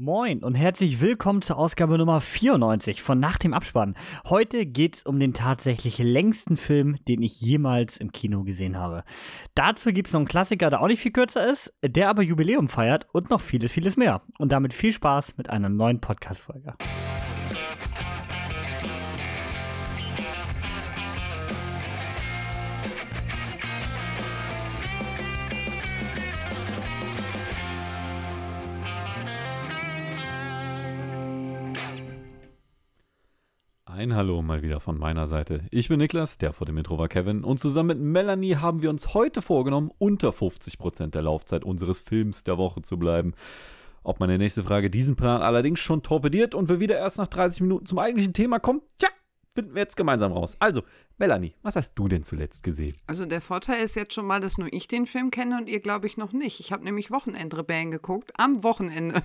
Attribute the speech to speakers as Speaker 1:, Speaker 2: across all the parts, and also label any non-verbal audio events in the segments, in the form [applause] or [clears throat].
Speaker 1: Moin und herzlich willkommen zur Ausgabe Nummer 94 von Nach dem Abspann. Heute geht es um den tatsächlich längsten Film, den ich jemals im Kino gesehen habe. Dazu gibt es noch einen Klassiker, der auch nicht viel kürzer ist, der aber Jubiläum feiert und noch vieles, vieles mehr. Und damit viel Spaß mit einer neuen Podcast-Folge.
Speaker 2: Ein Hallo mal wieder von meiner Seite. Ich bin Niklas, der vor dem Intro war Kevin und zusammen mit Melanie haben wir uns heute vorgenommen, unter 50% der Laufzeit unseres Films der Woche zu bleiben. Ob meine nächste Frage diesen Plan allerdings schon torpediert und wir wieder erst nach 30 Minuten zum eigentlichen Thema kommen, tja, finden wir jetzt gemeinsam raus. Also, Melanie, was hast du denn zuletzt gesehen?
Speaker 3: Also der Vorteil ist jetzt schon mal, dass nur ich den Film kenne und ihr glaube ich noch nicht. Ich habe nämlich Wochenendrebellen geguckt, am Wochenende.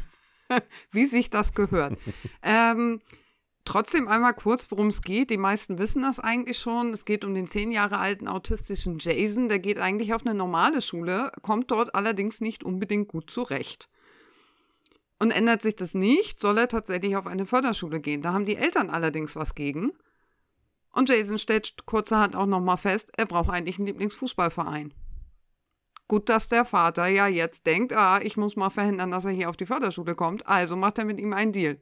Speaker 3: [laughs] Wie sich das gehört. [laughs] ähm, Trotzdem einmal kurz, worum es geht. Die meisten wissen das eigentlich schon. Es geht um den zehn Jahre alten autistischen Jason. Der geht eigentlich auf eine normale Schule, kommt dort allerdings nicht unbedingt gut zurecht. Und ändert sich das nicht, soll er tatsächlich auf eine Förderschule gehen. Da haben die Eltern allerdings was gegen. Und Jason stellt kurzerhand auch nochmal fest, er braucht eigentlich einen Lieblingsfußballverein. Gut, dass der Vater ja jetzt denkt, ah, ich muss mal verhindern, dass er hier auf die Förderschule kommt. Also macht er mit ihm einen Deal.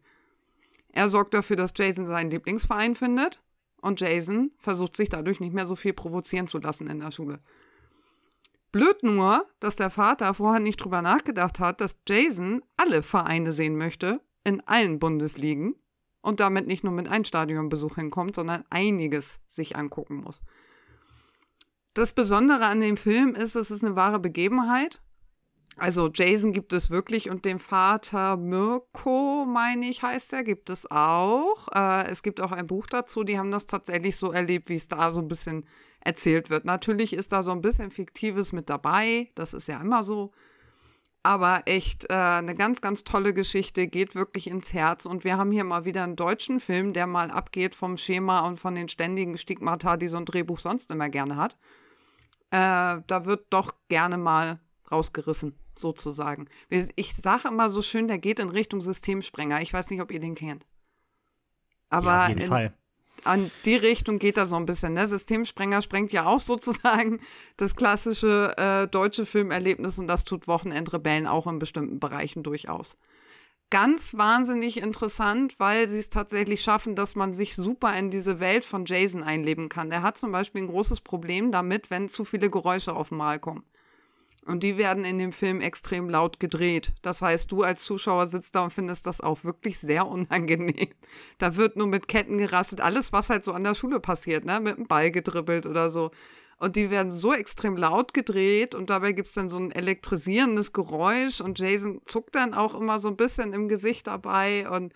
Speaker 3: Er sorgt dafür, dass Jason seinen Lieblingsverein findet und Jason versucht sich dadurch nicht mehr so viel provozieren zu lassen in der Schule. Blöd nur, dass der Vater vorher nicht drüber nachgedacht hat, dass Jason alle Vereine sehen möchte, in allen Bundesligen und damit nicht nur mit einem Stadionbesuch hinkommt, sondern einiges sich angucken muss. Das Besondere an dem Film ist, es ist eine wahre Begebenheit also Jason gibt es wirklich und den Vater Mirko, meine ich, heißt er, gibt es auch. Äh, es gibt auch ein Buch dazu, die haben das tatsächlich so erlebt, wie es da so ein bisschen erzählt wird. Natürlich ist da so ein bisschen Fiktives mit dabei, das ist ja immer so. Aber echt äh, eine ganz, ganz tolle Geschichte, geht wirklich ins Herz. Und wir haben hier mal wieder einen deutschen Film, der mal abgeht vom Schema und von den ständigen Stigmata, die so ein Drehbuch sonst immer gerne hat. Äh, da wird doch gerne mal rausgerissen sozusagen. Ich sage immer so schön, der geht in Richtung Systemsprenger. Ich weiß nicht, ob ihr den kennt. Aber
Speaker 1: ja, auf jeden in, Fall.
Speaker 3: an die Richtung geht er so ein bisschen. Ne? Systemsprenger sprengt ja auch sozusagen [laughs] das klassische äh, deutsche Filmerlebnis und das tut Wochenendrebellen auch in bestimmten Bereichen durchaus. Ganz wahnsinnig interessant, weil sie es tatsächlich schaffen, dass man sich super in diese Welt von Jason einleben kann. Der hat zum Beispiel ein großes Problem damit, wenn zu viele Geräusche auf Mal kommen. Und die werden in dem Film extrem laut gedreht. Das heißt, du als Zuschauer sitzt da und findest das auch wirklich sehr unangenehm. Da wird nur mit Ketten gerastet, alles, was halt so an der Schule passiert, ne? Mit dem Ball gedribbelt oder so. Und die werden so extrem laut gedreht und dabei gibt es dann so ein elektrisierendes Geräusch und Jason zuckt dann auch immer so ein bisschen im Gesicht dabei und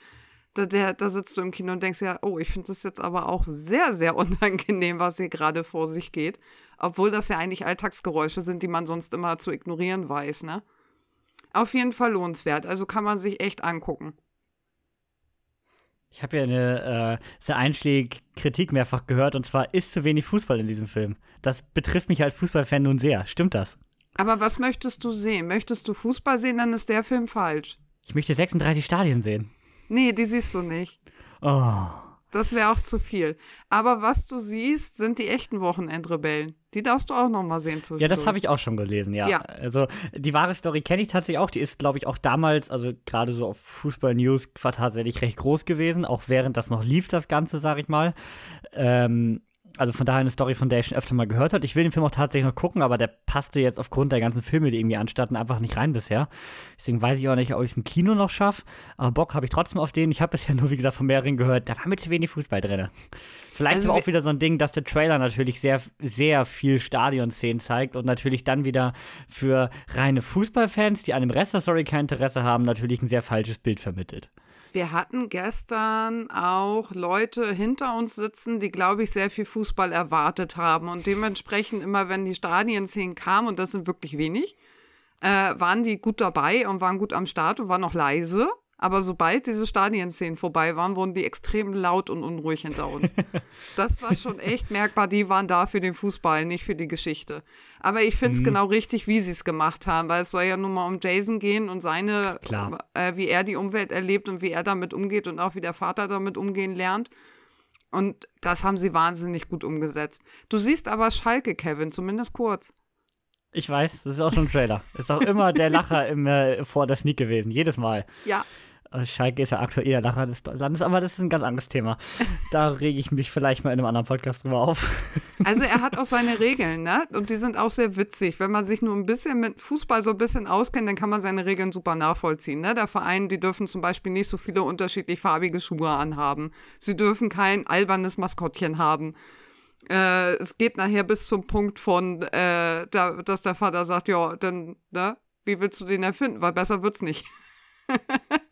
Speaker 3: da, der, da sitzt du im Kino und denkst ja, oh, ich finde das jetzt aber auch sehr, sehr [laughs] unangenehm, was hier gerade vor sich geht. Obwohl das ja eigentlich Alltagsgeräusche sind, die man sonst immer zu ignorieren weiß, ne? Auf jeden Fall lohnenswert. Also kann man sich echt angucken.
Speaker 1: Ich habe ja eine äh, sehr einschlägige Kritik mehrfach gehört und zwar ist zu wenig Fußball in diesem Film. Das betrifft mich als Fußballfan nun sehr. Stimmt das?
Speaker 3: Aber was möchtest du sehen? Möchtest du Fußball sehen, dann ist der Film falsch.
Speaker 1: Ich möchte 36 Stadien sehen.
Speaker 3: Nee, die siehst du nicht.
Speaker 1: Oh.
Speaker 3: Das wäre auch zu viel. Aber was du siehst, sind die echten Wochenendrebellen. Die darfst du auch noch mal sehen.
Speaker 1: Ja, das habe ich auch schon gelesen, ja. ja. Also die wahre Story kenne ich tatsächlich auch. Die ist, glaube ich, auch damals, also gerade so auf Fußball News, tatsächlich recht groß gewesen. Auch während das noch lief, das Ganze, sage ich mal. Ähm, also von daher eine Story, von der ich schon öfter mal gehört habe. Ich will den Film auch tatsächlich noch gucken, aber der passte jetzt aufgrund der ganzen Filme, die irgendwie anstatten, einfach nicht rein bisher. Deswegen weiß ich auch nicht, ob ich es im Kino noch schaffe. Aber Bock habe ich trotzdem auf den. Ich habe bisher [laughs] nur, wie gesagt, von mehreren gehört, da war mir zu wenig Fußball drin. Vielleicht also, ist auch wieder so ein Ding, dass der Trailer natürlich sehr, sehr viel Stadionszenen zeigt und natürlich dann wieder für reine Fußballfans, die an dem Rest der Story kein Interesse haben, natürlich ein sehr falsches Bild vermittelt.
Speaker 3: Wir hatten gestern auch Leute hinter uns sitzen, die, glaube ich, sehr viel Fußball erwartet haben. Und dementsprechend immer, wenn die Stadienszenen kamen, und das sind wirklich wenig, äh, waren die gut dabei und waren gut am Start und waren noch leise. Aber sobald diese Stadienszenen vorbei waren, wurden die extrem laut und unruhig hinter uns. [laughs] das war schon echt merkbar. Die waren da für den Fußball, nicht für die Geschichte. Aber ich finde es mhm. genau richtig, wie sie es gemacht haben, weil es soll ja nun mal um Jason gehen und seine, äh, wie er die Umwelt erlebt und wie er damit umgeht und auch wie der Vater damit umgehen lernt. Und das haben sie wahnsinnig gut umgesetzt. Du siehst aber Schalke, Kevin, zumindest kurz.
Speaker 1: Ich weiß, das ist auch schon ein Trailer. Ist auch immer der Lacher [laughs] im, äh, vor der Sneak gewesen, jedes Mal.
Speaker 3: Ja.
Speaker 1: Äh, Schalke ist ja aktuell der Lacher des Landes, aber das ist ein ganz anderes Thema. [laughs] Da rege ich mich vielleicht mal in einem anderen Podcast drüber auf.
Speaker 3: Also er hat auch seine [laughs] Regeln, ne? Und die sind auch sehr witzig. Wenn man sich nur ein bisschen mit Fußball so ein bisschen auskennt, dann kann man seine Regeln super nachvollziehen. Ne? Der Verein, die dürfen zum Beispiel nicht so viele unterschiedlich farbige Schuhe anhaben. Sie dürfen kein albernes Maskottchen haben. Äh, es geht nachher bis zum Punkt von, äh, da, dass der Vater sagt, ja, dann, ne, wie willst du den erfinden? Weil besser wird's nicht.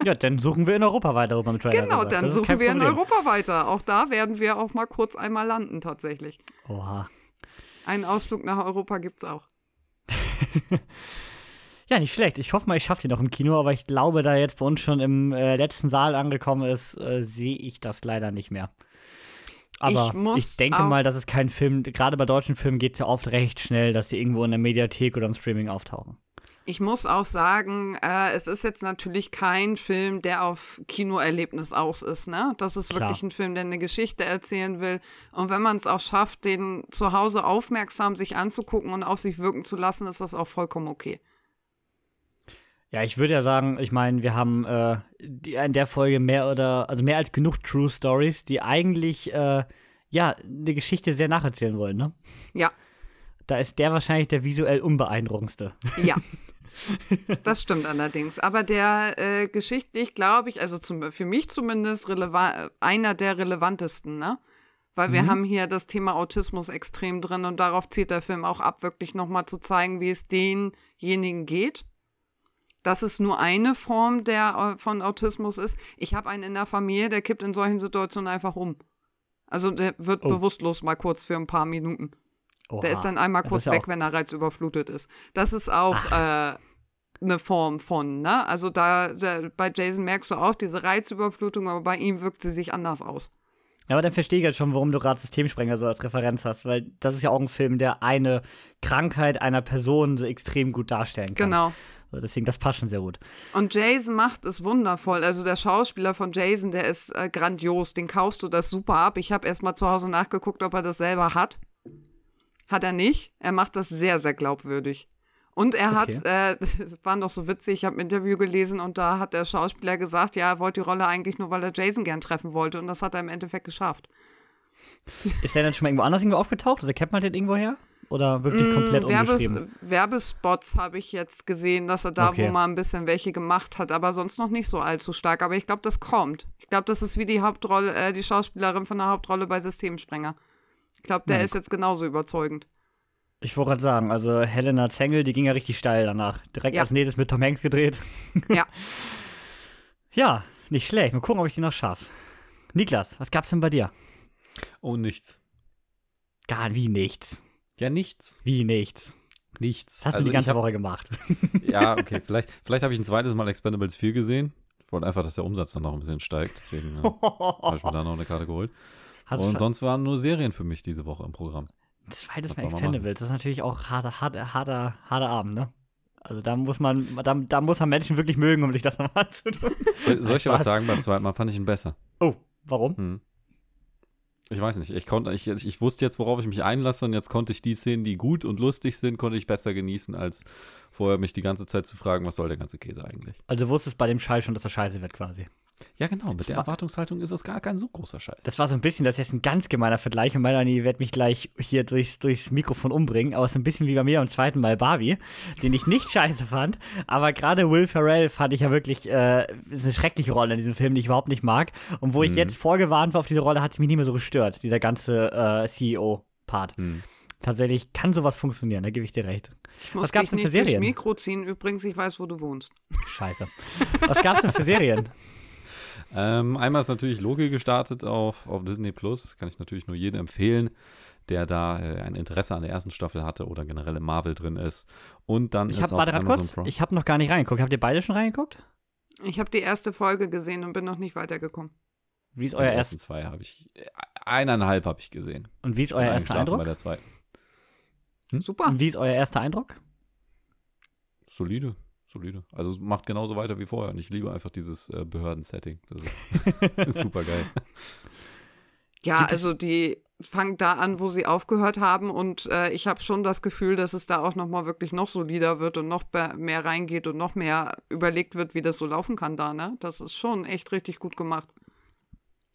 Speaker 1: Ja, dann suchen wir in Europa weiter, beim Trailer
Speaker 3: Genau, dann suchen wir in Europa weiter. Auch da werden wir auch mal kurz einmal landen, tatsächlich.
Speaker 1: Oha.
Speaker 3: Einen Ausflug nach Europa gibt's auch. [laughs]
Speaker 1: ja, nicht schlecht. Ich hoffe mal, ich schaffe die noch im Kino, aber ich glaube, da jetzt bei uns schon im äh, letzten Saal angekommen ist, äh, sehe ich das leider nicht mehr. Aber ich, ich denke mal, dass es kein Film, gerade bei deutschen Filmen geht es ja oft recht schnell, dass sie irgendwo in der Mediathek oder im Streaming auftauchen.
Speaker 3: Ich muss auch sagen, äh, es ist jetzt natürlich kein Film, der auf Kinoerlebnis aus ist. Ne? Das ist Klar. wirklich ein Film, der eine Geschichte erzählen will. Und wenn man es auch schafft, den zu Hause aufmerksam sich anzugucken und auf sich wirken zu lassen, ist das auch vollkommen okay.
Speaker 1: Ja, ich würde ja sagen, ich meine, wir haben äh, die, in der Folge mehr oder, also mehr als genug True Stories, die eigentlich, äh, ja, eine Geschichte sehr nacherzählen wollen, ne?
Speaker 3: Ja.
Speaker 1: Da ist der wahrscheinlich der visuell unbeeindruckendste.
Speaker 3: Ja. [laughs] [laughs] Das stimmt allerdings. Aber der äh, geschichtlich, glaube ich, also zum, für mich zumindest einer der relevantesten, ne? Weil wir mhm. haben hier das Thema Autismus extrem drin und darauf zielt der Film auch ab, wirklich nochmal zu zeigen, wie es denjenigen geht dass es nur eine Form der, äh, von Autismus ist. Ich habe einen in der Familie, der kippt in solchen Situationen einfach um. Also der wird oh. bewusstlos mal kurz für ein paar Minuten. Oha. Der ist dann einmal kurz weg, wenn er reizüberflutet ist. Das ist auch äh, eine Form von, ne? Also da, da, bei Jason merkst du auch diese Reizüberflutung, aber bei ihm wirkt sie sich anders aus.
Speaker 1: Ja, aber dann verstehe ich halt schon, warum du gerade Systemsprenger so als Referenz hast, weil das ist ja auch ein Film, der eine Krankheit einer Person so extrem gut darstellen kann.
Speaker 3: Genau.
Speaker 1: Deswegen, das passt schon sehr gut.
Speaker 3: Und Jason macht es wundervoll. Also der Schauspieler von Jason, der ist äh, grandios. Den kaufst du das super ab. Ich habe erst mal zu Hause nachgeguckt, ob er das selber hat. Hat er nicht. Er macht das sehr, sehr glaubwürdig. Und er hat, äh, [laughs] das war noch so witzig, ich habe ein Interview gelesen und da hat der Schauspieler gesagt, ja, er wollte die Rolle eigentlich nur, weil er Jason gern treffen wollte und das hat er im Endeffekt geschafft.
Speaker 1: Ist der dann schon mal irgendwo anders irgendwo aufgetaucht? Also kennt man den irgendwo her? Oder wirklich mm, komplett Werbes
Speaker 3: Werbespots habe ich jetzt gesehen, dass er da okay. wo mal ein bisschen welche gemacht hat, aber sonst noch nicht so allzu stark. Aber ich glaube, das kommt. Ich glaube, das ist wie die Hauptrolle, äh, die Schauspielerin von der Hauptrolle bei Systemsprenger. Ich glaube, der Nein. ist jetzt genauso überzeugend.
Speaker 1: Ich wollte gerade sagen, also Helena Zengel, die ging ja richtig steil danach. Direkt ja. als nächstes mit Tom Hanks gedreht.
Speaker 3: Ja. [laughs]
Speaker 1: ja, nicht schlecht. Mal gucken, ob ich die noch schaffe. Niklas, was gab's denn bei dir?
Speaker 2: Oh, nichts.
Speaker 1: Gar wie nichts.
Speaker 2: Ja, nichts.
Speaker 1: Wie nichts?
Speaker 2: Nichts.
Speaker 1: Das hast also du die ganze hab, Woche gemacht. [laughs]
Speaker 2: Ja, okay. [laughs] Vielleicht, vielleicht habe ich ein zweites Mal Expendables 4 gesehen. Ich wollte einfach, dass der Umsatz dann noch ein bisschen steigt. Deswegen äh, habe ich mir da noch eine Karte geholt. Hast Und sonst waren nur Serien für mich diese Woche im Programm.
Speaker 1: Zweites Mal Expendables, das ist natürlich auch harter, harter, harter, harter Abend, ne? Also da muss man, da, da muss man Menschen wirklich mögen, um sich das [laughs] nochmal anzutun.
Speaker 2: Soll ich was sagen? Beim zweiten Mal fand ich ihn besser.
Speaker 1: Oh, warum?
Speaker 2: Hm. Ich weiß nicht. Ich, konnte, ich, ich wusste jetzt, worauf ich mich einlasse und jetzt konnte ich die Szenen, die gut und lustig sind, konnte ich besser genießen, als vorher mich die ganze Zeit zu fragen, was soll der ganze Käse eigentlich.
Speaker 1: Also du wusstest bei dem Scheiß schon, dass er scheiße wird quasi.
Speaker 2: Ja, genau. Mit das der Erwartungshaltung ist das gar kein so großer Scheiß.
Speaker 1: Das war so ein bisschen, das ist jetzt ein ganz gemeiner Vergleich und Melanie wird mich gleich hier durchs, durchs Mikrofon umbringen, aber es ist ein bisschen wie bei mir am zweiten Mal Barbie, den ich nicht [laughs] scheiße fand, aber gerade Will Ferrell fand ich ja wirklich, äh, ist eine schreckliche Rolle in diesem Film, die ich überhaupt nicht mag und wo ich mhm. jetzt vorgewarnt war auf diese Rolle, hat es mich nie mehr so gestört, dieser ganze äh, CEO-Part. Mhm. Tatsächlich kann sowas funktionieren, da gebe ich dir recht.
Speaker 3: Ich muss Was gab's dich denn für nicht Serien? durchs Mikro ziehen, übrigens, ich weiß, wo du wohnst.
Speaker 1: Scheiße. Was gab's denn für Serien? [laughs]
Speaker 2: Ähm, einmal ist natürlich Loki gestartet auf, auf Disney Plus. Kann ich natürlich nur jedem empfehlen, der da äh, ein Interesse an der ersten Staffel hatte oder generell im Marvel drin ist. Und dann
Speaker 1: ich
Speaker 2: ist
Speaker 1: hab, warte gerade kurz, ich habe noch gar nicht reingeguckt. Habt ihr beide schon reingeguckt?
Speaker 3: Ich habe die erste Folge gesehen und bin noch nicht weitergekommen.
Speaker 1: Wie ist euer
Speaker 2: erster? zwei habe ich, eineinhalb habe ich gesehen.
Speaker 1: Und wie ist euer erster Eindruck?
Speaker 2: Bei der zweiten.
Speaker 3: Hm? Super.
Speaker 1: Und wie ist euer erster Eindruck?
Speaker 2: Solide, solide. Also macht genauso weiter wie vorher. Und ich liebe einfach dieses äh, Behörden-Setting. Das ist, [laughs] ist super geil.
Speaker 3: Ja, also die fangen da an, wo sie aufgehört haben und äh, ich habe schon das Gefühl, dass es da auch noch mal wirklich noch solider wird und noch mehr reingeht und noch mehr überlegt wird, wie das so laufen kann da, ne? Das ist schon echt richtig gut gemacht.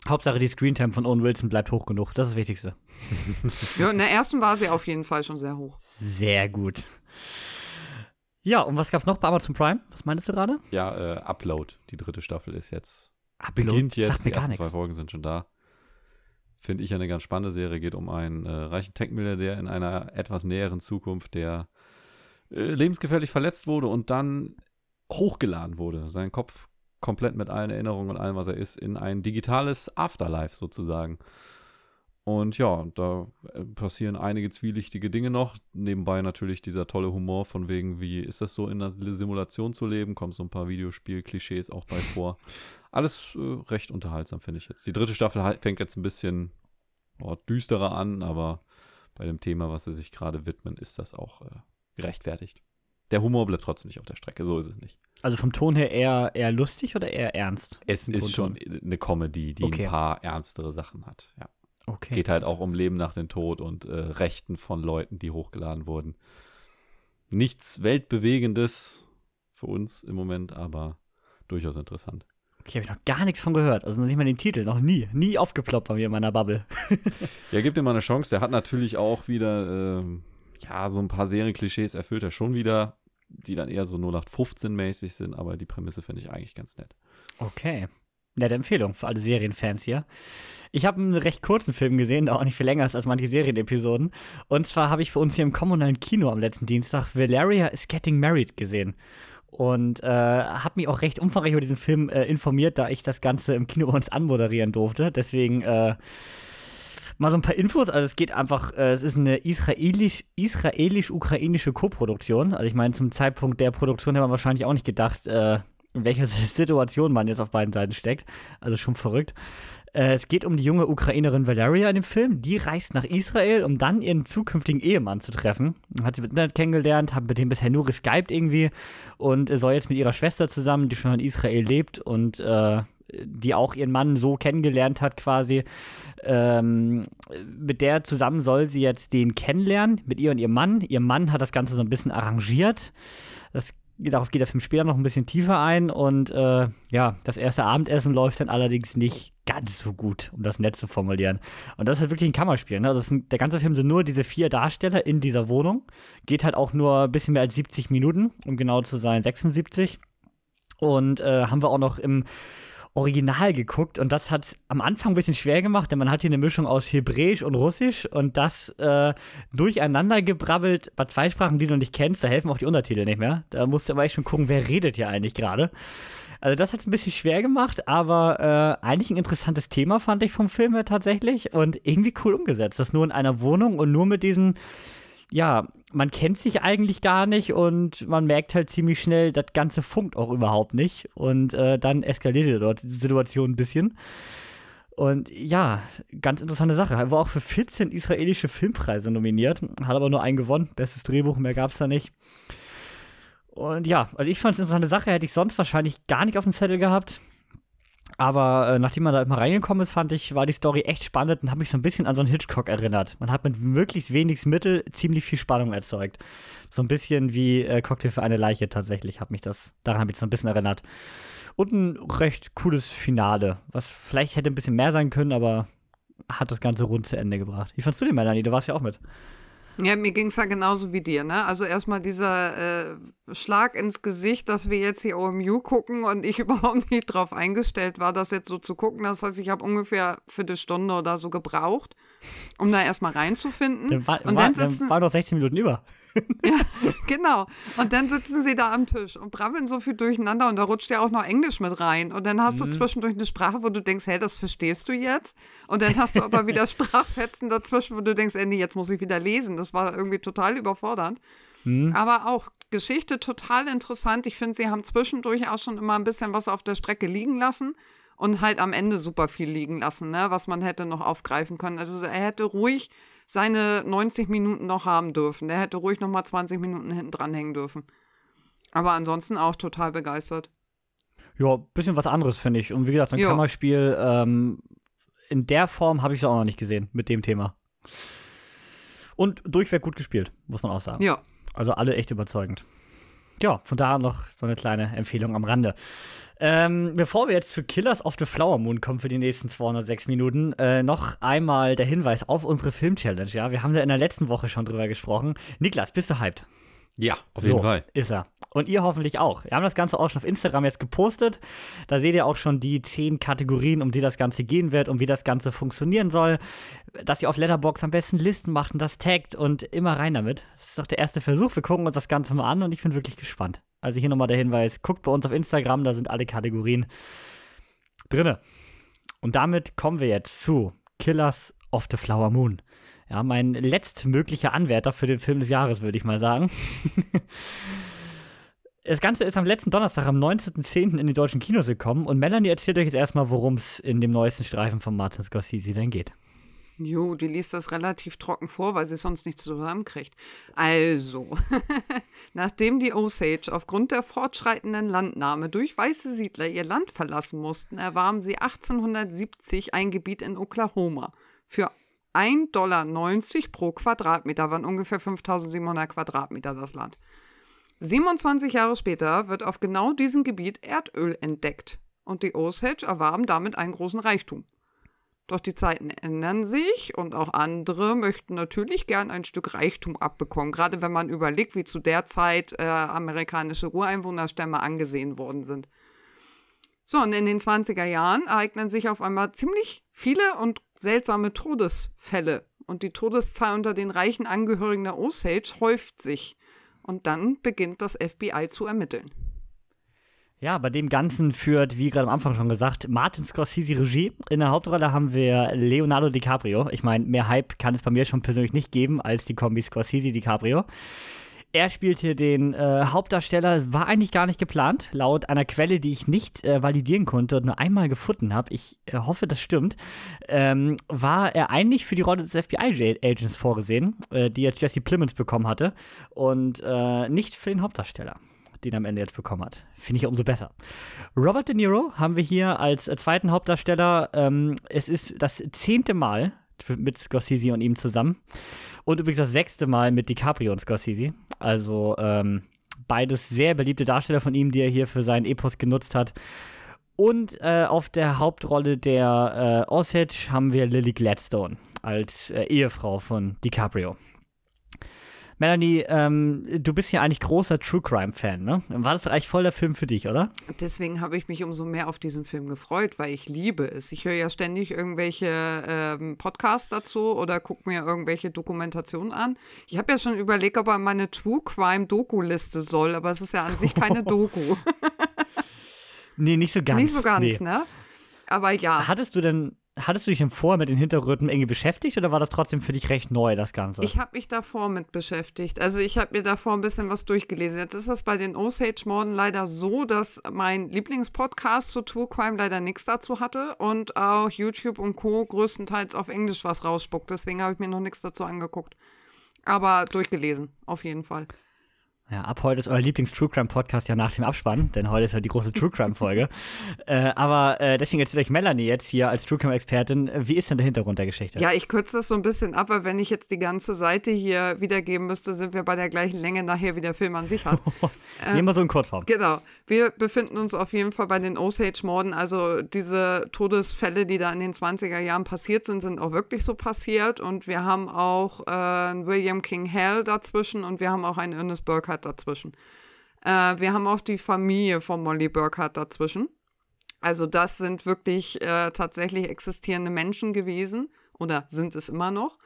Speaker 1: Hauptsache die Screentime von Owen Wilson bleibt hoch genug, das ist das Wichtigste.
Speaker 3: ja, in der ersten war sie auf jeden Fall schon sehr hoch.
Speaker 1: Sehr gut. Ja, und was gab's noch bei Amazon Prime? Was meinst du gerade?
Speaker 2: Ja, äh, Upload. Die dritte Staffel ist jetzt.
Speaker 1: Upload?
Speaker 2: Beginnt jetzt.
Speaker 1: Sagt mir
Speaker 2: die ersten
Speaker 1: gar
Speaker 2: zwei Folgen sind schon da. Finde ich eine ganz spannende Serie. Geht um einen äh, reichen Tech-Milliardär in einer etwas näheren Zukunft, der äh, lebensgefährlich verletzt wurde und dann hochgeladen wurde. Sein Kopf komplett mit allen Erinnerungen und allem, was er ist, in ein digitales Afterlife sozusagen. Und ja, da äh, passieren einige zwielichtige Dinge noch. Nebenbei natürlich dieser tolle Humor von wegen, wie ist das so in einer Simulation zu leben? Kommen so ein paar Videospiel-Klischees auch bei vor. [laughs] Alles äh, recht unterhaltsam, finde ich jetzt. Die dritte Staffel fängt jetzt ein bisschen oh, düsterer an, aber bei dem Thema, was sie sich gerade widmen, ist das auch äh, gerechtfertigt. Der Humor bleibt trotzdem nicht auf der Strecke, so ist es nicht.
Speaker 1: Also vom Ton her eher, eher lustig oder eher ernst?
Speaker 2: Es ist schon eine Comedy, die okay. ein paar ernstere Sachen hat, ja.
Speaker 1: Okay.
Speaker 2: Geht halt auch um Leben nach dem Tod und äh, Rechten von Leuten, die hochgeladen wurden. Nichts Weltbewegendes für uns im Moment, aber durchaus interessant.
Speaker 1: Okay, habe ich noch gar nichts von gehört. Also noch nicht mal den Titel, noch nie. Nie aufgeploppt bei mir in meiner Bubble. [laughs]
Speaker 2: ja, gib ihm mal eine Chance. Der hat natürlich auch wieder, äh, ja, so ein paar Serienklischees erfüllt er schon wieder die dann eher so 0815-mäßig sind, aber die Prämisse finde ich eigentlich ganz nett.
Speaker 1: Okay. Nette Empfehlung für alle Serienfans hier. Ich habe einen recht kurzen Film gesehen, der auch nicht viel länger ist als manche Serienepisoden. Und zwar habe ich für uns hier im kommunalen Kino am letzten Dienstag Valeria is Getting Married gesehen. Und äh, habe mich auch recht umfangreich über diesen Film äh, informiert, da ich das Ganze im Kino bei uns anmoderieren durfte. Deswegen äh, Mal so ein paar Infos. Also es geht einfach, äh, es ist eine israelisch, israelisch-ukrainische Koproduktion. Also ich meine, zum Zeitpunkt der Produktion hätte man wahrscheinlich auch nicht gedacht, äh, in welcher [laughs] Situation man jetzt auf beiden Seiten steckt. Also schon verrückt. Äh, es geht um die junge Ukrainerin Valeria in dem Film. Die reist nach Israel, um dann ihren zukünftigen Ehemann zu treffen. Hat sie mit Internet kennengelernt, hat mit dem bisher nur geskypt irgendwie und soll jetzt mit ihrer Schwester zusammen, die schon in Israel lebt und äh, die auch ihren Mann so kennengelernt hat quasi. Ähm, mit der zusammen soll sie jetzt den kennenlernen, mit ihr und ihrem Mann. Ihr Mann hat das Ganze so ein bisschen arrangiert. Das, darauf geht der Film später noch ein bisschen tiefer ein. Und äh, ja, das erste Abendessen läuft dann allerdings nicht ganz so gut, um das nett zu formulieren. Und das ist halt wirklich ein Kammerspiel. Ne? Also sind, der ganze Film sind nur diese vier Darsteller in dieser Wohnung. Geht halt auch nur ein bisschen mehr als 70 Minuten, um genau zu sein, 76. Und äh, haben wir auch noch im Original geguckt und das hat am Anfang ein bisschen schwer gemacht, denn man hat hier eine Mischung aus Hebräisch und Russisch und das äh, durcheinander gebrabbelt bei zwei Sprachen, die du nicht kennst, da helfen auch die Untertitel nicht mehr. Da musst du aber echt schon gucken, wer redet hier eigentlich gerade. Also das hat es ein bisschen schwer gemacht, aber äh, eigentlich ein interessantes Thema fand ich vom Film her tatsächlich und irgendwie cool umgesetzt. Das nur in einer Wohnung und nur mit diesen ja, man kennt sich eigentlich gar nicht und man merkt halt ziemlich schnell, das Ganze funkt auch überhaupt nicht. Und äh, dann eskaliert dort die Situation ein bisschen. Und ja, ganz interessante Sache. Er war auch für 14 israelische Filmpreise nominiert, hat aber nur einen gewonnen. Bestes Drehbuch, mehr gab es da nicht. Und ja, also ich fand es eine interessante Sache, hätte ich sonst wahrscheinlich gar nicht auf dem Zettel gehabt. Aber äh, nachdem man da immer reingekommen ist, fand ich, war die Story echt spannend und habe mich so ein bisschen an so einen Hitchcock erinnert. Man hat mit möglichst wenig Mittel ziemlich viel Spannung erzeugt. So ein bisschen wie äh, Cocktail für eine Leiche tatsächlich, hat mich das, daran habe ich so ein bisschen erinnert. Und ein recht cooles Finale, was vielleicht hätte ein bisschen mehr sein können, aber hat das Ganze rund zu Ende gebracht. Wie fandst du den, Melanie? Du warst ja auch mit.
Speaker 3: Ja, mir ging es ja genauso wie dir, ne? Also erstmal dieser äh, Schlag ins Gesicht, dass wir jetzt hier OMU gucken und ich [laughs] überhaupt nicht drauf eingestellt war, das jetzt so zu gucken. Das heißt, ich habe ungefähr für eine Stunde oder so gebraucht, um da erstmal reinzufinden.
Speaker 1: Dann war, und dann, sitzen, dann war noch 16 Minuten über.
Speaker 3: Ja, [laughs] genau. Und dann sitzen sie da am Tisch und brabbeln so viel durcheinander und da rutscht ja auch noch Englisch mit rein. Und dann hast mhm. du zwischendurch eine Sprache, wo du denkst, hey, das verstehst du jetzt. Und dann hast du aber wieder [laughs] Sprachfetzen dazwischen, wo du denkst, ey, nee, jetzt muss ich wieder lesen. Das war irgendwie total überfordernd. Mhm. Aber auch Geschichte total interessant. Ich finde, sie haben zwischendurch auch schon immer ein bisschen was auf der Strecke liegen lassen und halt am Ende super viel liegen lassen, ne, was man hätte noch aufgreifen können. Also er hätte ruhig seine 90 Minuten noch haben dürfen. Der hätte ruhig noch mal 20 Minuten hinten dranhängen dürfen. Aber ansonsten auch total begeistert.
Speaker 1: Ja, bisschen was anderes, finde ich. Und wie gesagt, ein ja. Kammerspiel ähm, in der Form habe ich es auch noch nicht gesehen mit dem Thema. Und durchweg gut gespielt, muss man auch sagen.
Speaker 3: Ja.
Speaker 1: Also alle echt überzeugend. Ja, von daher noch so eine kleine Empfehlung am Rande. Ähm, bevor wir jetzt zu Killers of the Flower Moon kommen für die nächsten 206 Minuten, äh, noch einmal der Hinweis auf unsere Film-Challenge. Ja, wir haben da in der letzten Woche schon drüber gesprochen. Niklas, bist du hyped?
Speaker 2: Ja, auf jeden so, Fall.
Speaker 1: Ist er. Und ihr hoffentlich auch. Wir haben das Ganze auch schon auf Instagram jetzt gepostet. Da seht ihr auch schon die zehn Kategorien, um die das Ganze gehen wird und wie das Ganze funktionieren soll. Dass ihr auf Letterbox am besten Listen macht und das taggt und immer rein damit. Das ist doch der erste Versuch. Wir gucken uns das Ganze mal an und ich bin wirklich gespannt. Also hier nochmal der Hinweis: guckt bei uns auf Instagram, da sind alle Kategorien drinne. Und damit kommen wir jetzt zu Killers of the Flower Moon. Ja, mein letztmöglicher Anwärter für den Film des Jahres, würde ich mal sagen. [laughs] das Ganze ist am letzten Donnerstag, am 19.10. in die deutschen Kinos gekommen und Melanie erzählt euch jetzt erstmal, worum es in dem neuesten Streifen von Martin Scorsese denn geht.
Speaker 3: Jo, die liest das relativ trocken vor, weil sie es sonst nicht zusammenkriegt. Also, [laughs] nachdem die Osage aufgrund der fortschreitenden Landnahme durch weiße Siedler ihr Land verlassen mussten, erwarben sie 1870 ein Gebiet in Oklahoma für 1,90 Dollar pro Quadratmeter, waren ungefähr 5700 Quadratmeter das Land. 27 Jahre später wird auf genau diesem Gebiet Erdöl entdeckt und die Osage erwarben damit einen großen Reichtum. Doch die Zeiten ändern sich und auch andere möchten natürlich gern ein Stück Reichtum abbekommen, gerade wenn man überlegt, wie zu der Zeit äh, amerikanische Ureinwohnerstämme angesehen worden sind. So, und in den 20er Jahren ereignen sich auf einmal ziemlich viele und seltsame Todesfälle. Und die Todeszahl unter den reichen Angehörigen der Osage häuft sich. Und dann beginnt das FBI zu ermitteln.
Speaker 1: Ja, bei dem Ganzen führt, wie gerade am Anfang schon gesagt, Martin Scorsese Regie. In der Hauptrolle haben wir Leonardo DiCaprio. Ich meine, mehr Hype kann es bei mir schon persönlich nicht geben als die Kombi Scorsese-DiCaprio. Er spielt hier den äh, Hauptdarsteller, war eigentlich gar nicht geplant, laut einer Quelle, die ich nicht äh, validieren konnte und nur einmal gefunden habe. Ich äh, hoffe, das stimmt. Ähm, war er eigentlich für die Rolle des FBI-Agents vorgesehen, äh, die jetzt Jesse Plemons bekommen hatte, und äh, nicht für den Hauptdarsteller den er am Ende jetzt bekommen hat. Finde ich umso besser. Robert De Niro haben wir hier als äh, zweiten Hauptdarsteller. Ähm, es ist das zehnte Mal mit Scorsese und ihm zusammen. Und übrigens das sechste Mal mit DiCaprio und Scorsese. Also ähm, beides sehr beliebte Darsteller von ihm, die er hier für seinen Epos genutzt hat. Und äh, auf der Hauptrolle der äh, Osage haben wir Lily Gladstone als äh, Ehefrau von DiCaprio. Melanie, ähm, du bist ja eigentlich großer True Crime-Fan, ne? War das eigentlich voll der Film für dich, oder?
Speaker 3: Deswegen habe ich mich umso mehr auf diesen Film gefreut, weil ich liebe es. Ich höre ja ständig irgendwelche ähm, Podcasts dazu oder gucke mir irgendwelche Dokumentationen an. Ich habe ja schon überlegt, ob er meine True Crime-Doku-Liste soll, aber es ist ja an sich keine [laughs] Doku.
Speaker 1: nee, nicht so ganz.
Speaker 3: Nicht so ganz, nee. ne? Aber ja.
Speaker 1: Hattest du denn hattest du dich denn vorher mit den Hintergründen irgendwie beschäftigt oder war das trotzdem für dich recht neu, das Ganze?
Speaker 3: Ich habe mich davor mit beschäftigt. Also ich habe mir davor ein bisschen was durchgelesen. Jetzt ist das bei den Osage-Morden leider so, dass mein Lieblingspodcast zu True Crime leider nichts dazu hatte und auch YouTube und Co. größtenteils auf Englisch was rausspuckt. Deswegen habe ich mir noch nichts dazu angeguckt. Aber durchgelesen, auf jeden Fall.
Speaker 1: Ja, ab heute ist euer Lieblings-True Crime-Podcast ja nach dem Abspann, denn heute ist ja die große True Crime-Folge. [laughs] äh, aber äh, deswegen erzählt euch Melanie jetzt hier als True Crime-Expertin, wie ist denn der Hintergrund der Geschichte?
Speaker 3: Ja, ich kürze das so ein bisschen ab, weil wenn ich jetzt die ganze Seite hier wiedergeben müsste, sind wir bei der gleichen Länge nachher, wie der Film an sich hat. [laughs]
Speaker 1: Nehmen wir so in Kurzform.
Speaker 3: Genau. Wir befinden uns auf jeden Fall bei den Osage-Morden. Also diese Todesfälle, die da in den 20er Jahren passiert sind, sind auch wirklich so passiert. Und wir haben auch äh, William King Hell dazwischen und wir haben auch einen Ernest Burkhardt Burkhardt dazwischen. Äh, wir haben auch die Familie von Molly Burkhardt dazwischen. Also das sind wirklich äh, tatsächlich existierende Menschen gewesen oder sind es immer noch.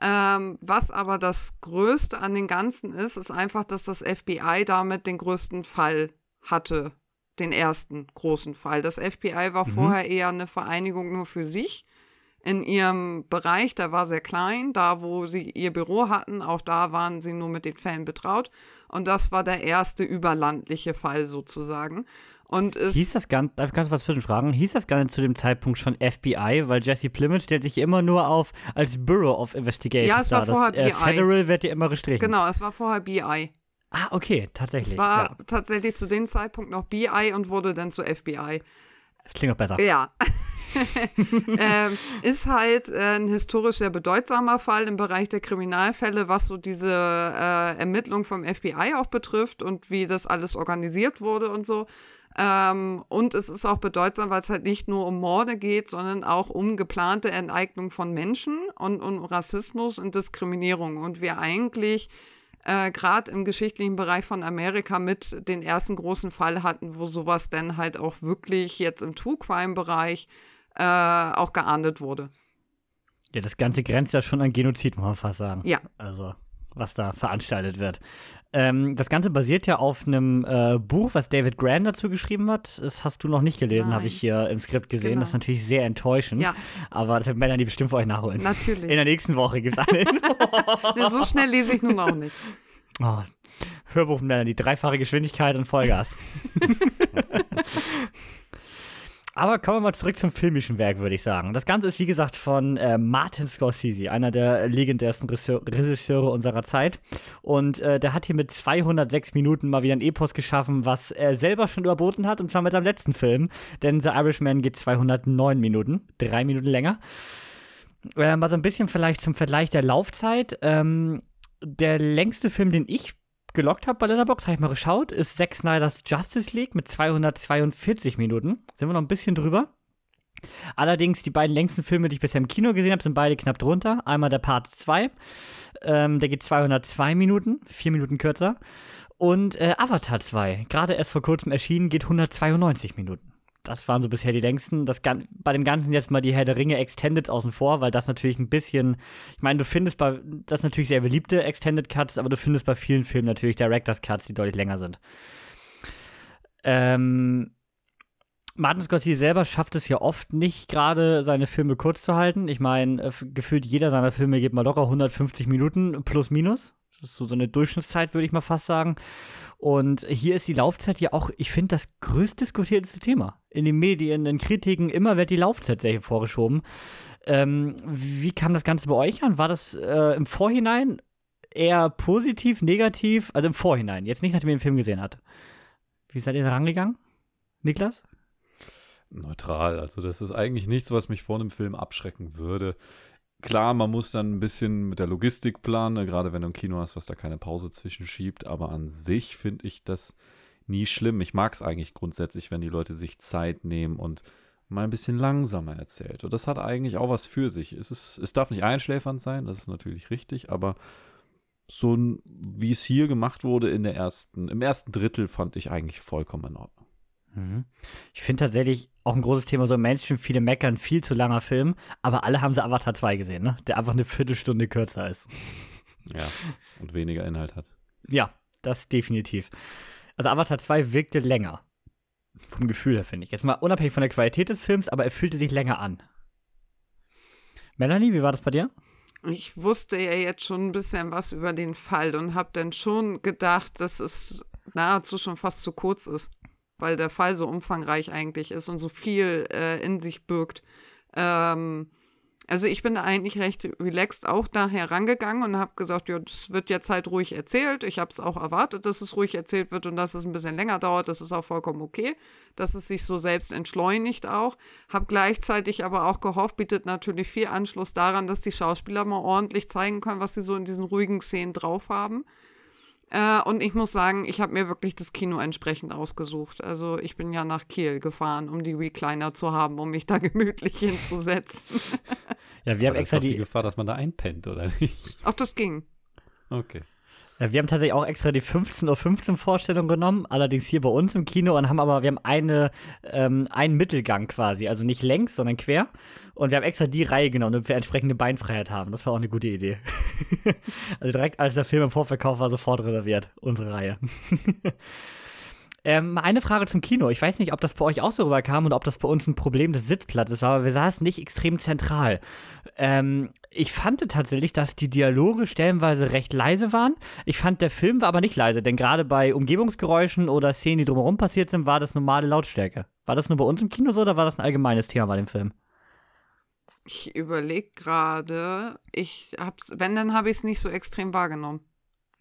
Speaker 3: Ähm, was aber das Größte an den Ganzen ist, ist einfach, dass das FBI damit den größten Fall hatte, den ersten großen Fall. Das FBI war mhm. vorher eher eine Vereinigung nur für sich in ihrem Bereich, der war sehr klein, da wo sie ihr Büro hatten, auch da waren sie nur mit den Fällen betraut. Und das war der erste überlandliche Fall sozusagen. Und es
Speaker 1: Hieß das Ganze, darf ich ganz was zwischenfragen? Hieß das Ganze zu dem Zeitpunkt schon FBI? Weil Jesse Plymouth stellt sich immer nur auf als Bureau of Investigation.
Speaker 3: Ja, es war
Speaker 1: dar.
Speaker 3: vorher
Speaker 1: das, äh,
Speaker 3: BI.
Speaker 1: Federal wird ja immer gestrichen.
Speaker 3: Genau, es war vorher BI.
Speaker 1: Ah, okay, tatsächlich.
Speaker 3: Es war
Speaker 1: ja.
Speaker 3: tatsächlich zu dem Zeitpunkt noch BI und wurde dann zu FBI.
Speaker 1: Das klingt auch besser.
Speaker 3: Ja. [laughs] ähm, ist halt äh, ein historisch sehr bedeutsamer Fall im Bereich der Kriminalfälle, was so diese äh, Ermittlung vom FBI auch betrifft und wie das alles organisiert wurde und so. Ähm, und es ist auch bedeutsam, weil es halt nicht nur um Morde geht, sondern auch um geplante Enteignung von Menschen und um Rassismus und Diskriminierung. Und wir eigentlich äh, gerade im geschichtlichen Bereich von Amerika mit den ersten großen Fall hatten, wo sowas dann halt auch wirklich jetzt im True Crime-Bereich äh, auch geahndet wurde.
Speaker 1: Ja, das Ganze grenzt ja schon an Genozid, muss man fast sagen.
Speaker 3: Ja.
Speaker 1: Also, was da veranstaltet wird. Ähm, das Ganze basiert ja auf einem äh, Buch, was David Grant dazu geschrieben hat. Das hast du noch nicht gelesen, habe ich hier im Skript gesehen.
Speaker 3: Genau.
Speaker 1: Das ist natürlich sehr enttäuschend.
Speaker 3: Ja.
Speaker 1: Aber das wird Melanie bestimmt für euch nachholen.
Speaker 3: Natürlich.
Speaker 1: In der nächsten Woche gibt es [laughs] Infos.
Speaker 3: Nee, so schnell lese ich nun auch nicht.
Speaker 1: Oh, Hörbuch Melanie, dreifache Geschwindigkeit und Vollgas. [laughs] Aber kommen wir mal zurück zum filmischen Werk, würde ich sagen. Das Ganze ist, wie gesagt, von äh, Martin Scorsese, einer der legendärsten Regisseur- Regisseure unserer Zeit. Und äh, der hat hier mit 206 Minuten mal wieder ein Epos geschaffen, was er selber schon überboten hat, und zwar mit seinem letzten Film. Denn The Irishman geht 209 Minuten, drei Minuten länger. Äh, mal so ein bisschen vielleicht zum Vergleich der Laufzeit. Ähm, der längste Film, den ich gelockt habe bei Letterboxd, habe ich mal geschaut, ist Zack Snyder's Justice League mit 242 Minuten. Sind wir noch ein bisschen drüber. Allerdings, die beiden längsten Filme, die ich bisher im Kino gesehen habe, sind beide knapp drunter. Einmal der Part 2, ähm, der geht 202 Minuten, vier Minuten kürzer. Und äh, Avatar 2, gerade erst vor kurzem erschienen, geht 192 Minuten. Das waren so bisher die längsten. Das, bei dem Ganzen jetzt mal die Herr der Ringe Extended außen vor, weil das natürlich ein bisschen, ich meine, du findest bei, das natürlich sehr beliebte Extended Cuts, aber du findest bei vielen Filmen natürlich Director's Cuts, die deutlich länger sind. Ähm, Martin Scorsese selber schafft es ja oft nicht gerade, seine Filme kurz zu halten. Ich meine, äh, gefühlt jeder seiner Filme geht mal locker 150 Minuten plus minus. Das ist so, so eine Durchschnittszeit, würde ich mal fast sagen. Und hier ist die Laufzeit ja auch, ich finde, das größt diskutierteste Thema. In den Medien, in Kritiken, immer wird die Laufzeit sehr vorgeschoben. Ähm, wie kam das Ganze bei euch an? War das äh, im Vorhinein eher positiv, negativ? Also im Vorhinein, jetzt nicht, nachdem ihr den Film gesehen habt. Wie seid ihr da rangegangen? Niklas?
Speaker 2: Neutral. Also, das ist eigentlich nichts, was mich vor einem Film abschrecken würde. Klar, man muss dann ein bisschen mit der Logistik planen, ne, gerade wenn du ein Kino hast, was da keine Pause zwischenschiebt. Aber an sich finde ich das nie schlimm. Ich mag es eigentlich grundsätzlich, wenn die Leute sich Zeit nehmen und mal ein bisschen langsamer erzählt. Und das hat eigentlich auch was für sich. Es, ist, es darf nicht einschläfernd sein, das ist natürlich richtig, aber so ein, wie es hier gemacht wurde in der ersten, im ersten Drittel fand ich eigentlich vollkommen in Ordnung.
Speaker 1: Mhm. Ich finde tatsächlich auch ein großes Thema so im Mainstream, viele meckern, viel zu langer Film, aber alle haben sie Avatar 2 gesehen, ne? Der einfach eine Viertelstunde kürzer ist.
Speaker 2: Ja, und weniger Inhalt hat.
Speaker 1: Ja, das definitiv. Also Avatar 2 wirkte länger. Vom Gefühl her, finde ich. Jetzt mal unabhängig von der Qualität des Films, aber er fühlte sich länger an. Melanie, wie war das bei dir?
Speaker 3: Ich wusste ja jetzt schon ein bisschen was über den Fall und habe dann schon gedacht, dass es nahezu schon fast zu kurz ist, weil der Fall so umfangreich eigentlich ist und so viel äh, in sich birgt. Ähm, also ich bin da eigentlich recht relaxed auch da herangegangen und habe gesagt, ja, das wird jetzt halt ruhig erzählt. Ich habe es auch erwartet, dass es ruhig erzählt wird und dass es ein bisschen länger dauert. Das ist auch vollkommen okay, dass es sich so selbst entschleunigt auch. Habe gleichzeitig aber auch gehofft, bietet natürlich viel Anschluss daran, dass die Schauspieler mal ordentlich zeigen können, was sie so in diesen ruhigen Szenen drauf haben. Äh, und ich muss sagen, ich habe mir wirklich das Kino entsprechend ausgesucht. Also ich bin ja nach Kiel gefahren, um die Recliner zu haben, um mich da [laughs] gemütlich hinzusetzen.
Speaker 1: Ja, wir haben extra
Speaker 2: die
Speaker 1: die,
Speaker 2: Gefahr, dass man da einpennt, oder nicht?
Speaker 3: Auch das ging.
Speaker 2: Okay.
Speaker 1: Ja, wir haben tatsächlich auch extra die 15.15 Uhr Vorstellung genommen, allerdings hier bei uns im Kino und haben aber, wir haben eine, ähm, einen Mittelgang quasi, also nicht längs, sondern quer. Und wir haben extra die Reihe genommen, damit wir entsprechende Beinfreiheit haben. Das war auch eine gute Idee. [laughs] also direkt als der Film im Vorverkauf war, sofort reserviert, unsere Reihe. [laughs] Ähm, eine Frage zum Kino. Ich weiß nicht, ob das bei euch auch so rüberkam und ob das bei uns ein Problem des Sitzplatzes war, aber wir saßen nicht extrem zentral. Ähm, ich fand tatsächlich, dass die Dialoge stellenweise recht leise waren. Ich fand, der Film war aber nicht leise, denn gerade bei Umgebungsgeräuschen oder Szenen, die drumherum passiert sind, war das normale Lautstärke. War das nur bei uns im Kino so oder war das ein allgemeines Thema bei dem Film?
Speaker 3: Ich überlege gerade, ich hab's, wenn, dann habe ich es nicht so extrem wahrgenommen.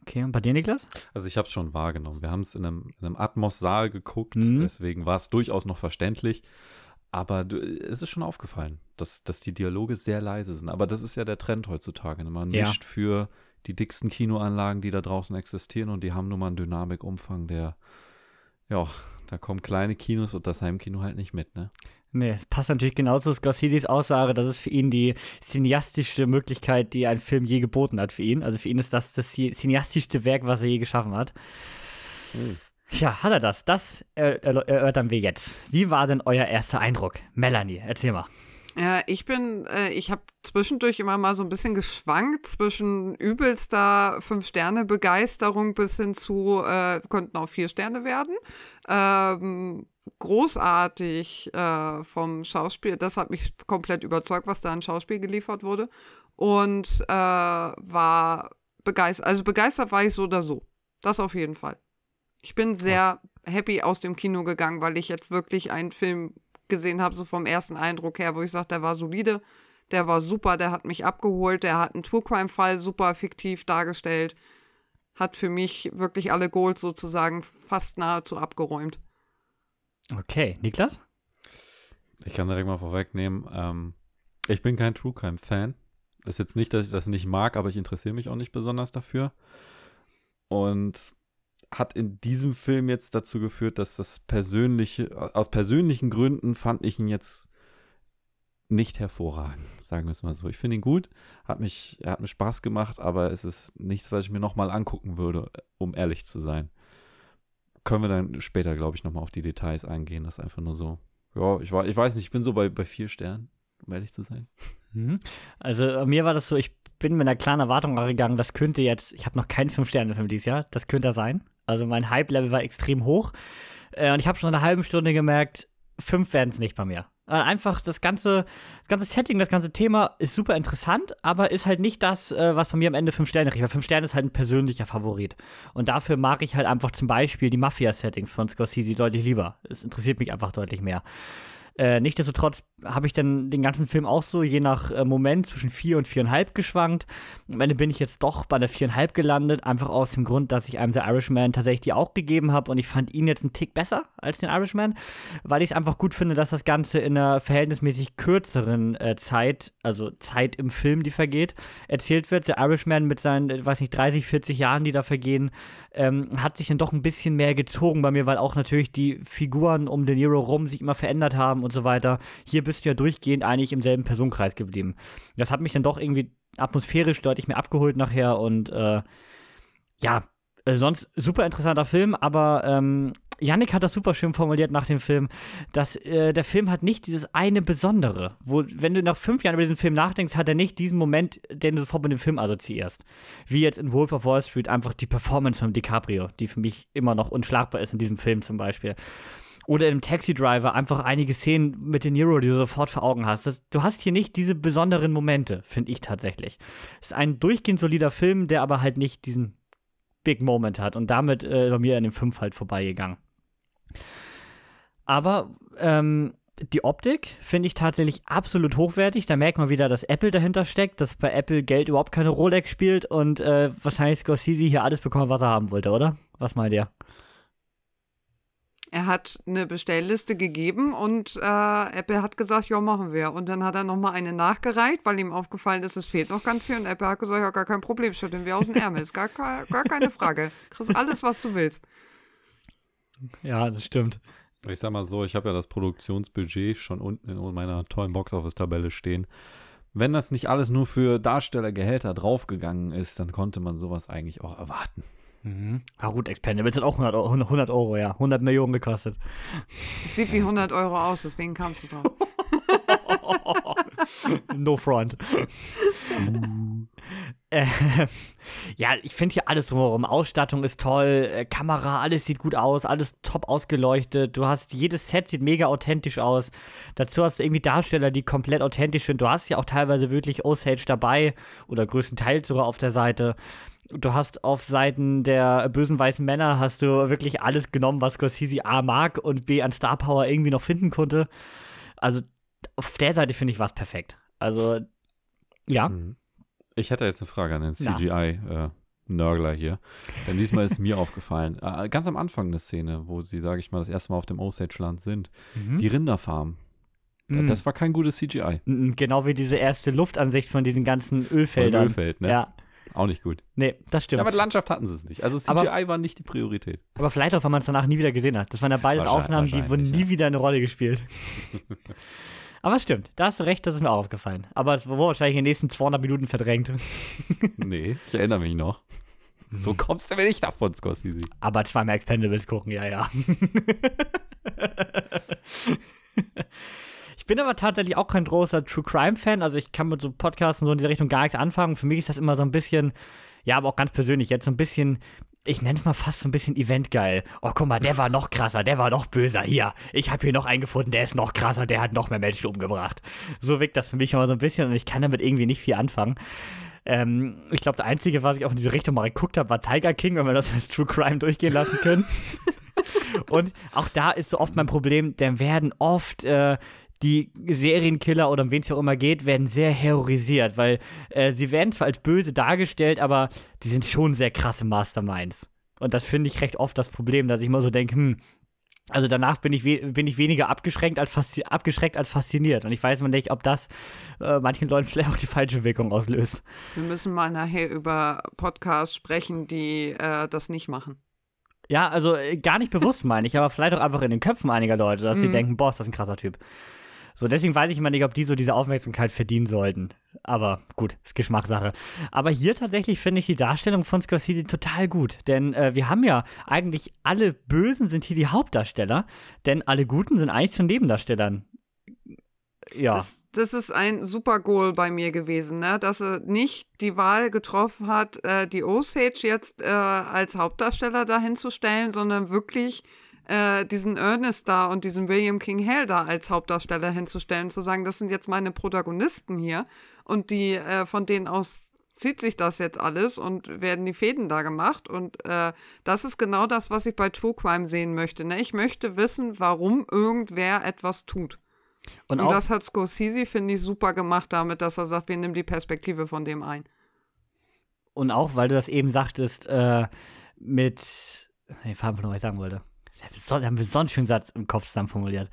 Speaker 1: Okay, und bei dir, Niklas?
Speaker 2: Also ich habe es schon wahrgenommen. Wir haben es in einem, in einem Atmos-Saal geguckt, mhm. deswegen war es durchaus noch verständlich. Aber du, es ist schon aufgefallen, dass, dass die Dialoge sehr leise sind. Aber das ist ja der Trend heutzutage. Ne? Man ja. mischt für die dicksten Kinoanlagen, die da draußen existieren und die haben nun mal einen Dynamikumfang, der, ja, da kommen kleine Kinos und das Heimkino halt nicht mit, ne?
Speaker 1: Nee, es passt natürlich genau zu Scorseses Aussage, das ist für ihn die cineastische Möglichkeit, die ein Film je geboten hat für ihn. Also für ihn ist das das cineastischste Werk, was er je geschaffen hat. Mhm. Ja, hat er das. Das erörtern wir jetzt. Wie war denn euer erster Eindruck? Melanie, erzähl mal.
Speaker 3: Ja, ich bin, äh, ich habe zwischendurch immer mal so ein bisschen geschwankt zwischen übelster Fünf-Sterne-Begeisterung bis hin zu, äh, könnten auch vier Sterne werden. Ähm, großartig äh, vom Schauspiel. Das hat mich komplett überzeugt, was da an Schauspiel geliefert wurde. Und äh, war begeistert. Also begeistert war ich so oder so. Das auf jeden Fall. Ich bin sehr happy aus dem Kino gegangen, weil ich jetzt wirklich einen Film gesehen habe, so vom ersten Eindruck her, wo ich sage, der war solide, der war super, der hat mich abgeholt, der hat einen True Crime-Fall super fiktiv dargestellt, hat für mich wirklich alle Goals sozusagen fast nahezu abgeräumt.
Speaker 1: Okay, Niklas?
Speaker 2: Ich kann direkt mal vorwegnehmen, ähm, ich bin kein True Crime-Fan. Ist jetzt nicht, dass ich das nicht mag, aber ich interessiere mich auch nicht besonders dafür. Und hat in diesem Film jetzt dazu geführt, dass das persönliche, aus persönlichen Gründen fand ich ihn jetzt nicht hervorragend, sagen wir es mal so. Ich finde ihn gut, hat mich, er hat mir Spaß gemacht, aber es ist nichts, was ich mir nochmal angucken würde, um ehrlich zu sein. Können wir dann später, glaube ich, nochmal auf die Details eingehen. Das ist einfach nur so. Ja, ich, war, ich weiß nicht, ich bin so bei, bei vier Sternen, um ehrlich zu sein.
Speaker 1: Mhm. Also mir war das so, ich bin mit einer klaren Erwartung gegangen, das könnte jetzt, ich habe noch keinen Fünf-Sterne-Film dieses Jahr, das könnte er sein. Also mein Hype-Level war extrem hoch. Äh, und ich habe schon nach einer halben Stunde gemerkt, fünf werden es nicht bei mir. Einfach das ganze, das ganze Setting, das ganze Thema ist super interessant, aber ist halt nicht das, äh, was bei mir am Ende fünf Sterne kriegt. Weil fünf Sterne ist halt ein persönlicher Favorit. Und dafür mag ich halt einfach zum Beispiel die Mafia-Settings von Scorsese deutlich lieber. Es interessiert mich einfach deutlich mehr. Äh, Nichtsdestotrotz habe ich dann den ganzen Film auch so je nach äh, Moment zwischen vier und viereinhalb geschwankt. Am Ende bin ich jetzt doch bei der viereinhalb gelandet, einfach aus dem Grund, dass ich einem The Irishman tatsächlich die auch gegeben habe und ich fand ihn jetzt einen Tick besser als den Irishman, weil ich es einfach gut finde, dass das Ganze in einer verhältnismäßig kürzeren äh, Zeit, also Zeit im Film, die vergeht, erzählt wird. The Irishman mit seinen, äh, weiß nicht, 30, 40 Jahren, die da vergehen, ähm, hat sich dann doch ein bisschen mehr gezogen bei mir, weil auch natürlich die Figuren um De Niro rum sich immer verändert haben und so weiter. Hier bist du ja durchgehend eigentlich im selben Personenkreis geblieben. Das hat mich dann doch irgendwie atmosphärisch deutlich mehr abgeholt nachher und äh, ja, äh, sonst super interessanter Film, aber ähm, Yannick hat das super schön formuliert nach dem Film, dass äh, der Film hat nicht dieses eine Besondere, wo, wenn du nach fünf Jahren über diesen Film nachdenkst, hat er nicht diesen Moment, den du sofort mit dem Film assoziierst. Wie jetzt in Wolf of Wall Street einfach die Performance von DiCaprio, die für mich immer noch unschlagbar ist in diesem Film zum Beispiel. Oder im Taxi Driver einfach einige Szenen mit den Nero, die du sofort vor Augen hast. Das, du hast hier nicht diese besonderen Momente, finde ich tatsächlich. Es ist ein durchgehend solider Film, der aber halt nicht diesen Big Moment hat und damit äh, bei mir in dem 5 halt vorbeigegangen. Aber ähm, die Optik finde ich tatsächlich absolut hochwertig. Da merkt man wieder, dass Apple dahinter steckt, dass bei Apple Geld überhaupt keine Rolex spielt und äh, wahrscheinlich Scorsese hier alles bekommen, was er haben wollte, oder? Was meint ihr?
Speaker 3: Er hat eine Bestellliste gegeben und äh, Apple hat gesagt, ja, machen wir. Und dann hat er nochmal eine nachgereicht, weil ihm aufgefallen ist, es fehlt noch ganz viel. Und Apple hat gesagt, ja, gar kein Problem, schütteln wir aus dem Ärmel. Ist gar, gar keine Frage. Du kriegst alles, was du willst.
Speaker 1: Ja, das stimmt.
Speaker 2: Ich sag mal so, ich habe ja das Produktionsbudget schon unten in meiner tollen Boxoffice-Tabelle stehen. Wenn das nicht alles nur für Darstellergehälter draufgegangen ist, dann konnte man sowas eigentlich auch erwarten.
Speaker 1: Mhm. Ah gut, Expendables hat auch 100 Euro, 100 Euro, ja. 100 Millionen gekostet.
Speaker 3: Sieht wie 100 Euro aus, deswegen kamst du drauf. [laughs]
Speaker 1: no front. [laughs] Äh, [laughs] ja, ich finde hier alles drumherum. Ausstattung ist toll, äh, Kamera, alles sieht gut aus, alles top ausgeleuchtet. Du hast, jedes Set sieht mega authentisch aus. Dazu hast du irgendwie Darsteller, die komplett authentisch sind. Du hast ja auch teilweise wirklich Osage dabei oder größtenteils sogar auf der Seite. Du hast auf Seiten der bösen weißen Männer hast du wirklich alles genommen, was Scorsese A mag und B an Star Power irgendwie noch finden konnte. Also auf der Seite finde ich was perfekt. Also ja. Mhm.
Speaker 2: Ich hätte jetzt eine Frage an den CGI-Nörgler äh, hier. Denn diesmal ist mir [laughs] aufgefallen, äh, ganz am Anfang eine Szene, wo sie, sage ich mal, das erste Mal auf dem Osage-Land sind, mhm. die Rinderfarm. Mhm. Das war kein gutes CGI.
Speaker 1: Genau wie diese erste Luftansicht von diesen ganzen Ölfeldern.
Speaker 2: Ölfeld, ne? Ja. Auch nicht gut.
Speaker 1: Nee, das stimmt.
Speaker 2: Aber die Landschaft hatten sie es nicht. Also CGI aber, war nicht die Priorität.
Speaker 1: Aber vielleicht auch, weil man es danach nie wieder gesehen hat. Das waren ja beides Aufnahmen, die wurden nie ja. wieder eine Rolle gespielt. [laughs] Aber stimmt, da hast du recht, das ist mir auch aufgefallen. Aber es wurde wahrscheinlich in den nächsten 200 Minuten verdrängt. [laughs]
Speaker 2: nee, ich erinnere mich noch. So mhm. kommst du mir nicht davon, Scorsese.
Speaker 1: Aber zweimal Expendables gucken, ja, ja. ich bin aber tatsächlich auch kein großer True Crime-Fan. Also ich kann mit so Podcasts und so in dieser Richtung gar nichts anfangen. Für mich ist das immer so ein bisschen, ja, aber auch ganz persönlich, jetzt so ein bisschen ich nenne es mal fast so ein bisschen eventgeil. Oh, guck mal, der war noch krasser, der war noch böser. Hier, ich habe hier noch einen gefunden, der ist noch krasser, der hat noch mehr Menschen umgebracht. So wirkt das für mich immer so ein bisschen und ich kann damit irgendwie nicht viel anfangen. Ähm, ich glaube, das Einzige, was ich auch in diese Richtung mal geguckt habe, war Tiger King, wenn wir das als True Crime durchgehen lassen können. [laughs] und auch da ist so oft mein Problem, denn werden oft äh, die Serienkiller oder um wen es auch immer geht, werden sehr heroisiert, weil äh, sie werden zwar als böse dargestellt, aber die sind schon sehr krasse Masterminds. Und das finde ich recht oft das Problem, dass ich immer so denke, hm, also danach bin ich, bin ich weniger abgeschränkt als, abgeschreckt als fasziniert. Und ich weiß immer nicht, ob das äh, manchen Leuten [laughs] vielleicht auch die falsche Wirkung auslöst.
Speaker 3: Wir müssen mal nachher über Podcasts sprechen, die äh, das nicht machen.
Speaker 1: Ja, also äh, gar nicht bewusst [laughs] meine ich, aber vielleicht auch einfach in den Köpfen einiger Leute, dass mm. sie mhm. denken, boah, ist das ein krasser Typ. So, deswegen weiß ich immer nicht, ob die so diese Aufmerksamkeit verdienen sollten. Aber gut, ist Geschmackssache. Aber hier tatsächlich finde ich die Darstellung von Scorsese total gut. Denn äh, wir haben ja eigentlich alle Bösen sind hier die Hauptdarsteller, denn alle Guten sind eigentlich zu Nebendarstellern.
Speaker 3: Ja. Das, das, ist ein super Goal bei mir gewesen, ne? dass er nicht die Wahl getroffen hat, äh, die Osage jetzt äh, als Hauptdarsteller dahinzustellen, sondern wirklich äh, diesen Ernest da und diesen William King Hale da als Hauptdarsteller hinzustellen, zu sagen, das sind jetzt meine Protagonisten hier und die äh, von denen aus zieht sich das jetzt alles und werden die Fäden da gemacht. Und äh, das ist genau das, was ich bei True Crime sehen möchte. Ne? Ich möchte wissen, warum irgendwer etwas tut. Und, und das hat Scorsese, finde ich, super gemacht damit, dass er sagt, wir nehmen die Perspektive von dem ein.
Speaker 1: Und auch, weil du das eben sagtest, äh, mit. Ich habe noch was ich sagen wollte. Da haben wir so einen schönen Satz im Kopf zusammen formuliert.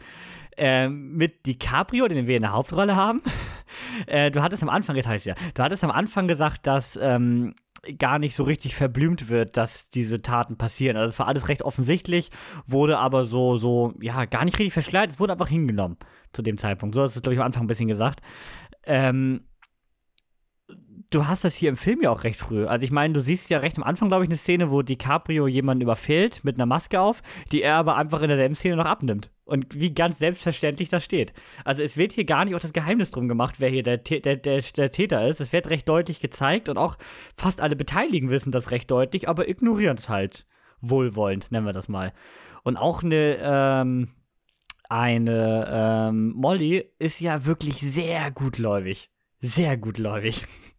Speaker 1: Äh, mit DiCaprio, den wir in der Hauptrolle haben. [laughs] äh, du hattest am Anfang, jetzt ja, du hattest am Anfang gesagt, dass ähm, gar nicht so richtig verblümt wird, dass diese Taten passieren. Also es war alles recht offensichtlich, wurde aber so, so, ja, gar nicht richtig verschleiert, es wurde einfach hingenommen zu dem Zeitpunkt. So hast du es, glaube ich, am Anfang ein bisschen gesagt. Ähm, du hast das hier im Film ja auch recht früh. Also ich meine, du siehst ja recht am Anfang, glaube ich, eine Szene, wo DiCaprio jemanden überfällt mit einer Maske auf, die er aber einfach in derselben Szene noch abnimmt. Und wie ganz selbstverständlich das steht. Also es wird hier gar nicht auch das Geheimnis drum gemacht, wer hier der, der, der, der Täter ist. Es wird recht deutlich gezeigt und auch fast alle Beteiligten wissen das recht deutlich, aber ignorieren es halt wohlwollend, nennen wir das mal. Und auch eine, ähm, eine ähm, Molly ist ja wirklich sehr gutläufig. Sehr gutläufig. [laughs]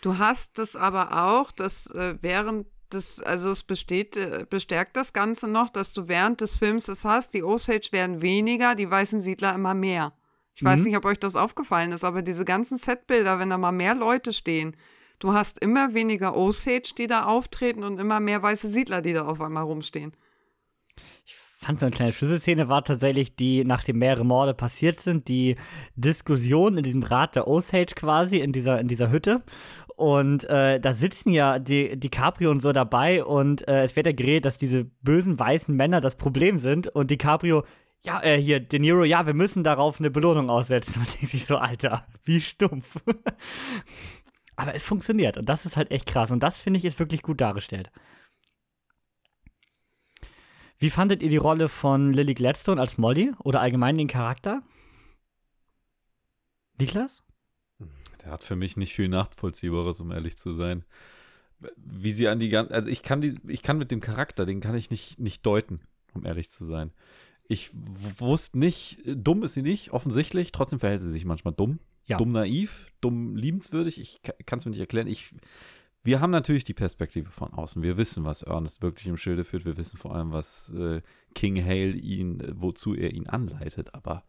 Speaker 3: Du hast es aber auch, dass äh, während des, also es besteht, äh, bestärkt das Ganze noch, dass du während des Films es hast, die Osage werden weniger, die weißen Siedler immer mehr. Ich mhm. weiß nicht, ob euch das aufgefallen ist, aber diese ganzen Setbilder, wenn da mal mehr Leute stehen, du hast immer weniger Osage, die da auftreten und immer mehr weiße Siedler, die da auf einmal rumstehen
Speaker 1: fand so eine kleine Schlüsselszene war tatsächlich die, nachdem mehrere Morde passiert sind, die Diskussion in diesem Rat der Osage quasi, in dieser, in dieser Hütte. Und äh, da sitzen ja die DiCaprio und so dabei und äh, es wird ja geredet, dass diese bösen weißen Männer das Problem sind und DiCaprio, ja, äh, hier, De Niro, ja, wir müssen darauf eine Belohnung aussetzen. [laughs] Und denkt sich so, Alter, wie stumpf. [laughs] Aber es funktioniert und das ist halt echt krass und das finde ich ist wirklich gut dargestellt. Wie fandet ihr die Rolle von Lily Gladstone als Molly oder allgemein den Charakter? Niklas?
Speaker 2: Hat für mich nicht viel Nachvollziehbares, um ehrlich zu sein. Wie sie an die ganze, also ich kann die, ich kann mit dem Charakter, den kann ich nicht, nicht deuten, um ehrlich zu sein. Ich wusste nicht, dumm ist sie nicht, offensichtlich, trotzdem verhält sie sich manchmal dumm. Ja. Dumm naiv, dumm liebenswürdig, ich kann es mir nicht erklären. Ich, wir haben natürlich die Perspektive von außen. Wir wissen, was Ernest wirklich im Schilde führt. Wir wissen vor allem, was äh, King Hale ihn, äh, wozu er ihn anleitet. Aber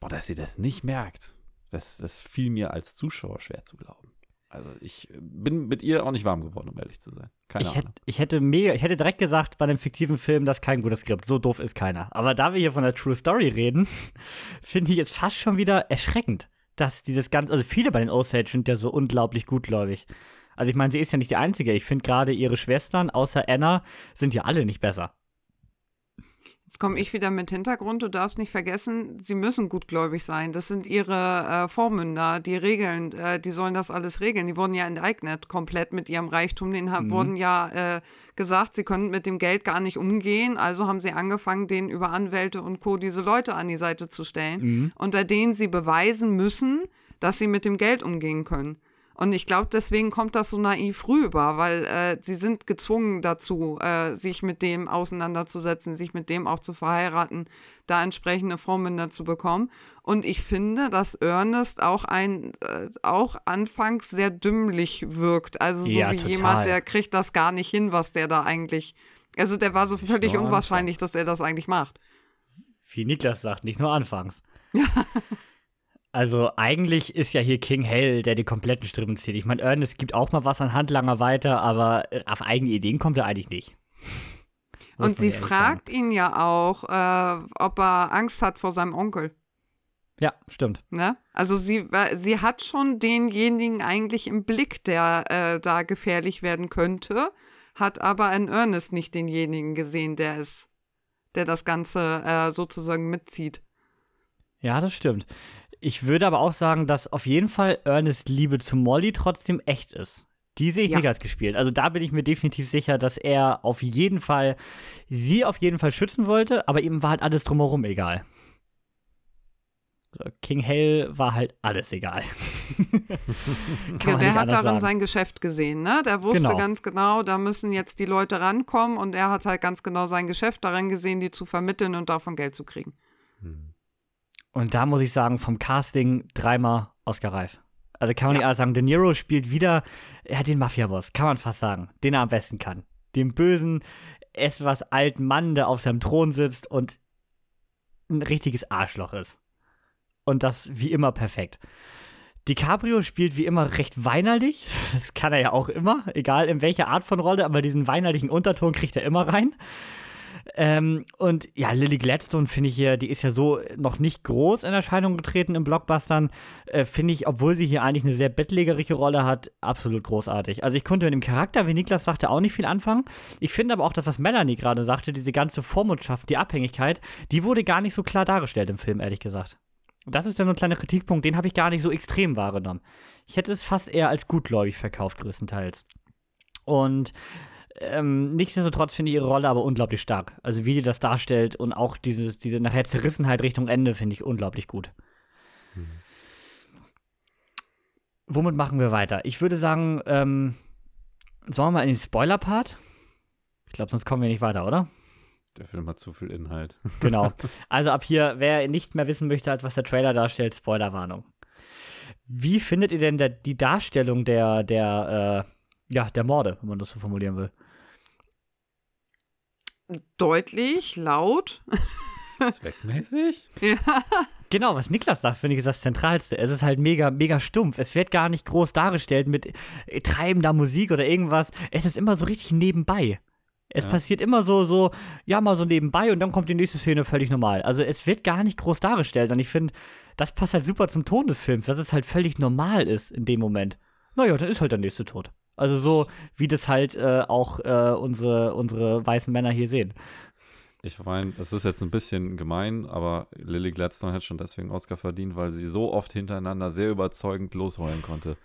Speaker 2: boah, dass sie das nicht merkt, das, das fiel mir als Zuschauer schwer zu glauben. Also ich bin mit ihr auch nicht warm geworden, um ehrlich zu sein. Keine
Speaker 1: ich,
Speaker 2: Ahnung.
Speaker 1: Hätte, ich hätte mega, ich hätte direkt gesagt bei einem fiktiven Film, das ist kein gutes Skript. So doof ist keiner. Aber da wir hier von der True Story reden, [laughs] finde ich es fast schon wieder erschreckend, dass dieses ganze, also viele bei den Osage sind ja so unglaublich gutgläubig. Also ich meine, sie ist ja nicht die Einzige. Ich finde gerade ihre Schwestern, außer Anna, sind ja alle nicht besser.
Speaker 3: Jetzt komme ich wieder mit Hintergrund. Du darfst nicht vergessen, sie müssen gutgläubig sein. Das sind ihre äh, Vormünder, die regeln, äh, die sollen das alles regeln. Die wurden ja enteignet komplett mit ihrem Reichtum. Den mhm. wurden ja äh, gesagt, sie können mit dem Geld gar nicht umgehen. Also haben sie angefangen, denen über Anwälte und Co. diese Leute an die Seite zu stellen, mhm. unter denen sie beweisen müssen, dass sie mit dem Geld umgehen können. Und ich glaube, deswegen kommt das so naiv rüber, weil äh, sie sind gezwungen dazu, äh, sich mit dem auseinanderzusetzen, sich mit dem auch zu verheiraten, da entsprechende Vormünder zu bekommen. Und ich finde, dass Ernest auch ein, äh, auch anfangs sehr dümmlich wirkt. Also so ja, wie total. jemand, der kriegt das gar nicht hin, was der da eigentlich. Also der war so völlig unwahrscheinlich, dass er das eigentlich macht.
Speaker 1: Wie Niklas sagt, nicht nur anfangs. [laughs] Also eigentlich ist ja hier King Hell, der die kompletten Strippen zieht. Ich meine, Ernest gibt auch mal was an Handlanger weiter, aber äh, auf eigene Ideen kommt er eigentlich nicht. [laughs]
Speaker 3: Und sie fragt sagen. ihn ja auch, äh, ob er Angst hat vor seinem Onkel.
Speaker 1: Ja, stimmt.
Speaker 3: Ne? Also sie, sie hat schon denjenigen eigentlich im Blick, der äh, da gefährlich werden könnte, hat aber in Ernest nicht denjenigen gesehen, der es, der das Ganze äh, sozusagen mitzieht.
Speaker 1: Ja, das stimmt. Ich würde aber auch sagen, dass auf jeden Fall Ernest Liebe zu Molly trotzdem echt ist. Die sehe ich ja. nicht als gespielt. Also da bin ich mir definitiv sicher, dass er auf jeden Fall sie auf jeden Fall schützen wollte, aber ihm war halt alles drumherum egal. King Hell war halt alles egal. [laughs]
Speaker 3: ja, der hat darin sagen. sein Geschäft gesehen, ne? Der wusste genau. ganz genau, da müssen jetzt die Leute rankommen und er hat halt ganz genau sein Geschäft darin gesehen, die zu vermitteln und davon Geld zu kriegen. Hm.
Speaker 1: Und da muss ich sagen, vom Casting dreimal Oscar Reif. Also kann man ja. nicht alles sagen. De Niro spielt wieder, er hat den Mafia-Boss, kann man fast sagen, den er am besten kann. Den bösen, etwas alten Mann, der auf seinem Thron sitzt und ein richtiges Arschloch ist. Und das wie immer perfekt. DiCaprio spielt wie immer recht weinerlich. Das kann er ja auch immer, egal in welcher Art von Rolle, aber diesen weinerlichen Unterton kriegt er immer rein. Ähm, und ja, Lily Gladstone finde ich hier, die ist ja so noch nicht groß in Erscheinung getreten im Blockbustern. Äh, finde ich, obwohl sie hier eigentlich eine sehr bettlägerige Rolle hat, absolut großartig. Also ich konnte mit dem Charakter, wie Niklas sagte, auch nicht viel anfangen. Ich finde aber auch, dass was Melanie gerade sagte, diese ganze Vormundschaft, die Abhängigkeit, die wurde gar nicht so klar dargestellt im Film, ehrlich gesagt. Das ist dann so ein kleiner Kritikpunkt, den habe ich gar nicht so extrem wahrgenommen. Ich hätte es fast eher als gutgläubig verkauft, größtenteils. Und ähm, nichtsdestotrotz finde ich ihre Rolle aber unglaublich stark. Also wie sie das darstellt und auch dieses, diese nachher Zerrissenheit Richtung Ende finde ich unglaublich gut. Mhm. Womit machen wir weiter? Ich würde sagen, ähm, sollen wir mal in den Spoiler-Part? Ich glaube, sonst kommen wir nicht weiter, oder?
Speaker 2: Der Film hat zu viel Inhalt. [laughs]
Speaker 1: Genau. Also ab hier, wer nicht mehr wissen möchte, als was der Trailer darstellt, Spoilerwarnung. Wie findet ihr denn der, die Darstellung der, der, äh, ja, der Morde, wenn man das so formulieren will?
Speaker 3: Deutlich, laut. [laughs]
Speaker 2: Zweckmäßig?
Speaker 3: ja.
Speaker 1: Genau, was Niklas sagt, finde ich, ist das Zentralste. Es ist halt mega, mega stumpf. Es wird gar nicht groß dargestellt mit äh, treibender Musik oder irgendwas. Es ist immer so richtig nebenbei. Es ja. passiert immer so, so, ja, mal so nebenbei und dann kommt die nächste Szene völlig normal. Also es wird gar nicht groß dargestellt und ich finde, das passt halt super zum Ton des Films, dass es halt völlig normal ist in dem Moment. Naja, dann ist halt der nächste tot. Also so, wie das halt äh, auch äh, unsere, unsere weißen Männer hier sehen.
Speaker 2: Ich meine, das ist jetzt ein bisschen gemein, aber Lily Gladstone hat schon deswegen Oscar verdient, weil sie so oft hintereinander sehr überzeugend losheulen konnte.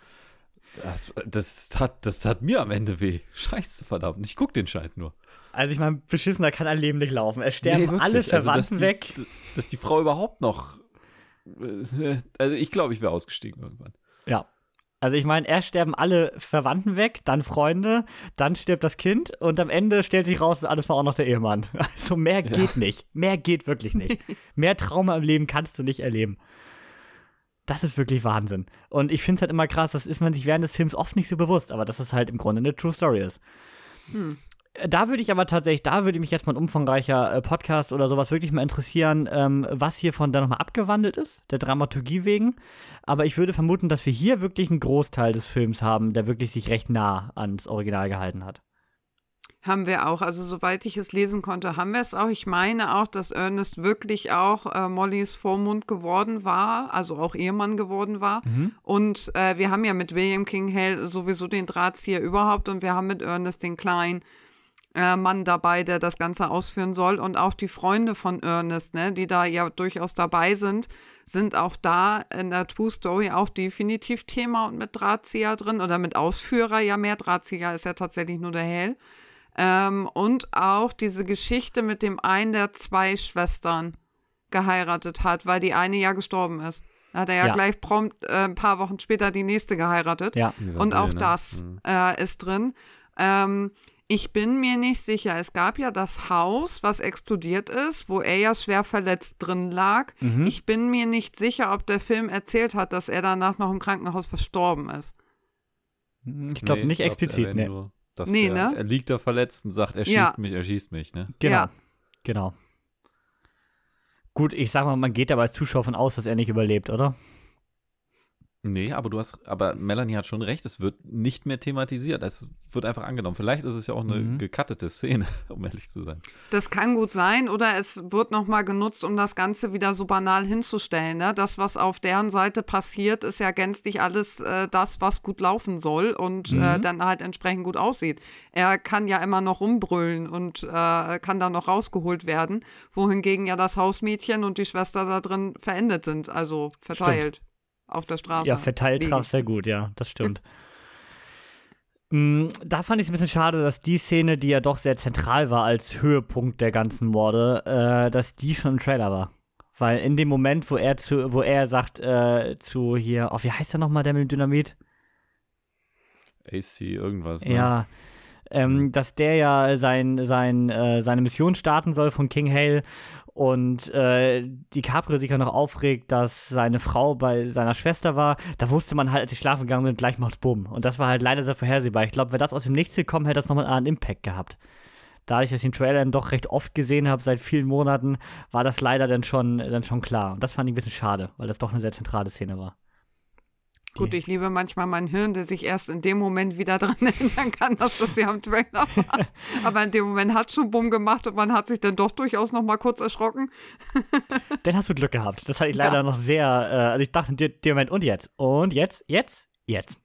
Speaker 2: Das, das, hat, das hat mir am Ende weh. Scheiße, verdammt. Ich guck den Scheiß nur.
Speaker 1: Also ich meine, beschissener kann ein Leben nicht laufen. Es sterben nee, alle Verwandten also, dass weg.
Speaker 2: Die, dass die Frau überhaupt noch. Äh, also ich glaube, ich wäre ausgestiegen irgendwann.
Speaker 1: Ja, Also ich meine, erst sterben alle Verwandten weg, dann Freunde, dann stirbt das Kind und am Ende stellt sich raus, alles war auch noch der Ehemann. [laughs] Also mehr geht ja. nicht. Mehr geht wirklich nicht. [laughs] mehr Trauma im Leben kannst du nicht erleben. Das ist wirklich Wahnsinn. Und ich finde es halt immer krass, das ist man sich während des Films oft nicht so bewusst, aber dass es halt im Grunde eine True Story ist. Hm da würde ich aber tatsächlich, da würde mich jetzt mal ein umfangreicher äh, Podcast oder sowas wirklich mal interessieren, ähm, was hiervon dann nochmal abgewandelt ist, der Dramaturgie wegen. Aber ich würde vermuten, dass wir hier wirklich einen Großteil des Films haben, der wirklich sich recht nah ans Original gehalten hat.
Speaker 3: Haben wir auch. Also soweit ich es lesen konnte, haben wir es auch. Ich meine auch, dass Ernest wirklich auch äh, Mollys Vormund geworden war, also auch Ehemann geworden war. Mhm. Und äh, wir haben ja mit William King Hale sowieso den Drahtzieher überhaupt und wir haben mit Ernest den Kleinen äh, Mann dabei, der das Ganze ausführen soll. Und auch die Freunde von Ernest, ne, die da ja durchaus dabei sind, sind auch da in der True Story auch definitiv Thema und mit Drahtzieher drin oder mit Ausführer. Ja, mehr Drahtzieher ist ja tatsächlich nur der Hell. Ähm, und auch diese Geschichte mit dem einen der zwei Schwestern geheiratet hat, weil die eine ja gestorben ist. Da hat er ja, ja. gleich prompt äh, ein paar Wochen später die nächste geheiratet. Ja. Und auch ne? das mhm. äh, ist drin. Ähm, ich bin mir nicht sicher. Es gab ja das Haus, was explodiert ist, wo er ja schwer verletzt drin lag. Mhm. Ich bin mir nicht sicher, ob der Film erzählt hat, dass er danach noch im Krankenhaus verstorben ist.
Speaker 1: Hm, ich glaube nee, nicht explizit, nee. Nur,
Speaker 2: nee, der, ne? Er liegt da verletzt und sagt, er schießt ja. mich, er schießt mich, ne?
Speaker 1: Genau. Ja. Genau. Gut, ich sag mal, man geht aber als Zuschauer von aus, dass er nicht überlebt, oder?
Speaker 2: Nee, aber du hast, aber Melanie hat schon recht, es wird nicht mehr thematisiert. Es wird einfach angenommen. Vielleicht ist es ja auch eine mhm. gekattete Szene, [laughs] um ehrlich zu sein.
Speaker 3: Das kann gut sein, oder es wird nochmal genutzt, um das Ganze wieder so banal hinzustellen. Ne? Das, was auf deren Seite passiert, ist ja gänzlich alles äh, das, was gut laufen soll und äh, mhm. äh, dann halt entsprechend gut aussieht. Er kann ja immer noch rumbrüllen und äh, kann dann noch rausgeholt werden, wohingegen ja das Hausmädchen und die Schwester da drin verendet sind, also verteilt. Stimmt auf der Straße.
Speaker 1: Ja, verteilt traf sehr gut, ja, das stimmt. [laughs] mm, da fand ich es ein bisschen schade, dass die Szene, die ja doch sehr zentral war als Höhepunkt der ganzen Morde, äh, dass die schon im Trailer war. Weil in dem Moment, wo er zu, wo er sagt äh, zu hier, oh, wie heißt der nochmal, der mit dem Dynamit?
Speaker 2: AC irgendwas. Ne?
Speaker 1: Ja, ähm, dass der ja sein, sein, äh, seine Mission starten soll von King Hale und äh, DiCaprio sich ja noch aufregt, dass seine Frau bei seiner Schwester war, da wusste man halt, als sie schlafen gegangen sind, gleich macht Bumm. Und das war halt leider sehr vorhersehbar. Ich glaube, wäre das aus dem Nichts gekommen, hätte das nochmal einen Impact gehabt. Dadurch, dass ich den Trailer dann doch recht oft gesehen habe, seit vielen Monaten, war das leider dann schon, dann schon klar. Und das fand ich ein bisschen schade, weil das doch eine sehr zentrale Szene war.
Speaker 3: Gut, ich liebe manchmal mein Hirn, der sich erst in dem Moment wieder [laughs] daran erinnern kann, dass das ja am Trailer war. [laughs] Aber in dem Moment hat es schon Bumm gemacht und man hat sich dann doch durchaus noch mal kurz erschrocken. [laughs]
Speaker 1: dann hast du Glück gehabt. Das hatte ich leider ja. noch sehr, äh, also ich dachte in dem Moment, und jetzt? Und jetzt? Jetzt? Jetzt.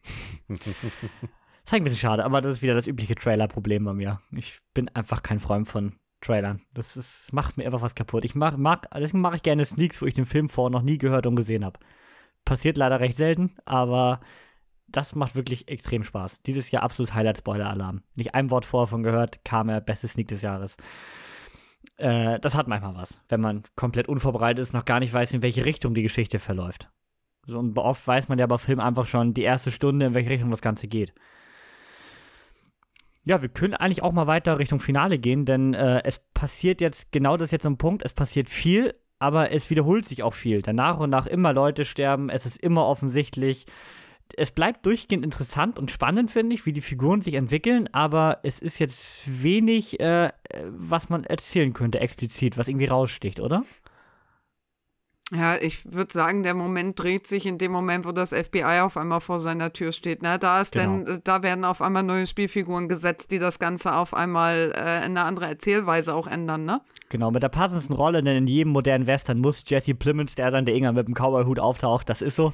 Speaker 1: das ist ein bisschen schade, aber das ist wieder das übliche Trailer-Problem bei mir. Ich bin einfach kein Freund von Trailern. Das, ist, macht mir einfach was kaputt. Ich mag, mag deswegen mache ich gerne Sneaks, wo ich den Film vorher noch nie gehört und gesehen habe. Passiert leider recht selten, aber das macht wirklich extrem Spaß. Dieses Jahr absolut Highlight-Spoiler-Alarm. Nicht ein Wort vorher von gehört, kam er, bestes Sneak des Jahres. Äh, das hat manchmal was, wenn man komplett unvorbereitet ist, noch gar nicht weiß, in welche Richtung die Geschichte verläuft. So, und oft weiß man ja bei Film einfach schon die erste Stunde, in welche Richtung das Ganze geht. Ja, wir können eigentlich auch mal weiter Richtung Finale gehen, denn äh, es passiert jetzt, genau das ist jetzt so ein Punkt, es passiert viel, aber es wiederholt sich auch viel. Denn nach und nach immer Leute sterben, es ist immer offensichtlich. Es bleibt durchgehend interessant und spannend, finde ich, wie die Figuren sich entwickeln, aber es ist jetzt wenig, äh, was man erzählen könnte, explizit, was irgendwie raussticht, oder?
Speaker 3: Ja, ich würde sagen, der Moment dreht sich in dem Moment, wo das FBI auf einmal vor seiner Tür steht. Ne? Da ist genau. denn, da werden auf einmal neue Spielfiguren gesetzt, die das Ganze auf einmal äh, in eine andere Erzählweise auch ändern, ne?
Speaker 1: Genau, mit der passendsten Rolle, denn in jedem modernen Western muss Jesse Plemons der sein, der Inga mit dem Cowboy-Hut auftaucht, das ist so.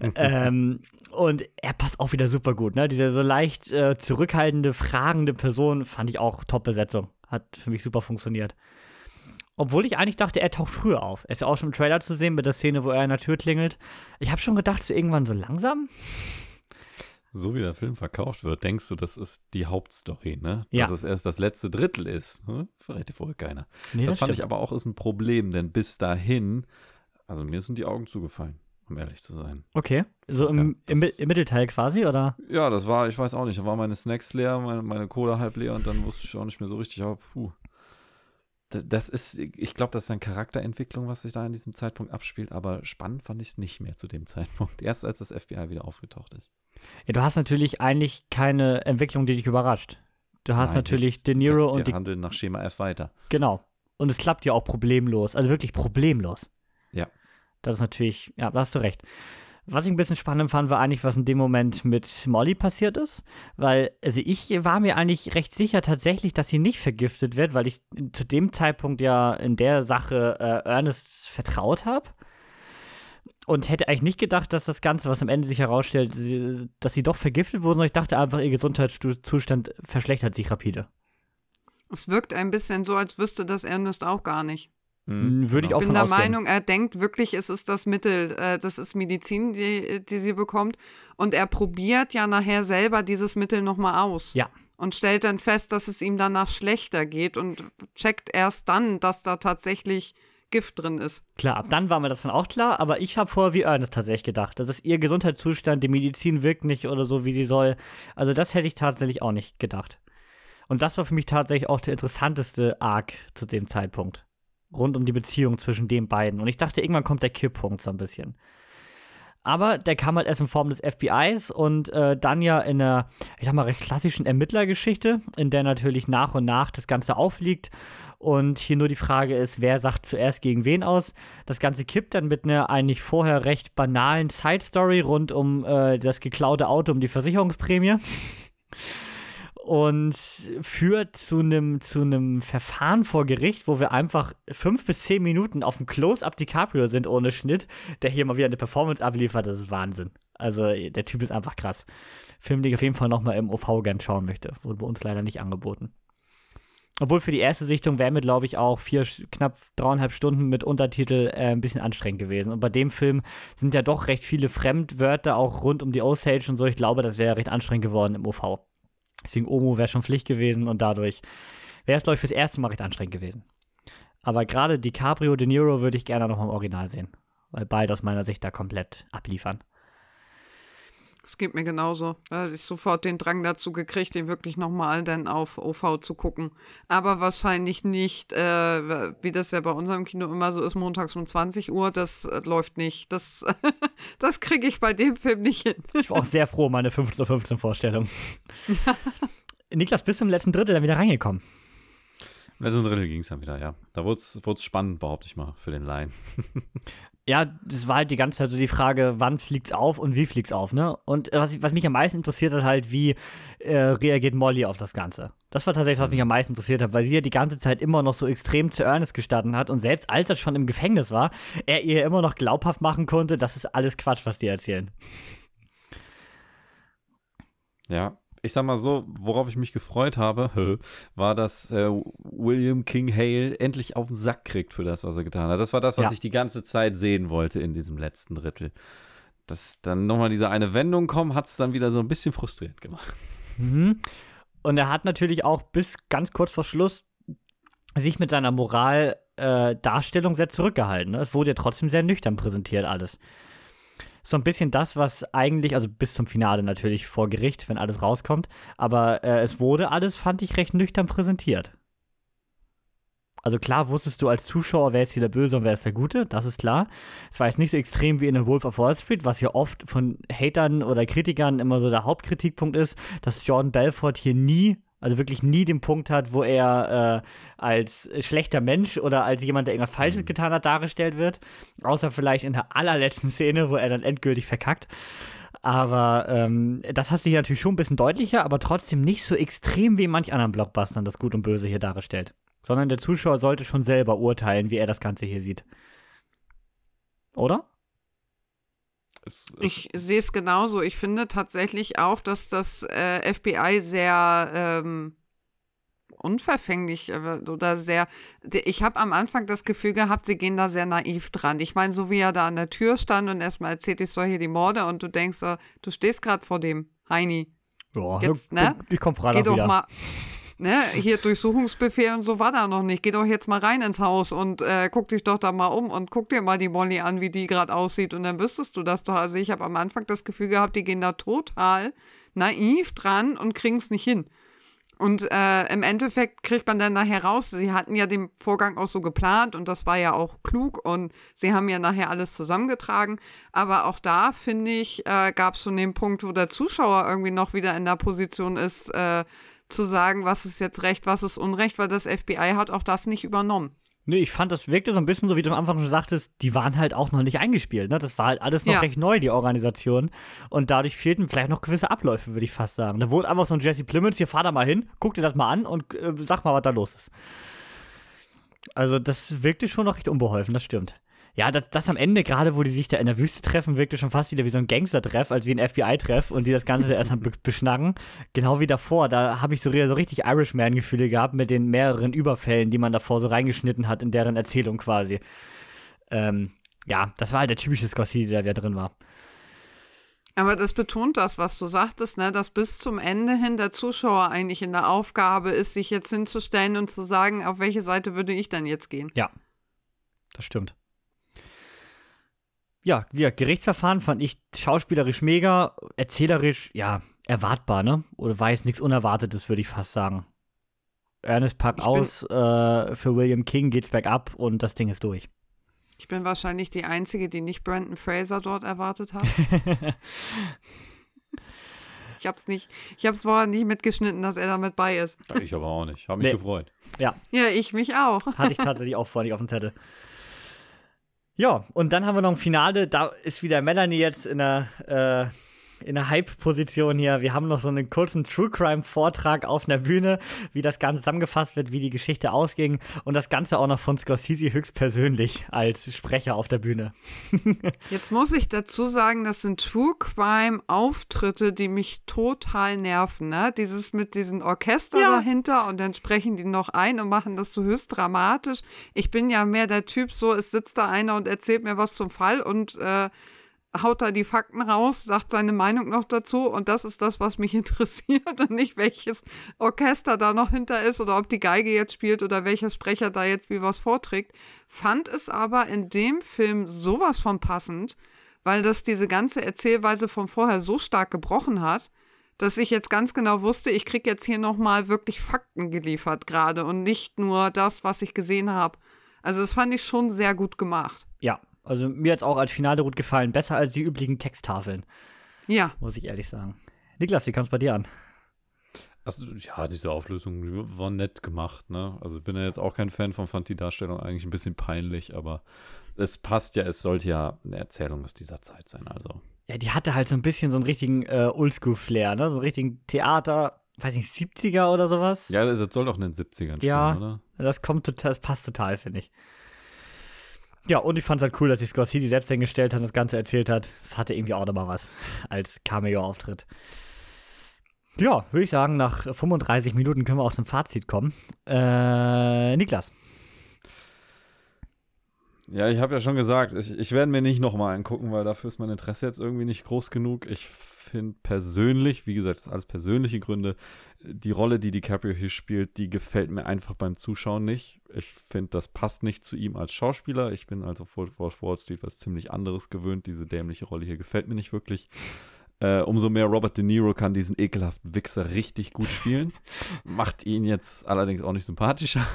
Speaker 1: [laughs] ähm, und er passt auch wieder super gut, ne? Diese so leicht äh, zurückhaltende, fragende Person fand ich auch Top-Besetzung. Hat für mich super funktioniert. Obwohl ich eigentlich dachte, er taucht früher auf. Er ist ja auch schon im Trailer zu sehen mit der Szene, wo er an der Tür klingelt. Ich habe schon gedacht, so irgendwann so langsam.
Speaker 2: So wie der Film verkauft wird, denkst du, das ist die Hauptstory, ne? Ja. Dass es erst das letzte Drittel ist. Hm? Verrät dir vorher keiner. Nee, das, das fand ich aber auch ist ein Problem, denn bis dahin, also mir sind die Augen zugefallen. um ehrlich zu sein.
Speaker 1: Okay. So im, ja, im, im, Mittelteil quasi, oder?
Speaker 2: Ja, das war, ich weiß auch nicht, da waren meine Snacks leer, meine, meine Cola halb leer und dann wusste ich auch nicht mehr so richtig, aber puh. Das ist, ich glaube, das ist eine Charakterentwicklung, was sich da in diesem Zeitpunkt abspielt, aber spannend fand ich es nicht mehr zu dem [laughs] Zeitpunkt. Erst als das FBI wieder aufgetaucht ist.
Speaker 1: Ja, du hast natürlich eigentlich keine Entwicklung, die dich überrascht. Du hast Nein, natürlich De Niro und
Speaker 2: die. handeln nach Schema F weiter.
Speaker 1: Genau. Und es klappt ja auch problemlos. Also wirklich problemlos.
Speaker 2: Ja.
Speaker 1: Das ist natürlich, ja, da hast du recht. Was ich ein bisschen spannend fand, war eigentlich, was in dem Moment mit Molly passiert ist. Weil, also ich war mir eigentlich recht sicher tatsächlich, dass sie nicht vergiftet wird, weil ich zu dem Zeitpunkt ja in der Sache äh, Ernest vertraut habe. Und hätte eigentlich nicht gedacht, dass das Ganze, was am Ende sich herausstellt, sie, dass sie doch vergiftet wurden, sondern ich dachte einfach, ihr Gesundheitszustand verschlechtert sich rapide.
Speaker 3: Es wirkt ein bisschen so, als wüsste das Ernest auch gar nicht.
Speaker 1: Mhm. Würde ich auch
Speaker 3: Ich bin der ausgehen. Meinung, er denkt wirklich, es ist das Mittel, äh, das ist Medizin, die, die sie bekommt. Und er probiert ja nachher selber dieses Mittel nochmal aus.
Speaker 1: Ja.
Speaker 3: Und stellt dann fest, dass es ihm danach schlechter geht und checkt erst dann, dass da tatsächlich Gift drin ist.
Speaker 1: Klar, ab dann war mir das dann auch klar, aber ich habe vorher wie Ernest tatsächlich gedacht. Das ist ihr Gesundheitszustand, die Medizin wirkt nicht oder so, wie sie soll. Also das hätte ich tatsächlich auch nicht gedacht. Und das war für mich tatsächlich auch der interessanteste Arc zu dem Zeitpunkt rund um die Beziehung zwischen den beiden. Und ich dachte, irgendwann kommt der Kipppunkt so ein bisschen. Aber der kam halt erst in Form des FBIs und äh, dann ja in einer, ich sag mal, recht klassischen Ermittlergeschichte, in der natürlich nach und nach das Ganze aufliegt. Und hier nur die Frage ist, wer sagt zuerst gegen wen aus? Das Ganze kippt dann mit einer eigentlich vorher recht banalen Side-Story rund um äh, das geklaute Auto, um die Versicherungsprämie und führt zu einem zu Verfahren vor Gericht, wo wir einfach fünf bis zehn Minuten auf dem Close-up DiCaprio sind ohne Schnitt, der hier mal wieder eine Performance abliefert. Das ist Wahnsinn. Also der Typ ist einfach krass. Film, den ich auf jeden Fall nochmal im OV gern schauen möchte. Wurde bei uns leider nicht angeboten. Obwohl für die erste Sichtung wären wir, glaube ich, auch vier, knapp dreieinhalb Stunden mit Untertitel äh, ein bisschen anstrengend gewesen. Und bei dem Film sind ja doch recht viele Fremdwörter auch rund um die Osage und so. Ich glaube, das wäre recht anstrengend geworden im OV. Deswegen Omo wäre schon Pflicht gewesen und dadurch wäre es, glaube ich, fürs erste Mal recht anstrengend gewesen. Aber gerade DiCaprio, De Niro würde ich gerne noch im Original sehen, weil beide aus meiner Sicht da komplett abliefern.
Speaker 3: Es geht mir genauso. Da hatte ich sofort den Drang dazu gekriegt, den wirklich nochmal dann auf OV zu gucken. Aber wahrscheinlich nicht, äh, wie das ja bei unserem Kino immer so ist, montags um 20 Uhr. Das äh, läuft nicht. Das, [laughs] das kriege ich bei dem Film nicht hin.
Speaker 1: ich war auch sehr froh, meine 15 15 Vorstellung. [laughs] Niklas, bist du im letzten Drittel dann wieder reingekommen?
Speaker 2: Im letzten Drittel ging es dann wieder, ja. Da wurde es spannend, behaupte ich mal, für den Laien. [laughs]
Speaker 1: ja, das war halt die ganze Zeit so die Frage, wann fliegt's auf und wie fliegt's auf, ne? Und äh, was, was mich am meisten interessiert hat, halt, wie äh, reagiert Molly auf das Ganze. Das war tatsächlich, was mich am meisten interessiert hat, weil sie ja die ganze Zeit immer noch so extrem zu Ernest gestanden hat und selbst als er schon im Gefängnis war, er ihr immer noch glaubhaft machen konnte, das ist alles Quatsch, was die erzählen.
Speaker 2: Ja, ich sag mal so, worauf ich mich gefreut habe, [laughs] war, dass äh, William King Hale endlich auf den Sack kriegt für das, was er getan hat. Das war das, was ja. ich die ganze Zeit sehen wollte in diesem letzten Drittel. Dass dann nochmal diese eine Wendung kommt, hat es dann wieder so ein bisschen frustrierend gemacht.
Speaker 1: Mhm. Und er hat natürlich auch bis ganz kurz vor Schluss sich mit seiner Moraldarstellung äh, sehr zurückgehalten. Ne? Es wurde ja trotzdem sehr nüchtern präsentiert alles so ein bisschen das, was eigentlich, also bis zum Finale natürlich vor Gericht, wenn alles rauskommt, aber äh, es wurde alles, fand ich, recht nüchtern präsentiert. Also klar wusstest du als Zuschauer, wer ist hier der Böse und wer ist der Gute, das ist klar. Es war jetzt nicht so extrem wie in The Wolf of Wall Street, was ja oft von Hatern oder Kritikern immer so der Hauptkritikpunkt ist, dass Jordan Belfort hier nie also wirklich nie den Punkt hat, wo er äh, als schlechter Mensch oder als jemand, der irgendwas Falsches mhm. getan hat, dargestellt wird. Außer vielleicht in der allerletzten Szene, wo er dann endgültig verkackt. Aber ähm, das hast du hier natürlich schon ein bisschen deutlicher, aber trotzdem nicht so extrem wie in manch anderen Blockbustern das Gut und Böse hier dargestellt. Sondern der Zuschauer sollte schon selber urteilen, wie er das Ganze hier sieht. Oder?
Speaker 3: Es, es ich sehe es genauso. Ich finde tatsächlich auch, dass das äh, FBI sehr ähm, unverfänglich äh, oder sehr. Ich habe am Anfang das Gefühl gehabt, sie gehen da sehr naiv dran. Ich meine, so wie er da an der Tür stand und erstmal erzählt, ich soll hier die Morde und du denkst, du stehst gerade vor dem Heini.
Speaker 1: Ja, Jetzt, ne? ich komme Freitag
Speaker 3: Geh doch
Speaker 1: wieder.
Speaker 3: mal. Ne, hier Durchsuchungsbefehl und so war da noch nicht. Geh doch jetzt mal rein ins Haus und äh, guck dich doch da mal um und guck dir mal die Molly an, wie die gerade aussieht und dann wüsstest du das doch. Also ich habe am Anfang das Gefühl gehabt, die gehen da total naiv dran und kriegen es nicht hin. Und äh, im Endeffekt kriegt man dann nachher raus, sie hatten ja den Vorgang auch so geplant und das war ja auch klug und sie haben ja nachher alles zusammengetragen. Aber auch da, finde ich, äh, gab es schon den Punkt, wo der Zuschauer irgendwie noch wieder in der Position ist, äh, zu sagen, was ist jetzt Recht, was ist Unrecht, weil das FBI hat auch das nicht übernommen.
Speaker 1: Nee, ich fand, das wirkte so ein bisschen so, wie du am Anfang schon sagtest, die waren halt auch noch nicht eingespielt. Ne? Das war halt alles noch ja. recht neu, die Organisation. Und dadurch fehlten vielleicht noch gewisse Abläufe, würde ich fast sagen. Da wurde einfach so ein Jesse Plemons, hier fahr da mal hin, guck dir das mal an und äh, sag mal, was da los ist. Also, das wirkte schon noch recht unbeholfen, das stimmt. Ja, das, das am Ende, gerade wo die sich da in der Wüste treffen, wirkte schon fast wieder wie so ein Gangster-Treff, als wie ein FBI-Treff und die das Ganze da erstmal [laughs] beschnacken. Genau wie davor, da habe ich so, so richtig Irishman-Gefühle gehabt mit den mehreren Überfällen, die man davor so reingeschnitten hat in deren Erzählung quasi. Ähm, ja, das war halt der typische Scorsese, der wieder drin war.
Speaker 3: Aber das betont das, was du sagtest, ne, dass bis zum Ende hin der Zuschauer eigentlich in der Aufgabe ist, sich jetzt hinzustellen und zu sagen, auf welche Seite würde ich dann jetzt gehen.
Speaker 1: Ja, das stimmt ja, wie Gerichtsverfahren fand ich schauspielerisch mega, erzählerisch, ja, erwartbar, ne? Oder war jetzt nichts Unerwartetes, würde ich fast sagen. Ernest packt aus, äh, für William King geht's bergab und das Ding ist durch.
Speaker 3: Ich bin wahrscheinlich die Einzige, die nicht Brandon Fraser dort erwartet hat. [laughs] ich hab's nicht, ich hab's vorher nicht mitgeschnitten, dass er damit bei ist.
Speaker 2: Ich aber auch nicht. Hab mich nee. gefreut.
Speaker 1: Ja.
Speaker 3: Ja, ich mich auch.
Speaker 1: Hatte ich [laughs] tatsächlich auch vorher nicht auf dem Zettel. Ja, und dann haben wir noch ein Finale. Da ist wieder Melanie jetzt in der äh, in der Hype-Position hier. Wir haben noch so einen kurzen True Crime-Vortrag auf einer Bühne, wie das Ganze zusammengefasst wird, wie die Geschichte ausging und das Ganze auch noch von Scorsese höchstpersönlich als Sprecher auf der Bühne. [laughs]
Speaker 3: Jetzt muss ich dazu sagen, das sind True Crime-Auftritte, die mich total nerven. Ne? Dieses mit diesem Orchester ja. dahinter und dann sprechen die noch ein und machen das so höchst dramatisch. Ich bin ja mehr der Typ, so es sitzt da einer und erzählt mir was zum Fall und äh, haut da die Fakten raus, sagt seine Meinung noch dazu und das ist das, was mich [laughs] interessiert und nicht welches Orchester da noch hinter ist oder ob die Geige jetzt spielt oder welcher Sprecher da jetzt wie was vorträgt. Fand es aber in dem Film sowas von passend, weil das diese ganze Erzählweise von vorher so stark gebrochen hat, dass ich jetzt ganz genau wusste, ich kriege jetzt hier nochmal wirklich Fakten geliefert gerade und nicht nur das, was ich gesehen habe. Also das fand ich schon sehr gut gemacht.
Speaker 1: Ja, also mir hat es auch als Finale gut gefallen. Besser als die üblichen Texttafeln.
Speaker 3: Ja.
Speaker 1: Muss ich ehrlich sagen. Niklas, wie kam es bei dir an?
Speaker 2: Also, ja, diese Auflösung war nett gemacht, ne? Also, ich bin ja jetzt auch kein Fan von, fand die Darstellung eigentlich ein bisschen peinlich, aber es passt ja, es sollte ja eine Erzählung aus dieser Zeit sein, also.
Speaker 1: Ja, die hatte halt so ein bisschen so einen richtigen äh, Oldschool-Flair, ne? So einen richtigen Theater, weiß nicht, 70er oder sowas.
Speaker 2: Ja, das soll doch in den 70ern spielen,
Speaker 1: ja,
Speaker 2: oder?
Speaker 1: Das kommt total, das passt total, finde ich. Ja, und ich fand es halt cool, dass sich Scorsese selbst hingestellt hat und das Ganze erzählt hat. Das hatte irgendwie auch nochmal was als Cameo-Auftritt. Ja, würde ich sagen, nach 35 Minuten können wir auch zum Fazit kommen. Äh, Niklas.
Speaker 2: Ja, ich habe ja schon gesagt, ich, ich werde mir nicht nochmal angucken, weil dafür ist mein Interesse jetzt irgendwie nicht groß genug. Ich finde persönlich, wie gesagt, das sind alles persönliche Gründe, die Rolle, die DiCaprio hier spielt, die gefällt mir einfach beim Zuschauen nicht. Ich finde, das passt nicht zu ihm als Schauspieler. Ich bin also vor Wall Street was ziemlich anderes gewöhnt. Diese dämliche Rolle hier gefällt mir nicht wirklich. Äh, umso mehr Robert De Niro kann diesen ekelhaften Wichser richtig gut spielen. [laughs] Macht ihn jetzt allerdings auch nicht sympathischer.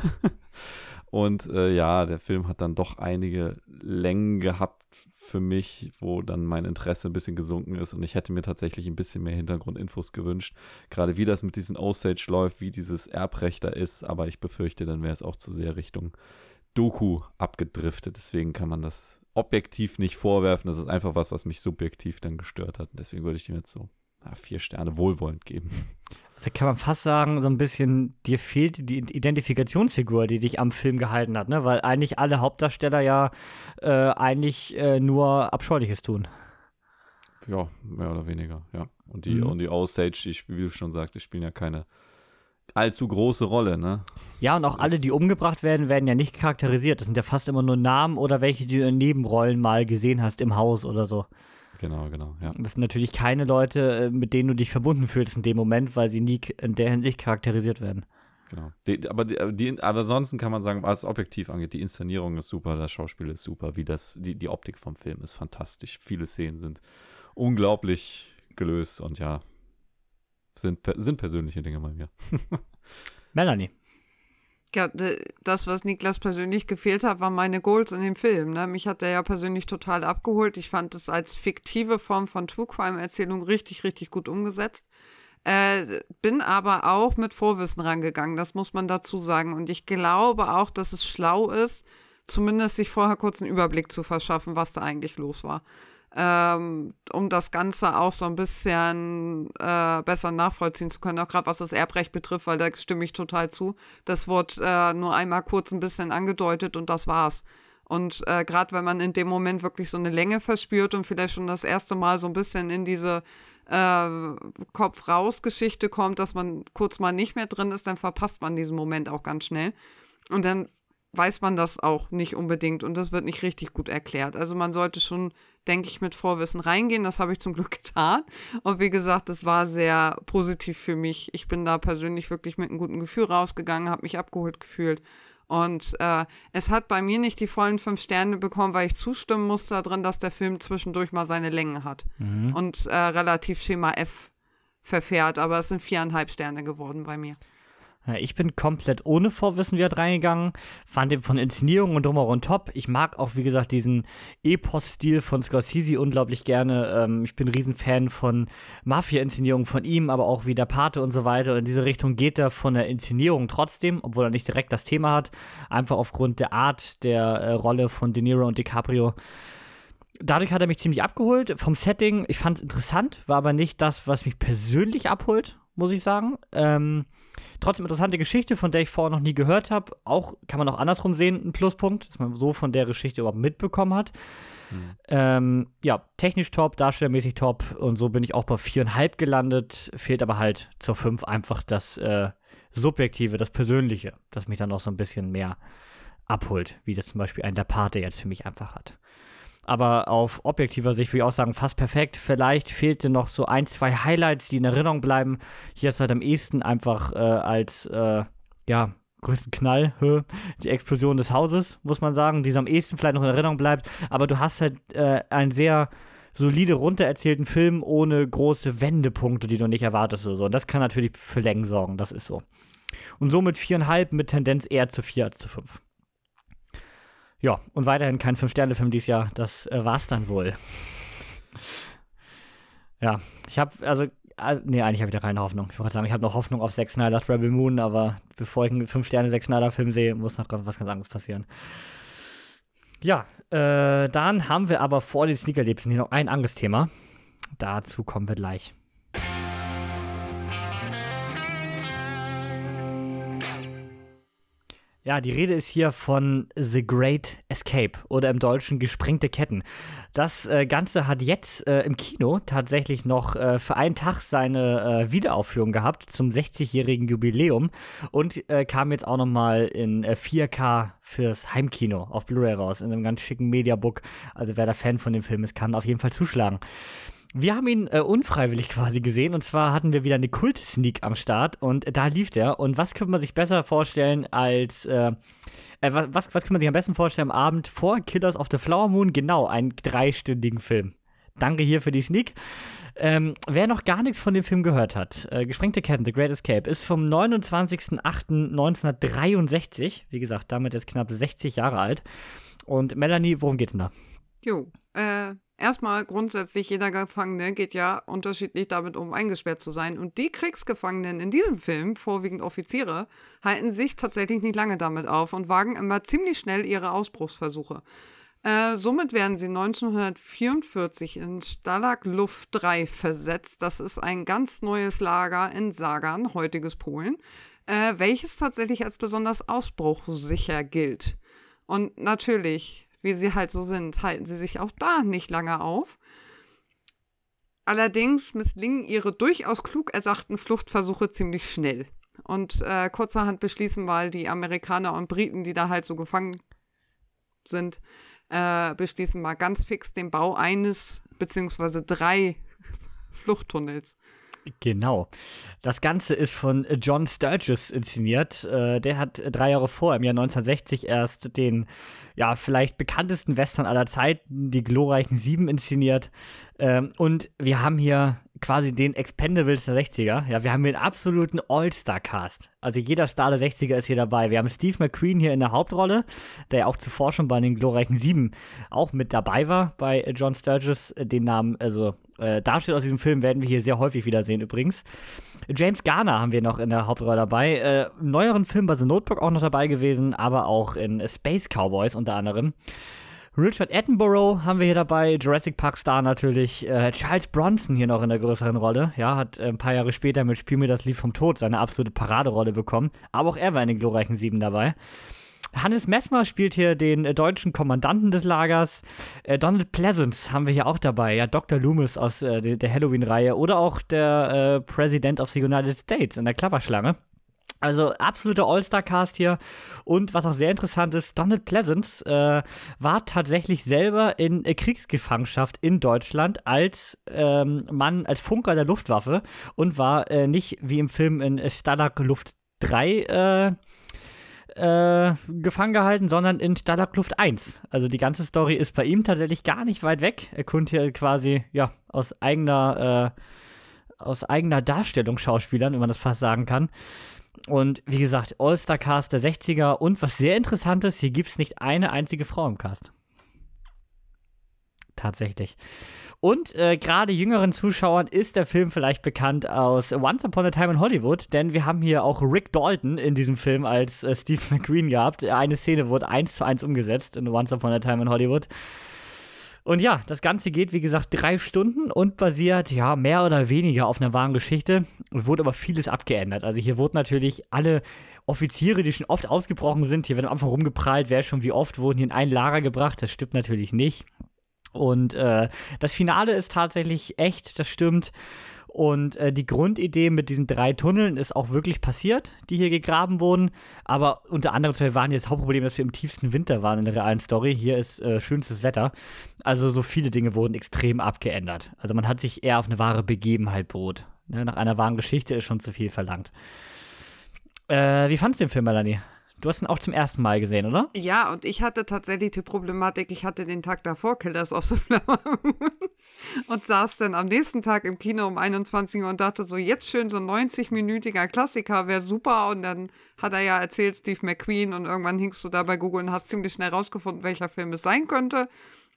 Speaker 2: Und äh, ja, der Film hat dann doch einige Längen gehabt für mich, wo dann mein Interesse ein bisschen gesunken ist. Und ich hätte mir tatsächlich ein bisschen mehr Hintergrundinfos gewünscht. Gerade wie das mit diesen Osage läuft, wie dieses Erbrecht da ist. Aber ich befürchte, dann wäre es auch zu sehr Richtung Doku abgedriftet. Deswegen kann man das objektiv nicht vorwerfen. Das ist einfach was, was mich subjektiv dann gestört hat. Deswegen würde ich dem jetzt so ja, vier Sterne wohlwollend geben.
Speaker 1: Also kann man fast sagen, so ein bisschen, dir fehlt die Identifikationsfigur, die dich am Film gehalten hat, ne? Weil eigentlich alle Hauptdarsteller ja äh, eigentlich äh, nur Abscheuliches tun.
Speaker 2: Ja, mehr oder weniger, ja. Und die, mhm. und die Osage, die, wie du schon sagst, die spielen ja keine allzu große Rolle, ne?
Speaker 1: Ja, und auch das alle, die umgebracht werden, werden ja nicht charakterisiert. Das sind ja fast immer nur Namen oder welche, die du in Nebenrollen mal gesehen hast im Haus oder so.
Speaker 2: Genau, genau, ja.
Speaker 1: Das sind natürlich keine Leute, äh, mit denen du dich verbunden fühlst in dem Moment, weil sie nie in der Hinsicht charakterisiert werden.
Speaker 2: Genau. Die, aber, die, die, aber ansonsten kann man sagen, was objektiv angeht, die Inszenierung ist super, das Schauspiel ist super, wie das, die, die Optik vom Film ist fantastisch. Viele Szenen sind unglaublich gelöst und ja, sind, sind persönliche Dinge bei mir. [laughs]
Speaker 1: Melanie.
Speaker 3: Ja, das, was Niklas persönlich gefehlt hat, waren meine Goals in dem Film. Ne? Mich hat der ja persönlich total abgeholt. Ich fand es als fiktive Form von True Crime-Erzählung richtig, richtig gut umgesetzt. Äh, bin aber auch mit Vorwissen rangegangen, das muss man dazu sagen. Und ich glaube auch, dass es schlau ist, zumindest sich vorher kurz einen Überblick zu verschaffen, was da eigentlich los war. Ähm, um das Ganze auch so ein bisschen äh, besser nachvollziehen zu können, auch gerade was das Erbrecht betrifft, weil da stimme ich total zu. Das wurde äh, nur einmal kurz ein bisschen angedeutet und das war's. Und äh, gerade wenn man in dem Moment wirklich so eine Länge verspürt und vielleicht schon das erste Mal so ein bisschen in diese äh, Kopf-raus-Geschichte kommt, dass man kurz mal nicht mehr drin ist, dann verpasst man diesen Moment auch ganz schnell. Und dann weiß man das auch nicht unbedingt und das wird nicht richtig gut erklärt. Also man sollte schon, denke ich, mit Vorwissen reingehen. Das habe ich zum Glück [laughs] getan. Und wie gesagt, das war sehr positiv für mich. Ich bin da persönlich wirklich mit einem guten Gefühl rausgegangen, habe mich abgeholt gefühlt und äh, es hat bei mir nicht die vollen fünf Sterne bekommen, weil ich zustimmen musste darin, dass der Film zwischendurch mal seine Längen hat mhm. und äh, relativ Schema F verfährt. Aber es sind viereinhalb Sterne geworden bei mir.
Speaker 1: Ich bin komplett ohne Vorwissen wieder reingegangen, fand den von Inszenierung und drumherum top. Ich mag auch, wie gesagt, diesen Epos-Stil von Scorsese unglaublich gerne. Ähm, ich bin ein Riesenfan von Mafia-Inszenierungen von ihm, aber auch wie der Pate und so weiter. In diese Richtung geht er von der Inszenierung trotzdem, obwohl er nicht direkt das Thema hat. Einfach aufgrund der Art der äh, Rolle von De Niro und DiCaprio dadurch hat er mich ziemlich abgeholt vom Setting. Ich fand es interessant, war aber nicht das, was mich persönlich abholt, muss ich sagen. Ähm, Trotzdem interessante Geschichte, von der ich vorher noch nie gehört habe. Auch kann man auch andersrum sehen, ein Pluspunkt, dass man so von der Geschichte überhaupt mitbekommen hat. Mhm. Ähm, ja, technisch top, darstellermäßig top und so bin ich auch bei viereinhalb gelandet. Fehlt aber halt zur fünf einfach das äh, Subjektive, das Persönliche, das mich dann noch so ein bisschen mehr abholt, wie das zum Beispiel ein Der Pate jetzt für mich einfach hat aber auf objektiver Sicht würde ich auch sagen, fast perfekt. Vielleicht fehlte noch so ein, zwei Highlights, die in Erinnerung bleiben. Hier ist halt am ehesten einfach äh, als, äh, ja, größten Knall, die Explosion des Hauses, muss man sagen, die am ehesten vielleicht noch in Erinnerung bleibt. Aber du hast halt äh, einen sehr solide runtererzählten Film ohne große Wendepunkte, die du nicht erwartest oder so. Und das kann natürlich für Längen sorgen, das ist so. Und somit viereinhalb mit Tendenz eher zu vier als zu fünf. Ja, und weiterhin kein Fünf-Sterne-Film dieses Jahr. Das äh, war's dann wohl. ja, ich habe, also, äh, nee, eigentlich habe ich da keine Hoffnung. Ich wollte sagen, ich habe noch Hoffnung auf Zack Snyder's Rebel Moon, aber bevor ich einen Fünf-Sterne-Zack Snyder-Film sehe, muss noch was ganz anderes passieren. Ja, äh, dann haben wir aber vor den Sneaker-Liebsten hier noch ein anderes Thema. Dazu kommen wir gleich. Ja, die Rede ist hier von The Great Escape oder im Deutschen Gesprengte Ketten. Das äh, Ganze hat jetzt äh, im Kino tatsächlich noch äh, für einen Tag seine äh, Wiederaufführung gehabt zum 60-jährigen Jubiläum und äh, kam jetzt auch nochmal in 4K äh, fürs Heimkino auf Blu-ray raus, in einem ganz schicken Mediabook. Also wer da Fan von dem Film ist, kann auf jeden Fall zuschlagen. Wir haben ihn äh, unfreiwillig quasi gesehen und zwar hatten wir wieder eine Kult-Sneak am Start und da lief der. Und was könnte man sich besser vorstellen als, äh, äh, was, was könnte man sich am besten vorstellen am Abend vor Killers of the Flower Moon? Genau, einen dreistündigen Film. Danke hier für die Sneak. Ähm, wer noch gar nichts von dem Film gehört hat, äh, Gesprengte Ketten, The Great Escape, ist vom 29.08.1963. Wie gesagt, damit ist knapp 60 Jahre alt. Und Melanie, worum geht's denn da?
Speaker 3: Jo, äh, Erstmal grundsätzlich, jeder Gefangene geht ja unterschiedlich damit um, eingesperrt zu sein. Und die Kriegsgefangenen in diesem Film, vorwiegend Offiziere, halten sich tatsächlich nicht lange damit auf und wagen immer ziemlich schnell ihre Ausbruchsversuche. Äh, somit werden sie 1944 in Stalag Luft 3 versetzt. Das ist ein ganz neues Lager in Sagan, heutiges Polen, äh, welches tatsächlich als besonders ausbruchsicher gilt. Und natürlich wie sie halt so sind, halten sie sich auch da nicht lange auf. Allerdings misslingen ihre durchaus klug ersachten Fluchtversuche ziemlich schnell. Und äh, kurzerhand beschließen mal die Amerikaner und Briten, die da halt so gefangen sind, äh, beschließen mal ganz fix den Bau eines beziehungsweise drei [laughs] Fluchttunnels.
Speaker 1: Genau. Das Ganze ist von John Sturges inszeniert. Äh, der hat drei Jahre vor, im Jahr 1960, erst den ja, vielleicht bekanntesten Western aller Zeiten, die glorreichen Sieben inszeniert. Ähm, und wir haben hier quasi den Expendables der 60er. Ja, wir haben hier einen absoluten All-Star-Cast. Also jeder Star der 60er ist hier dabei. Wir haben Steve McQueen hier in der Hauptrolle, der ja auch zuvor schon bei den glorreichen Sieben auch mit dabei war bei John Sturges. Den Namen, also äh, Darsteller aus diesem Film werden wir hier sehr häufig wiedersehen übrigens. James Garner haben wir noch in der Hauptrolle dabei. Äh, neueren Film bei The Notebook auch noch dabei gewesen, aber auch in Space Cowboys unter anderem. Richard Attenborough haben wir hier dabei, Jurassic Park Star natürlich, äh, Charles Bronson hier noch in der größeren Rolle, ja, hat äh, ein paar Jahre später mit Spiel mir das Lied vom Tod seine absolute Paraderolle bekommen, aber auch er war in den glorreichen Sieben dabei. Hannes Messmer spielt hier den äh, deutschen Kommandanten des Lagers. Äh, Donald Pleasance haben wir hier auch dabei. Ja, Dr. Loomis aus äh, der, Halloween-Reihe. Oder auch der äh, President of the United States in der Klapperschlange. Also absoluter All-Star-Cast hier. Und was auch sehr interessant ist, Donald Pleasance äh, war tatsächlich selber in äh, Kriegsgefangenschaft in Deutschland als ähm, Mann, als Funker der Luftwaffe und war äh, nicht wie im Film in Stalag Luft 3 äh, äh, gefangen gehalten, sondern in Stalag Luft 1. Also die ganze Story ist bei ihm tatsächlich gar nicht weit weg. Er konnte hier quasi ja, aus eigener, äh, aus eigener Darstellung Schauspielern, wenn man das fast sagen kann. Und wie gesagt, All-Star-Cast der 60er. Und was sehr interessant ist, hier gibt es nicht eine einzige Frau im Cast. Tatsächlich. Und äh, gerade jüngeren Zuschauern ist der Film vielleicht bekannt aus Once Upon a Time in Hollywood, denn wir haben hier auch Rick Dalton in diesem Film als äh, Steve [laughs] McQueen gehabt. Eine Szene wurde eins zu eins umgesetzt in Once Upon a Time in Hollywood. Und ja, das Ganze geht, wie gesagt, drei Stunden und basiert, ja, mehr oder weniger auf einer wahren Geschichte. Und wurde aber vieles abgeändert. Also hier wurden natürlich alle Offiziere, die schon oft ausgebrochen sind, hier werden am Anfang rumgeprallt, wer schon wie oft, wurden hier in ein Lager gebracht. Das stimmt natürlich nicht. Und äh, das Finale ist tatsächlich echt, das stimmt. Und äh, die Grundidee mit diesen drei Tunneln ist auch wirklich passiert, die hier gegraben wurden. Aber unter anderem waren jetzt Hauptproblem, dass wir im tiefsten Winter waren in der realen Story. Hier ist äh, schönstes Wetter. Also so viele Dinge wurden extrem abgeändert. Also man hat sich eher auf eine wahre Begebenheit beruht. Ne? Nach einer wahren Geschichte ist schon zu viel verlangt. Äh, wie fandest du den Film, Melanie? Du hast ihn auch zum ersten Mal gesehen, oder?
Speaker 3: Ja, und ich hatte tatsächlich die Problematik, ich hatte den Tag davor Killers of the [laughs] Flower Moon und saß dann am nächsten Tag im Kino um 21 Uhr und dachte so, jetzt schön so ein 90-minütiger Klassiker wäre super. Und dann hat er ja erzählt, Steve McQueen und irgendwann hingst du da bei Google und hast ziemlich schnell rausgefunden, welcher Film es sein könnte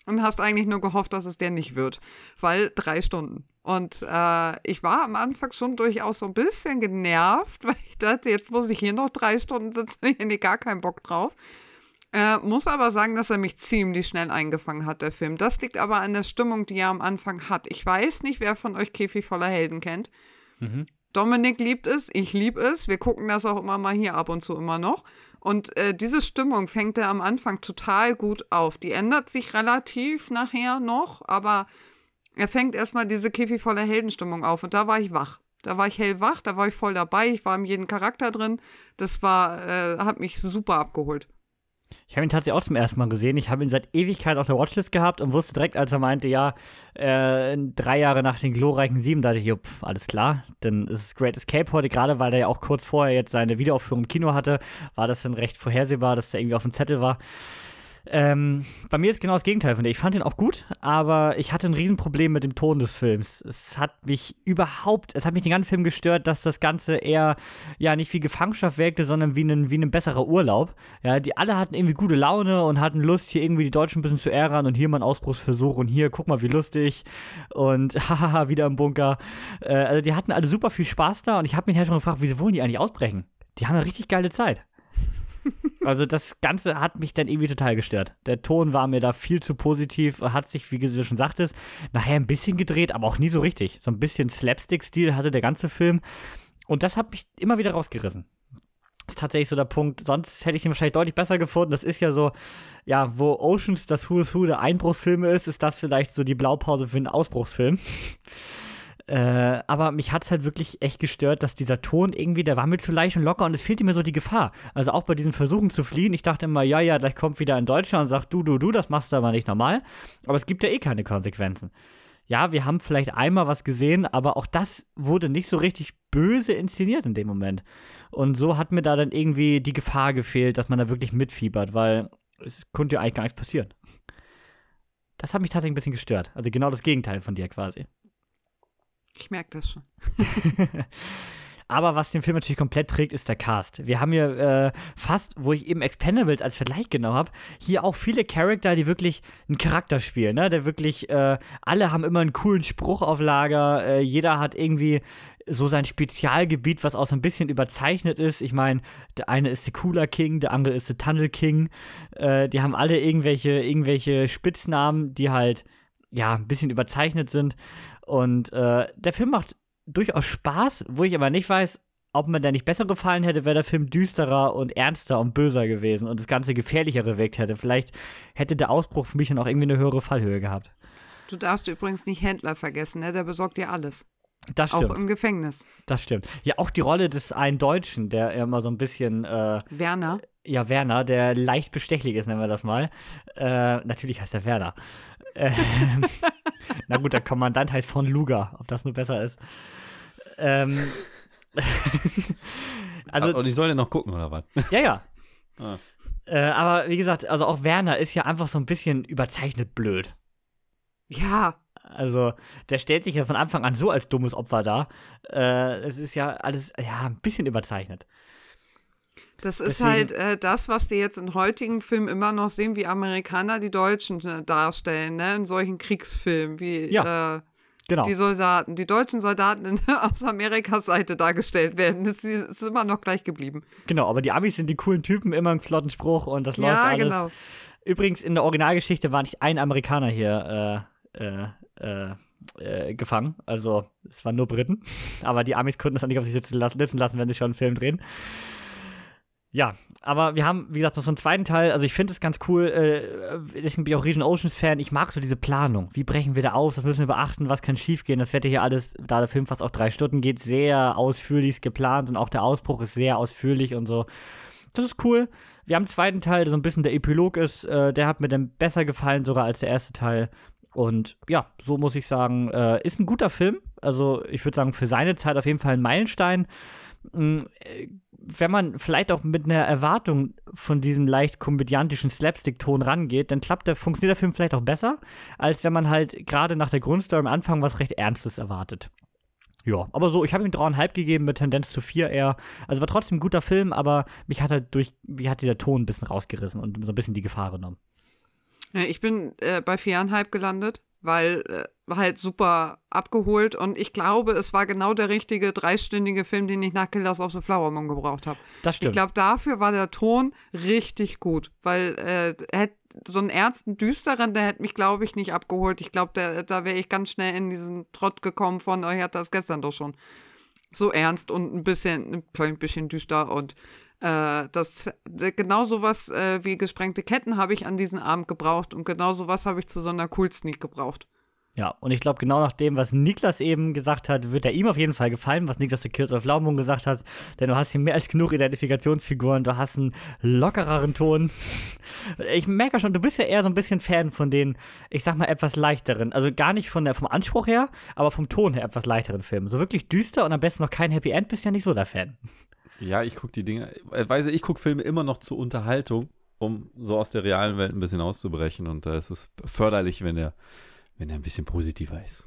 Speaker 3: und hast eigentlich nur gehofft, dass es der nicht wird, weil drei Stunden. Und äh, ich war am Anfang schon durchaus so ein bisschen genervt, [laughs] weil ich dachte, jetzt muss ich hier noch drei Stunden sitzen, [laughs] ich hätte gar keinen Bock drauf. Äh, muss aber sagen, dass er mich ziemlich schnell eingefangen hat, der Film. Das liegt aber an der Stimmung, die er am Anfang hat. Ich weiß nicht, wer von euch Käfig voller Helden kennt. Mhm. Dominik liebt es, ich liebe es. Wir gucken das auch immer mal hier ab und zu immer noch. Und äh, diese Stimmung fängt er am Anfang total gut auf. Die ändert sich relativ nachher noch, aber er fängt erstmal diese Käfig voller Heldenstimmung auf. Und da war ich wach. Da war ich hellwach, da war ich voll dabei. Ich war in jedem Charakter drin. Das war, äh, hat mich super abgeholt.
Speaker 1: Ich habe ihn tatsächlich auch zum ersten Mal gesehen. Ich habe ihn seit Ewigkeit auf der Watchlist gehabt und wusste direkt, als er meinte, ja, äh, drei Jahre nach den glorreichen Sieben, dachte ich, jupp, alles klar. Dann ist es Great Escape heute, gerade weil er ja auch kurz vorher jetzt seine Wiederaufführung im Kino hatte, war das dann recht vorhersehbar, dass der irgendwie auf dem Zettel war. Ähm, bei mir ist genau das Gegenteil von dir. Ich fand ihn auch gut, aber ich hatte ein Riesenproblem mit dem Ton des Films. Es hat mich überhaupt, es hat mich den ganzen Film gestört, dass das Ganze eher, ja, nicht wie Gefangenschaft wirkte, sondern wie ein, wie ein besserer Urlaub. Ja, die alle hatten irgendwie gute Laune und hatten Lust, hier irgendwie die Deutschen ein bisschen zu ärgern und hier mal einen Ausbruchsversuch und hier, guck mal, wie lustig und [laughs] hahaha, wieder im Bunker. Äh, also die hatten alle super viel Spaß da und ich habe mich halt schon gefragt, wieso wollen die eigentlich ausbrechen? Die haben eine richtig geile Zeit. Also das Ganze hat mich dann irgendwie total gestört. Der Ton war mir da viel zu positiv, hat sich, wie du schon sagtest, nachher ein bisschen gedreht, aber auch nie so richtig. So ein bisschen Slapstick-Stil hatte der ganze Film. Und das hat mich immer wieder rausgerissen. Das ist tatsächlich so der Punkt. Sonst hätte ich ihn wahrscheinlich deutlich besser gefunden. Das ist ja so, ja, wo Oceans das Who's Who der Einbruchsfilme ist, ist das vielleicht so die Blaupause für einen Ausbruchsfilm. Äh, aber mich hat es halt wirklich echt gestört, dass dieser Ton irgendwie, der war mir zu leicht und locker und es fehlte mir so die Gefahr. Also auch bei diesen Versuchen zu fliehen, ich dachte immer, ja, ja, gleich kommt wieder in Deutschland und sagt, du, du, du, das machst du aber nicht normal. Aber es gibt ja eh keine Konsequenzen. ja, wir haben vielleicht einmal was gesehen, aber auch das wurde nicht so richtig böse inszeniert in dem Moment. Und so hat mir da dann irgendwie die Gefahr gefehlt, dass man da wirklich mitfiebert, weil es konnte ja eigentlich gar nichts passieren. Das hat mich tatsächlich ein bisschen gestört. Also genau das Gegenteil von dir quasi.
Speaker 3: Ich merke das schon. [laughs]
Speaker 1: Aber was den Film natürlich komplett trägt, ist der Cast. Wir haben hier äh, fast, wo ich eben Expendables als Vergleich genommen habe, hier auch viele Charakter, die wirklich einen Charakter spielen. Ne? Der wirklich, äh, alle haben immer einen coolen Spruch auf Lager. Äh, jeder hat irgendwie so sein Spezialgebiet, was auch so ein bisschen überzeichnet ist. Ich meine, der eine ist der Cooler King, der andere ist der Tunnel King. Äh, die haben alle irgendwelche, irgendwelche Spitznamen, die halt, ja, ein bisschen überzeichnet sind. Und äh, der Film macht durchaus Spaß, wo ich aber nicht weiß, ob mir der nicht besser gefallen hätte, wäre der Film düsterer und ernster und böser gewesen und das Ganze gefährlicher gewirkt hätte. Vielleicht hätte der Ausbruch für mich dann auch irgendwie eine höhere Fallhöhe gehabt.
Speaker 3: Du darfst übrigens nicht Händler vergessen, ne? der besorgt dir alles.
Speaker 1: Das stimmt.
Speaker 3: Auch im Gefängnis.
Speaker 1: Das stimmt. Ja, auch die Rolle des einen Deutschen, der immer so ein bisschen. Äh,
Speaker 3: Werner.
Speaker 1: Ja, Werner, der leicht bestechlich ist, nennen wir das mal. Äh, natürlich heißt er Werner. [laughs] Na gut, der Kommandant heißt von Luga, ob das nur besser ist. Ähm, [laughs]
Speaker 2: also, Und ich soll den noch gucken, oder was?
Speaker 1: Ja, ja. Ah. Äh, aber wie gesagt, also auch Werner ist ja einfach so ein bisschen überzeichnet blöd.
Speaker 3: Ja.
Speaker 1: Also, der stellt sich ja von Anfang an so als dummes Opfer dar. Äh, es ist ja alles, ja, ein bisschen überzeichnet.
Speaker 3: Das ist Deswegen, halt äh, das, was wir jetzt in heutigen Filmen immer noch sehen, wie Amerikaner die Deutschen äh, darstellen, ne? in solchen Kriegsfilmen, wie ja, äh, genau. die Soldaten, die deutschen Soldaten [laughs] aus Amerikas Seite dargestellt werden. Das ist immer noch gleich geblieben.
Speaker 1: Genau, aber die Amis sind die coolen Typen, immer einen flotten Spruch und das läuft ja, alles. Genau. Übrigens, in der Originalgeschichte war nicht ein Amerikaner hier äh, äh, äh, gefangen. Also, es waren nur Briten. [laughs] Aber die Amis konnten das nicht auf sich sitzen lassen, lassen wenn sie schon einen Film drehen. Ja, aber wir haben, wie gesagt, noch so einen zweiten Teil. Also ich finde es ganz cool. Äh, deswegen bin auch Region Oceans Fan. Ich mag so diese Planung. Wie brechen wir da aus? Was müssen wir beachten? Was kann schiefgehen? Das wird ja hier alles, da der Film fast auch drei Stunden geht, sehr ausführlich geplant und auch der Ausbruch ist sehr ausführlich und so. Das ist cool. Wir haben einen zweiten Teil, der so ein bisschen der Epilog ist. Äh, der hat mir dann besser gefallen sogar als der erste Teil. Und ja, so muss ich sagen, äh, ist ein guter Film. Also ich würde sagen, für seine Zeit auf jeden Fall ein Meilenstein. Wenn man vielleicht auch mit einer Erwartung von diesem leicht komödiantischen Slapstick-Ton rangeht, dann klappt der, funktioniert der Film vielleicht auch besser, als wenn man halt gerade nach der Grundstory am Anfang was recht Ernstes erwartet. Ja, aber so, ich habe ihm dreieinhalb gegeben mit Tendenz zu vier eher. Also war trotzdem ein guter Film, aber mich hat halt durch, wie hat dieser Ton ein bisschen rausgerissen und so ein bisschen die Gefahr genommen.
Speaker 3: Ich bin äh, bei viereinhalb gelandet weil äh, halt super abgeholt und ich glaube, es war genau der richtige dreistündige Film, den ich nach Killers of the Flower Moon gebraucht habe.
Speaker 1: Das stimmt.
Speaker 3: Ich glaube, dafür war der Ton richtig gut, weil äh, so einen ernsten, düsteren, der hätte mich, glaube ich, nicht abgeholt. Ich glaube, da wäre ich ganz schnell in diesen Trott gekommen von, euch hat das gestern doch schon. So ernst und ein bisschen, ein bisschen düster und äh, das, genau sowas äh, wie gesprengte Ketten habe ich an diesem Abend gebraucht und genau sowas habe ich zu so einer Cool Sneak gebraucht.
Speaker 1: Ja, und ich glaube, genau nach dem, was Niklas eben gesagt hat, wird er ihm auf jeden Fall gefallen, was Niklas der of Laumung gesagt hat. Denn du hast hier mehr als genug Identifikationsfiguren, du hast einen lockereren Ton. Ich merke schon, du bist ja eher so ein bisschen Fan von den, ich sag mal, etwas leichteren. Also gar nicht von der, vom Anspruch her, aber vom Ton her etwas leichteren Filmen. So wirklich düster und am besten noch kein Happy End, bist ja nicht so der Fan.
Speaker 2: Ja, ich gucke die Dinge, äh, weiß ich gucke Filme immer noch zur Unterhaltung, um so aus der realen Welt ein bisschen auszubrechen. Und da ist es förderlich, wenn er, wenn er ein bisschen positiver ist.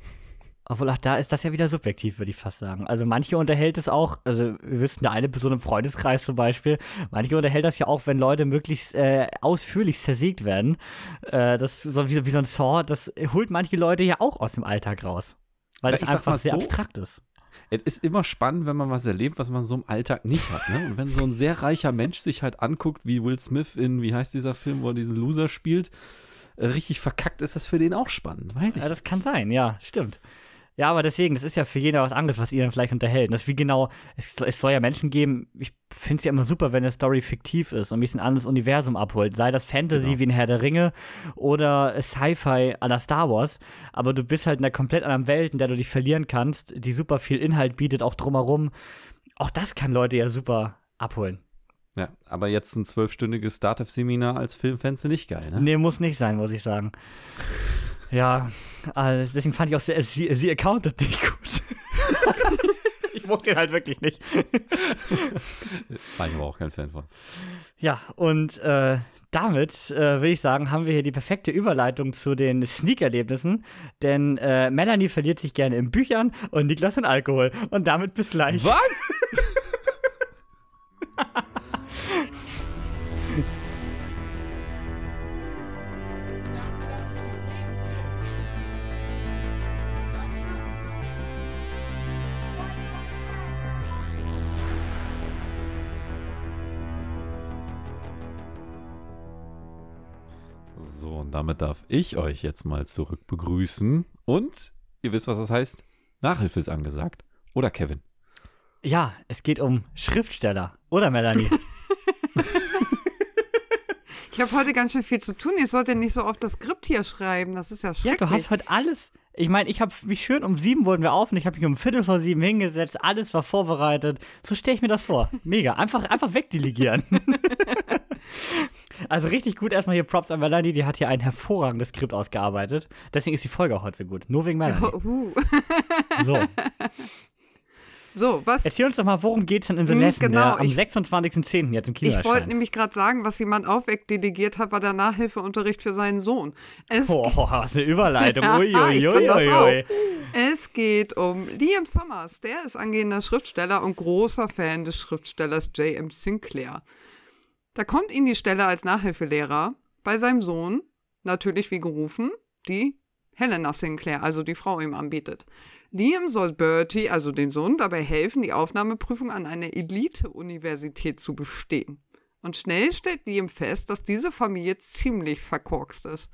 Speaker 1: Obwohl auch da ist das ja wieder subjektiv, würde ich fast sagen. Also manche unterhält es auch, also wir wüssten, eine Person im Freundeskreis zum Beispiel, manche unterhält das ja auch, wenn Leute möglichst äh, ausführlich zersägt werden. Äh, das ist so wie, wie so ein Saw, das holt manche Leute ja auch aus dem Alltag raus. Weil das einfach sehr so, abstrakt ist
Speaker 2: es ist immer spannend, wenn man was erlebt, was man so im Alltag nicht hat. Ne? Und wenn so ein sehr reicher Mensch sich halt anguckt, wie Will Smith in, wie heißt dieser Film, wo er diesen Loser spielt, äh, richtig verkackt, ist das für den auch spannend, weiß ich.
Speaker 1: Ja, das kann sein, ja, stimmt. Ja, aber deswegen, das ist ja für jeden was anderes, was ihr dann vielleicht unterhält. Das ist wie genau, es, es soll ja Menschen geben, ich finde es ja immer super, wenn eine Story fiktiv ist und mich ein anderes Universum abholt. Sei das Fantasy genau. wie ein Herr der Ringe oder Sci-Fi à la Star Wars. Aber du bist halt in einer komplett anderen Welt, in der du dich verlieren kannst, die super viel Inhalt bietet, auch drumherum. Auch das kann Leute ja super abholen.
Speaker 2: Ja, aber jetzt ein zwölfstündiges Startup-Seminar als Filmfans nicht geil, ne?
Speaker 1: Nee, muss nicht sein, muss ich sagen. Ja, also deswegen fand ich auch sie, sie, sie accounted nicht gut. [laughs] ich mochte den halt wirklich nicht.
Speaker 2: War ich aber auch kein Fan von.
Speaker 1: Ja, und äh, damit äh, würde ich sagen, haben wir hier die perfekte Überleitung zu den Sneak-Erlebnissen. Denn äh, Melanie verliert sich gerne in Büchern und Niklas in Alkohol. Und damit bis gleich.
Speaker 2: Was? [laughs] So, und damit darf ich euch jetzt mal zurück begrüßen. Und ihr wisst, was das heißt? Nachhilfe ist angesagt. Oder Kevin?
Speaker 1: Ja, es geht um Schriftsteller. Oder Melanie? [laughs]
Speaker 3: ich habe heute ganz schön viel zu tun. Ich sollte nicht so oft das Skript hier schreiben. Das ist ja schrecklich.
Speaker 1: Ja, du hast heute alles. Ich meine, ich habe mich schön um sieben wurden wir auf und ich habe mich um Viertel vor sieben hingesetzt. Alles war vorbereitet. So stelle ich mir das vor. Mega. Einfach, einfach wegdelegieren. [laughs] Also richtig gut erstmal hier Props an Melanie, die hat hier ein hervorragendes Skript ausgearbeitet. Deswegen ist die Folge auch heute so gut. Nur wegen Melanie.
Speaker 3: Oh, uh.
Speaker 1: So. [laughs]
Speaker 3: So, was?
Speaker 1: Erzähl uns doch mal, worum geht es denn in The
Speaker 3: Hm,
Speaker 1: Lesson,
Speaker 3: genau,
Speaker 1: der am
Speaker 3: ich-
Speaker 1: 26.10. jetzt im Kino
Speaker 3: Ich wollte nämlich gerade sagen, was jemand auch wegdelegiert hat, war der Nachhilfeunterricht für seinen Sohn. Es,
Speaker 1: Oh, was eine Überleitung. [laughs] Ui.
Speaker 3: es geht um Liam Summers. Der ist angehender Schriftsteller und großer Fan des Schriftstellers J.M. Sinclair. Da kommt ihm die Stelle als Nachhilfelehrer bei seinem Sohn, natürlich wie gerufen, die Helena Sinclair, also die Frau ihm anbietet. Liam soll Bertie, also den Sohn, dabei helfen, die Aufnahmeprüfung an einer Elite-Universität zu bestehen. Und schnell stellt Liam fest, dass diese Familie ziemlich verkorkst ist.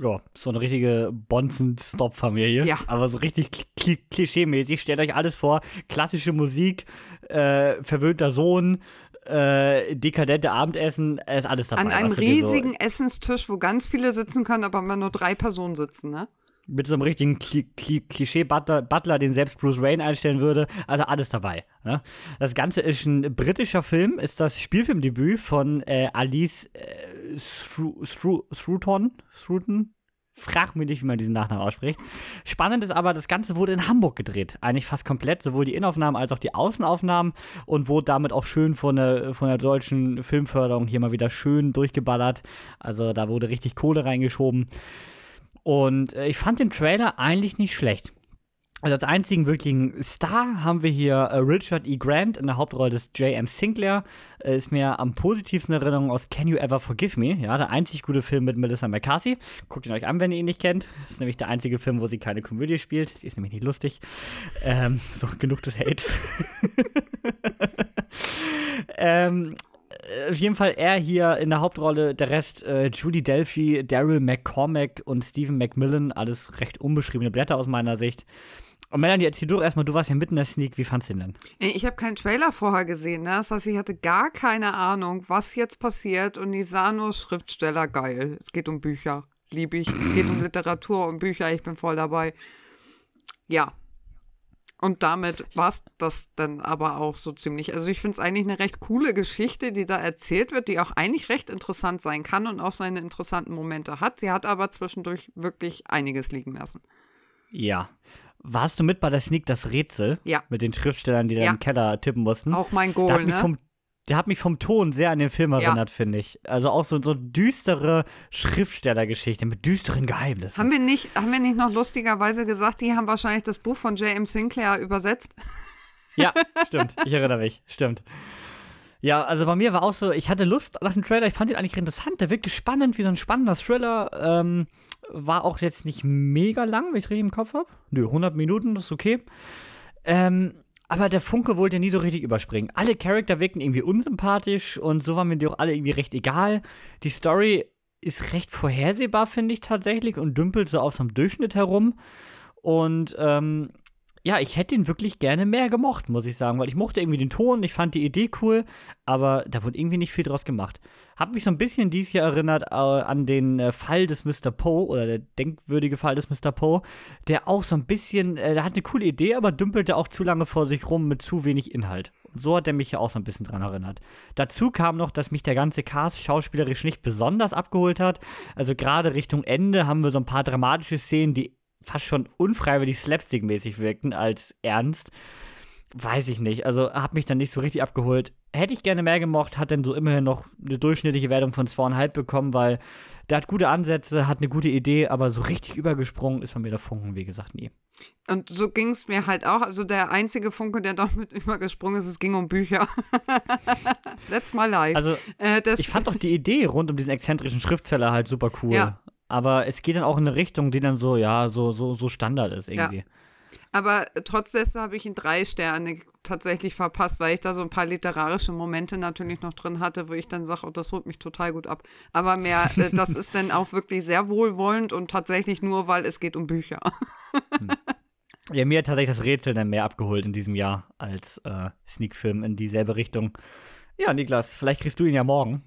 Speaker 1: Ja, so eine richtige Bonzen-Stop-Familie.
Speaker 3: Ja.
Speaker 1: Aber so richtig kli klischee-mäßig. Stellt euch alles vor. Klassische Musik, äh, verwöhnter Sohn, äh, dekadente Abendessen, äh, ist alles dabei.
Speaker 3: An einem
Speaker 1: die so-
Speaker 3: riesigen Essenstisch, wo ganz viele sitzen können, aber immer nur drei Personen sitzen, ne?
Speaker 1: mit so einem richtigen Kli Kli Klischee-Butler, Butler, den selbst Bruce Wayne einstellen würde. Also alles dabei. Ne? Das Ganze ist ein britischer Film, ist das Spielfilmdebüt von äh, Alice äh, Stru Stru Struton. Struton? Frag mich nicht, wie man diesen Nachnamen ausspricht. Spannend ist aber, das Ganze wurde in Hamburg gedreht. Eigentlich fast komplett, sowohl die Innenaufnahmen als auch die Außenaufnahmen und wurde damit auch schön von der, von der deutschen Filmförderung hier mal wieder schön durchgeballert. Also da wurde richtig Kohle reingeschoben. Und äh, ich fand den Trailer eigentlich nicht schlecht. Also als einzigen wirklichen Star haben wir hier äh, Richard E. Grant in der Hauptrolle des J.M. Sinclair. Äh, ist mir am positivsten in Erinnerung aus Can You Ever Forgive Me? Ja, der einzig gute Film mit Melissa McCarthy. Guckt ihn euch an, wenn ihr ihn nicht kennt. Ist nämlich der einzige Film, wo sie keine Komödie spielt. Sie ist nämlich nicht lustig. Ähm, so, genug des Hates. [laughs] ähm, äh, auf jeden Fall er hier in der Hauptrolle, der Rest äh, Julie Delphi, Daryl McCormack und Stephen Macmillan, alles recht unbeschriebene Blätter aus meiner Sicht. Und Melanie, erzähl du doch erstmal, du warst ja mitten in der Sneak, wie fandst du den denn?
Speaker 3: Ich habe keinen Trailer vorher gesehen, ne? Das heißt, ich hatte gar keine Ahnung, was jetzt passiert und ich sah nur Schriftsteller geil. Es geht um Bücher. Liebe ich. Es geht um [clears throat] Literatur und Bücher, ich bin voll dabei. Ja. Und damit war es das dann aber auch so ziemlich. Also ich finde es eigentlich eine recht coole Geschichte, die da erzählt wird, die auch eigentlich recht interessant sein kann und auch seine interessanten Momente hat. Sie hat aber zwischendurch wirklich einiges liegen lassen.
Speaker 1: Ja. Warst du mit bei der Sneak das Rätsel?
Speaker 3: Ja.
Speaker 1: Mit den Schriftstellern, die da
Speaker 3: Ja.
Speaker 1: im Keller tippen mussten?
Speaker 3: Auch mein
Speaker 1: hat
Speaker 3: Goal,
Speaker 1: mich
Speaker 3: ne?
Speaker 1: vom, der hat mich vom Ton sehr an den Film
Speaker 3: Ja.
Speaker 1: erinnert, finde ich. Also auch so, so düstere Schriftstellergeschichte mit düsteren Geheimnissen.
Speaker 3: Haben wir, nicht, haben wir nicht noch lustigerweise gesagt, die haben wahrscheinlich das Buch von J.M. Sinclair übersetzt?
Speaker 1: Ja, [laughs] stimmt. Ich erinnere mich. Stimmt. Ja, also bei mir war auch so, ich hatte Lust nach dem Trailer, ich fand ihn eigentlich interessant, der wirkt spannend, wie so ein spannender Thriller. Ähm, war auch jetzt nicht mega lang, wenn ich richtig im Kopf habe. Nö, 100 Minuten, das ist okay. Ähm, aber der Funke wollte nie so richtig überspringen. Alle Charakter wirkten irgendwie unsympathisch und so waren mir die auch alle irgendwie recht egal. Die Story ist recht vorhersehbar, finde ich tatsächlich, und dümpelt so auf so einem Durchschnitt herum. Und ähm, ja, ich hätte ihn wirklich gerne mehr gemocht, muss ich sagen, weil ich mochte irgendwie den Ton, ich fand die Idee cool, aber da wurde irgendwie nicht viel draus gemacht. Hab mich so ein bisschen dies Jahr erinnert äh, an den äh, Fall des Mr. Poe oder der denkwürdige Fall des Mr. Poe, der auch so ein bisschen, äh, der hat eine coole Idee, aber dümpelte auch zu lange vor sich rum mit zu wenig Inhalt. So hat er mich ja auch so ein bisschen dran erinnert. Dazu kam noch, dass mich der ganze Cast schauspielerisch nicht besonders abgeholt hat. Also gerade Richtung Ende haben wir so ein paar dramatische Szenen, die fast schon unfreiwillig slapstick-mäßig wirkten als ernst. Weiß ich nicht. Also hat mich dann nicht so richtig abgeholt. Hätte ich gerne mehr gemocht, hat dann so immerhin noch eine durchschnittliche Wertung von 2,5 bekommen, weil der hat gute Ansätze, hat eine gute Idee, aber so richtig übergesprungen ist von mir der Funken, wie gesagt, nie.
Speaker 3: Und so ging es mir halt auch. Also der einzige Funke, der doch mit übergesprungen ist, es ging um Bücher. [laughs] That's my life.
Speaker 1: Also äh, ich fand doch die Idee rund um diesen exzentrischen Schriftsteller halt super cool.
Speaker 3: Ja.
Speaker 1: Aber es geht dann auch in eine Richtung, die dann so, ja, so, so, so Standard ist irgendwie. Ja.
Speaker 3: Aber trotz dessen habe ich ihn drei Sterne tatsächlich verpasst, weil ich da so ein paar literarische Momente natürlich noch drin hatte, wo ich dann sage, oh, das holt mich total gut ab. Aber mehr, äh, [laughs] das ist dann auch wirklich sehr wohlwollend und tatsächlich nur, weil es geht um Bücher.
Speaker 1: Hm. Ja, mir hat tatsächlich das Rätsel dann mehr abgeholt in diesem Jahr als äh, Sneak-Film in dieselbe Richtung. Ja, Niklas, vielleicht kriegst du ihn ja morgen.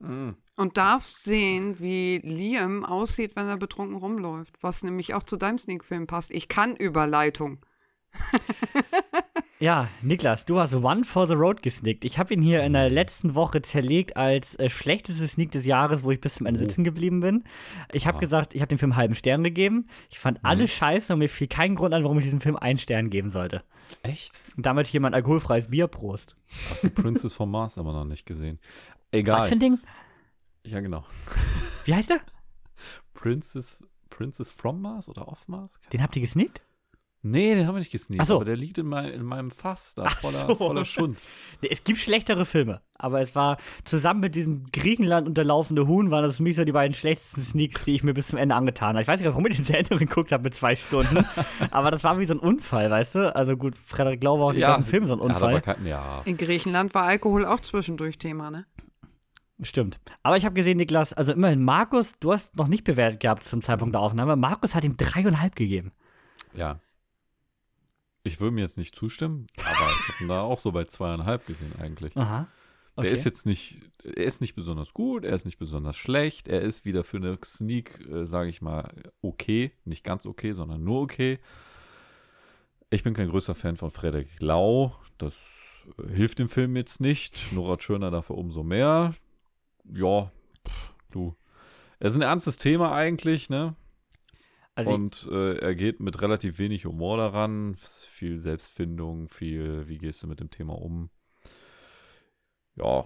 Speaker 3: Mhm. Und darfst sehen, wie Liam aussieht, wenn er betrunken rumläuft, was nämlich auch zu deinem Sneak-Film passt. Ich kann Überleitung.
Speaker 1: ja, Niklas, du hast One for the Road gesnickt. Ich habe ihn hier in der letzten Woche zerlegt als äh, schlechtestes Sneak des Jahres, wo ich bis zum Ende oh. sitzen geblieben bin. Ich habe ja. gesagt, ich habe dem Film halben Stern gegeben. Ich fand mhm. alles scheiße und mir fiel kein Grund an, warum ich diesem Film einen Stern geben sollte.
Speaker 2: Echt?
Speaker 1: Und damit hier mein alkoholfreies Bier, Prost.
Speaker 2: Hast du Princess vom Mars aber noch nicht gesehen? Egal.
Speaker 1: Was für ein Ding?
Speaker 2: Ja, genau. [laughs]
Speaker 1: Wie heißt der?
Speaker 2: Princess, Princess from Mars oder off Mars?
Speaker 1: Den habt ihr gesneakt?
Speaker 2: Nee, den haben wir nicht gesneakt.
Speaker 1: so.
Speaker 2: Aber der liegt in, mein, in meinem Fass da, voller, so. voller Schund. [laughs]
Speaker 1: Es gibt schlechtere Filme, aber es war zusammen mit diesem Griechenland unterlaufende Huhn, waren das für mich so die beiden schlechtesten Sneaks, die ich mir bis zum Ende angetan habe. Ich weiß nicht, warum ich den zu Ende geguckt habe mit zwei Stunden, [laughs] aber das war wie so ein Unfall, weißt du? Also gut, Frederik Lau war auch nicht ja, aus dem Film so ein Unfall.
Speaker 2: Kein, ja.
Speaker 3: In Griechenland war Alkohol auch zwischendurch Thema, ne?
Speaker 1: Stimmt. Aber ich habe gesehen, Niklas, also immerhin, Markus, du hast noch nicht bewertet gehabt zum Zeitpunkt der Aufnahme. Markus hat ihm dreieinhalb gegeben.
Speaker 2: Ja. Ich würde mir jetzt nicht zustimmen, aber ich habe ihn da auch so bei zweieinhalb gesehen eigentlich.
Speaker 1: Aha.
Speaker 2: Okay. Der ist jetzt nicht, er ist nicht besonders gut, er ist nicht besonders schlecht, er ist wieder für eine Sneak, äh, sage ich mal, okay. Nicht ganz okay, sondern nur okay. Ich bin kein größer Fan von Frederik Lau. Das hilft dem Film jetzt nicht. Nora Tschirner dafür umso mehr ja, pff, du. Es ist ein ernstes Thema eigentlich, ne? Also und äh, er geht mit relativ wenig Humor daran. Viel Selbstfindung, viel, wie gehst du mit dem Thema um? Ja.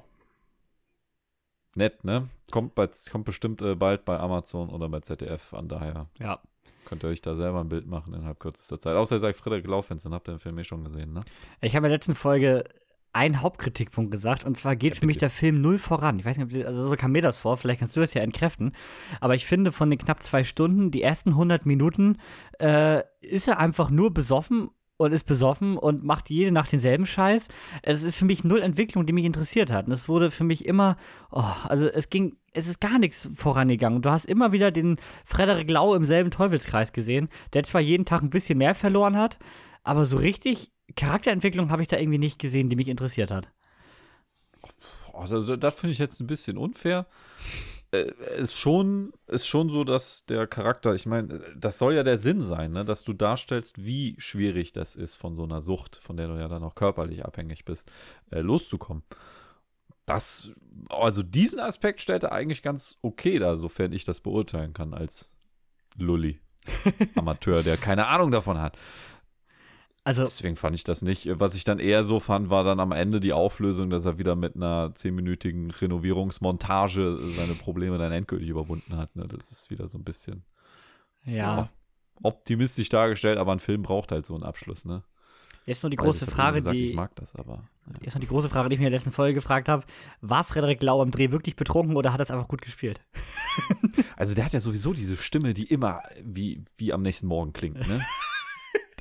Speaker 2: Nett, ne? Kommt, bei, kommt bestimmt äh, bald bei Amazon oder bei ZDF, von daher.
Speaker 1: Ja.
Speaker 2: Könnt ihr euch da selber ein Bild machen innerhalb kürzester Zeit. Außer ihr seid Frederik Laufens, dann habt ihr den Film eh schon gesehen, ne?
Speaker 1: Ich habe in der letzten Folge einen Hauptkritikpunkt gesagt. Und zwar geht ja, für mich der Film null voran. Ich weiß nicht, also so kam mir das vor, vielleicht kannst du das ja entkräften. Aber ich finde, von den knapp zwei Stunden, die ersten 100 Minuten, äh, ist er einfach nur besoffen und ist besoffen und macht jede Nacht denselben Scheiß. Es ist für mich null Entwicklung, die mich interessiert hat. Und es wurde für mich immer, oh, also es ging, es ist gar nichts vorangegangen. Du hast immer wieder den Frederik Lau im selben Teufelskreis gesehen, der zwar jeden Tag ein bisschen mehr verloren hat, aber so richtig Charakterentwicklung habe ich da irgendwie nicht gesehen, die mich interessiert hat.
Speaker 2: Also, das finde ich jetzt ein bisschen unfair. Äh, ist schon, ist schon so, dass der Charakter, ich meine, das soll ja der Sinn sein, ne? dass du darstellst, wie schwierig das ist, von so einer Sucht, von der du ja dann auch körperlich abhängig bist, äh, loszukommen. Das, also diesen Aspekt stellt er eigentlich ganz okay da, sofern ich das beurteilen kann als Lulli. [laughs] Amateur, der keine Ahnung davon hat. Also, Deswegen fand ich das nicht. Was ich dann eher so fand, war dann am Ende die Auflösung, dass er wieder mit einer zehnminütigen Renovierungsmontage seine Probleme dann endgültig überwunden hat. Ne? Das ist wieder so ein bisschen
Speaker 1: ja. ja.
Speaker 2: optimistisch dargestellt, aber ein Film braucht halt so einen Abschluss. Ne?
Speaker 1: Jetzt noch die große Frage,
Speaker 2: gesagt,
Speaker 1: die
Speaker 2: ich mag das, aber
Speaker 1: ja. jetzt noch die große Frage, die ich mir in der letzten Folge gefragt habe: War Frederik Lau am Dreh wirklich betrunken oder hat er es einfach gut gespielt?
Speaker 2: also der hat ja sowieso diese Stimme, die immer wie, wie am nächsten Morgen klingt. Ne? [laughs]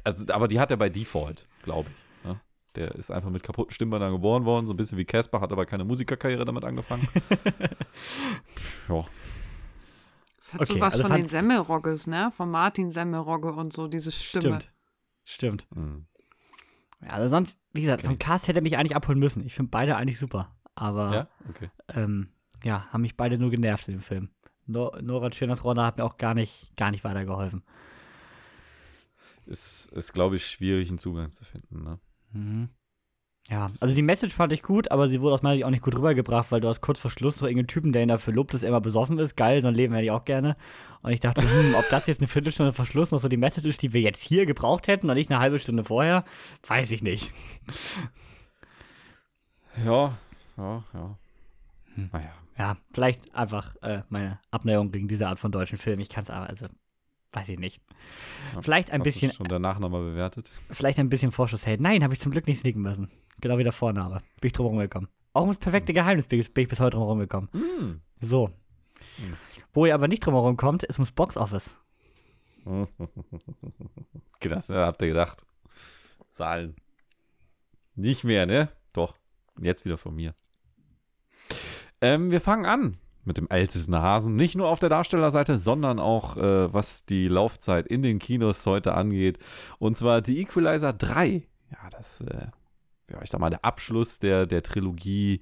Speaker 2: Also, aber die hat er bei Default, glaube ich. Ne? Der ist einfach mit kaputten Stimmbändern geboren worden, so ein bisschen wie Casper, hat aber keine Musikerkarriere damit angefangen. [laughs] ja.
Speaker 3: Das hat okay, so was also von den Semmelrogges, ne? Von Martin Semmelrogge und so, diese Stimme.
Speaker 1: Stimmt. Stimmt. Mhm. Ja, also sonst, wie gesagt, okay. vom Cast hätte er mich eigentlich abholen müssen. Ich finde beide eigentlich super. Aber
Speaker 2: ja, okay.
Speaker 1: ähm, ja, haben mich beide nur genervt in dem Film. Nora Tschirners Rolle hat mir auch gar nicht, gar nicht weitergeholfen
Speaker 2: ist, ist glaube ich, schwierig, einen Zugang zu finden. Ne?
Speaker 1: Mhm. Ja, also die Message fand ich gut, aber sie wurde aus meiner Sicht auch nicht gut rübergebracht, weil du hast kurz vor Schluss so irgendeinen Typen, der ihn dafür lobt, dass er immer besoffen ist. Geil, so ein Leben hätte ich auch gerne. Und ich dachte, hm, ob das jetzt eine Viertelstunde vor Schluss noch so die Message ist, die wir jetzt hier gebraucht hätten und nicht eine halbe Stunde vorher, weiß ich nicht. [laughs]
Speaker 2: Ja, ja, ja.
Speaker 1: Hm. Naja. Ja, vielleicht einfach äh, meine Abneigung gegen diese Art von deutschen Filmen. Ich kann es aber, also weiß ich nicht. Vielleicht ein
Speaker 2: Hast
Speaker 1: bisschen.
Speaker 2: Schon danach nochmal bewertet?
Speaker 1: Vielleicht ein bisschen Vorschussheld. Nein, habe ich zum Glück nicht sneaken müssen. Genau wie der Vorname. Bin ich drum rumgekommen. Auch ums perfekte hm. Geheimnis bin ich bis heute drum rumgekommen. Mm. So. Mm. Wo ihr aber nicht drum herum kommt, ist ums Box Office. [laughs]
Speaker 2: das habt ihr gedacht. Zahlen. Nicht mehr, ne? Doch. Jetzt wieder von mir. Ähm, wir fangen an mit dem ältesten Hasen. Nicht nur auf der Darstellerseite, sondern auch äh, was die Laufzeit in den Kinos heute angeht. Und zwar die Equalizer 3. Ja, das, äh, ja, ich sag mal, der Abschluss der, der Trilogie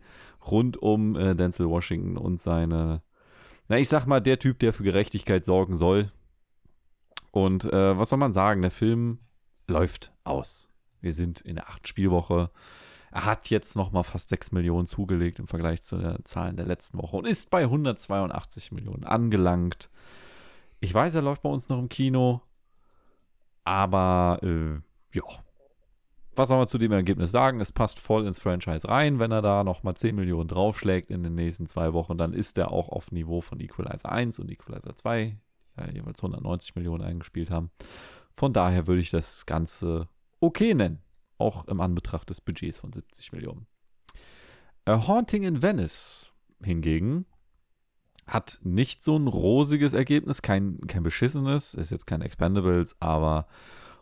Speaker 2: rund um äh, Denzel Washington und seine, na, ich sag mal, der Typ, der für Gerechtigkeit sorgen soll. Und äh, was soll man sagen? Der Film läuft aus. Wir sind in der achten Spielwoche. Er hat jetzt noch mal fast 6 Millionen zugelegt im Vergleich zu den Zahlen der letzten Woche und ist bei 182 Millionen angelangt. Ich weiß, er läuft bei uns noch im Kino, aber äh, ja. Was soll man zu dem Ergebnis sagen? Es passt voll ins Franchise rein. Wenn er da noch mal 10 Millionen draufschlägt in den nächsten zwei Wochen, dann ist er auch auf Niveau von Equalizer 1 und Equalizer 2, die ja jeweils 190 Millionen eingespielt haben. Von daher würde ich das Ganze okay nennen auch im Anbetracht des Budgets von 70 Millionen. A Haunting in Venice hingegen hat nicht so ein rosiges Ergebnis, kein, kein beschissenes, ist jetzt kein Expendables, aber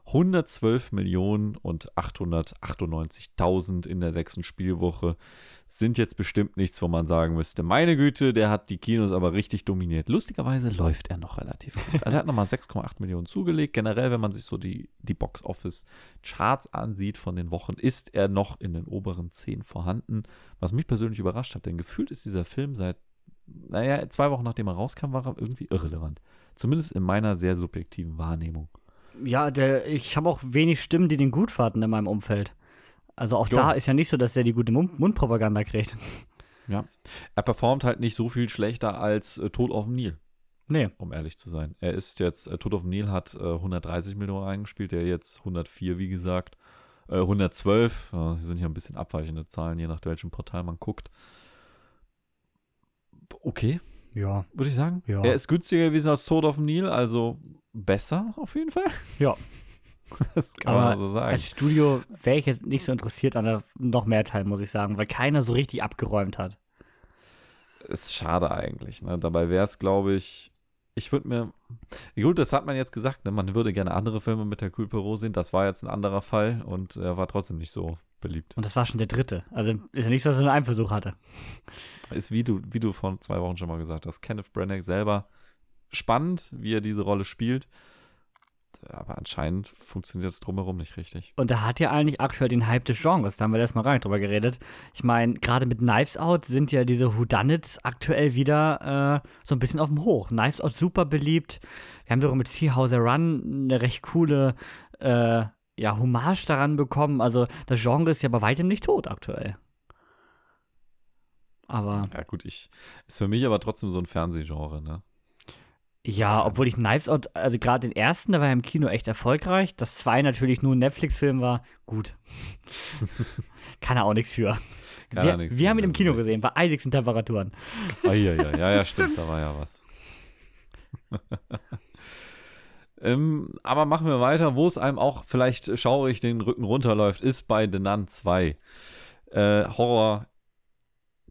Speaker 2: 112 Millionen und 898.000 in der sechsten Spielwoche sind jetzt bestimmt nichts, wo man sagen müsste, meine Güte, der hat die Kinos aber richtig dominiert. Lustigerweise läuft er noch relativ gut. Also er hat nochmal 6,8 Millionen zugelegt. Generell, wenn man sich so die, die Box-Office-Charts ansieht von den Wochen, ist er noch in den oberen 10 vorhanden. Was mich persönlich überrascht hat, denn gefühlt ist dieser Film seit, naja, zwei Wochen nachdem er rauskam, war er irgendwie irrelevant. Zumindest in meiner sehr subjektiven Wahrnehmung.
Speaker 1: Ja, der, ich habe auch wenig Stimmen, die den gut fanden in meinem Umfeld. Also auch jo. da ist ja nicht so, dass der die gute Mund Mundpropaganda kriegt.
Speaker 2: Ja. Er performt halt nicht so viel schlechter als äh, Tod auf dem Nil.
Speaker 1: Nee.
Speaker 2: Um ehrlich zu sein. Er ist jetzt, äh, Tod auf dem Nil hat äh, 130 Millionen eingespielt, der jetzt 104, wie gesagt. 112, äh, das sind ja ein bisschen abweichende Zahlen, je nach welchem Portal man guckt. Okay.
Speaker 1: Ja.
Speaker 2: Würde ich sagen.
Speaker 1: Ja.
Speaker 2: Er ist günstiger gewesen als Tod auf dem Nil, also besser auf jeden Fall.
Speaker 1: Ja. [laughs]
Speaker 2: Das kann Aber man so sagen.
Speaker 1: Als Studio wäre ich jetzt nicht so interessiert an der noch mehr Teil, muss ich sagen, weil keiner so richtig abgeräumt hat.
Speaker 2: Ist schade eigentlich. Ne? Dabei wäre es, glaube ich, ich würde mir. Gut, das hat man jetzt gesagt, ne? man würde gerne andere Filme mit der Perot sehen. Das war jetzt ein anderer Fall und er war trotzdem nicht so beliebt.
Speaker 1: Und das war schon der dritte. Also ist ja nicht so, dass er einen Versuch hatte.
Speaker 2: Ist wie du, wie du vor zwei Wochen schon mal gesagt hast. Kenneth Branagh selber spannend, wie er diese Rolle spielt. Aber anscheinend funktioniert es drumherum nicht richtig.
Speaker 1: Und er hat ja eigentlich aktuell den Hype des Genres, da haben wir letztes Mal gar nicht drüber geredet. Ich meine, gerade mit Knives Out sind ja diese Whodunits aktuell wieder äh, so ein bisschen auf dem Hoch. Knives Out super beliebt. Wir haben wiederum mit Seahauser Run eine recht coole äh, ja, Hommage daran bekommen. Also das Genre ist ja bei weitem nicht tot aktuell. Aber.
Speaker 2: Ja, gut, ich. Ist für mich aber trotzdem so ein Fernsehgenre, ne?
Speaker 1: Ja, obwohl ich Knives Out, also gerade den ersten, der war ja im Kino echt erfolgreich. Das zwei natürlich nur ein Netflix-Film war, gut. [laughs] Kann er auch nichts für. Kann wir, wir für haben ihn im Kino gesehen, bei eisigsten Temperaturen.
Speaker 2: Ah, ja, ja, [laughs] ja, ja, stimmt, da war ja was. [laughs] ähm, aber machen wir weiter, wo es einem auch vielleicht schaurig den Rücken runterläuft, ist bei The Nun 2. Äh, Horror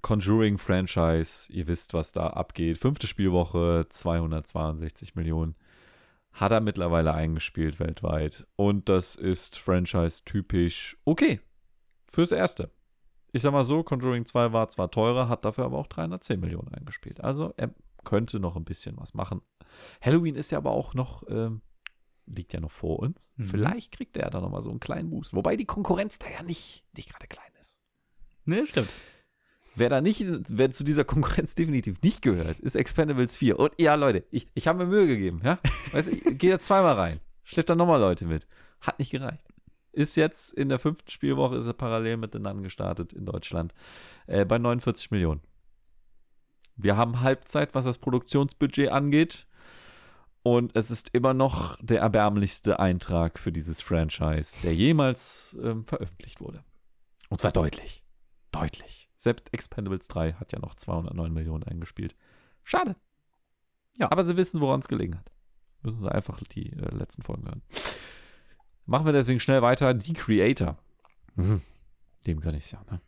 Speaker 2: Conjuring-Franchise, ihr wisst, was da abgeht. Fünfte Spielwoche, 262 Millionen. Hat er mittlerweile eingespielt weltweit. Und das ist Franchise-typisch okay. Fürs Erste. Ich sag mal so, Conjuring 2 war zwar teurer, hat dafür aber auch 310 Millionen eingespielt. Also er könnte noch ein bisschen was machen. Halloween ist ja aber auch noch, ähm, liegt ja noch vor uns. Mhm. Vielleicht kriegt er da nochmal so einen kleinen Boost. Wobei die Konkurrenz da ja nicht, nicht gerade klein ist.
Speaker 1: Ne, stimmt.
Speaker 2: Wer da nicht, wer zu dieser Konkurrenz definitiv nicht gehört, ist Expendables 4. Und ja, Leute, ich, ich habe mir Mühe gegeben, ja. Weißt du, ich [laughs] gehe da zweimal rein. Schleppt da nochmal Leute mit. Hat nicht gereicht. ist jetzt in der fünften Spielwoche, ist er parallel mit den Nun gestartet in Deutschland, äh, bei 49 Millionen. Wir haben Halbzeit, was das Produktionsbudget angeht. Und es ist immer noch der erbärmlichste Eintrag für dieses Franchise, der jemals ähm, veröffentlicht wurde. Und zwar deutlich. Deutlich. Selbst Expendables 3 hat ja noch 209 Millionen eingespielt. Schade. Ja. Aber sie wissen, woran es gelegen hat. Müssen sie einfach die äh, letzten Folgen hören. Machen wir deswegen schnell weiter. Die Creator. Mhm. Dem kann ich es ja, ne?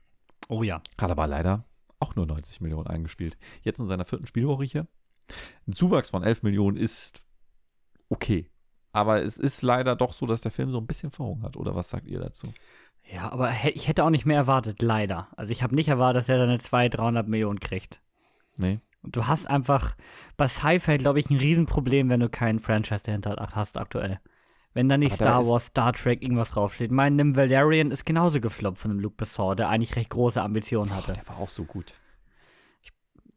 Speaker 1: Oh ja.
Speaker 2: Hat aber leider auch nur 90 Millionen eingespielt. Jetzt in seiner vierten Spielwoche hier. Ein Zuwachs von 11 Millionen ist okay. Aber es ist leider doch so, dass der Film so ein bisschen verhungert. Oder was sagt ihr dazu?
Speaker 1: Ja, aber ich hätte auch nicht mehr erwartet, leider. Also ich habe nicht erwartet, dass er seine 200, 300 Millionen kriegt.
Speaker 2: Nee.
Speaker 1: Und du hast einfach bei Sci-Fi, glaube ich, ein Riesenproblem, wenn du keinen Franchise dahinter hast aktuell. Wenn da nicht Star Wars, Star Trek, irgendwas draufsteht. Mein Nim Valerian ist genauso gefloppt von dem Luke Besson, der eigentlich recht große Ambitionen hatte. Oh,
Speaker 2: der war auch so gut.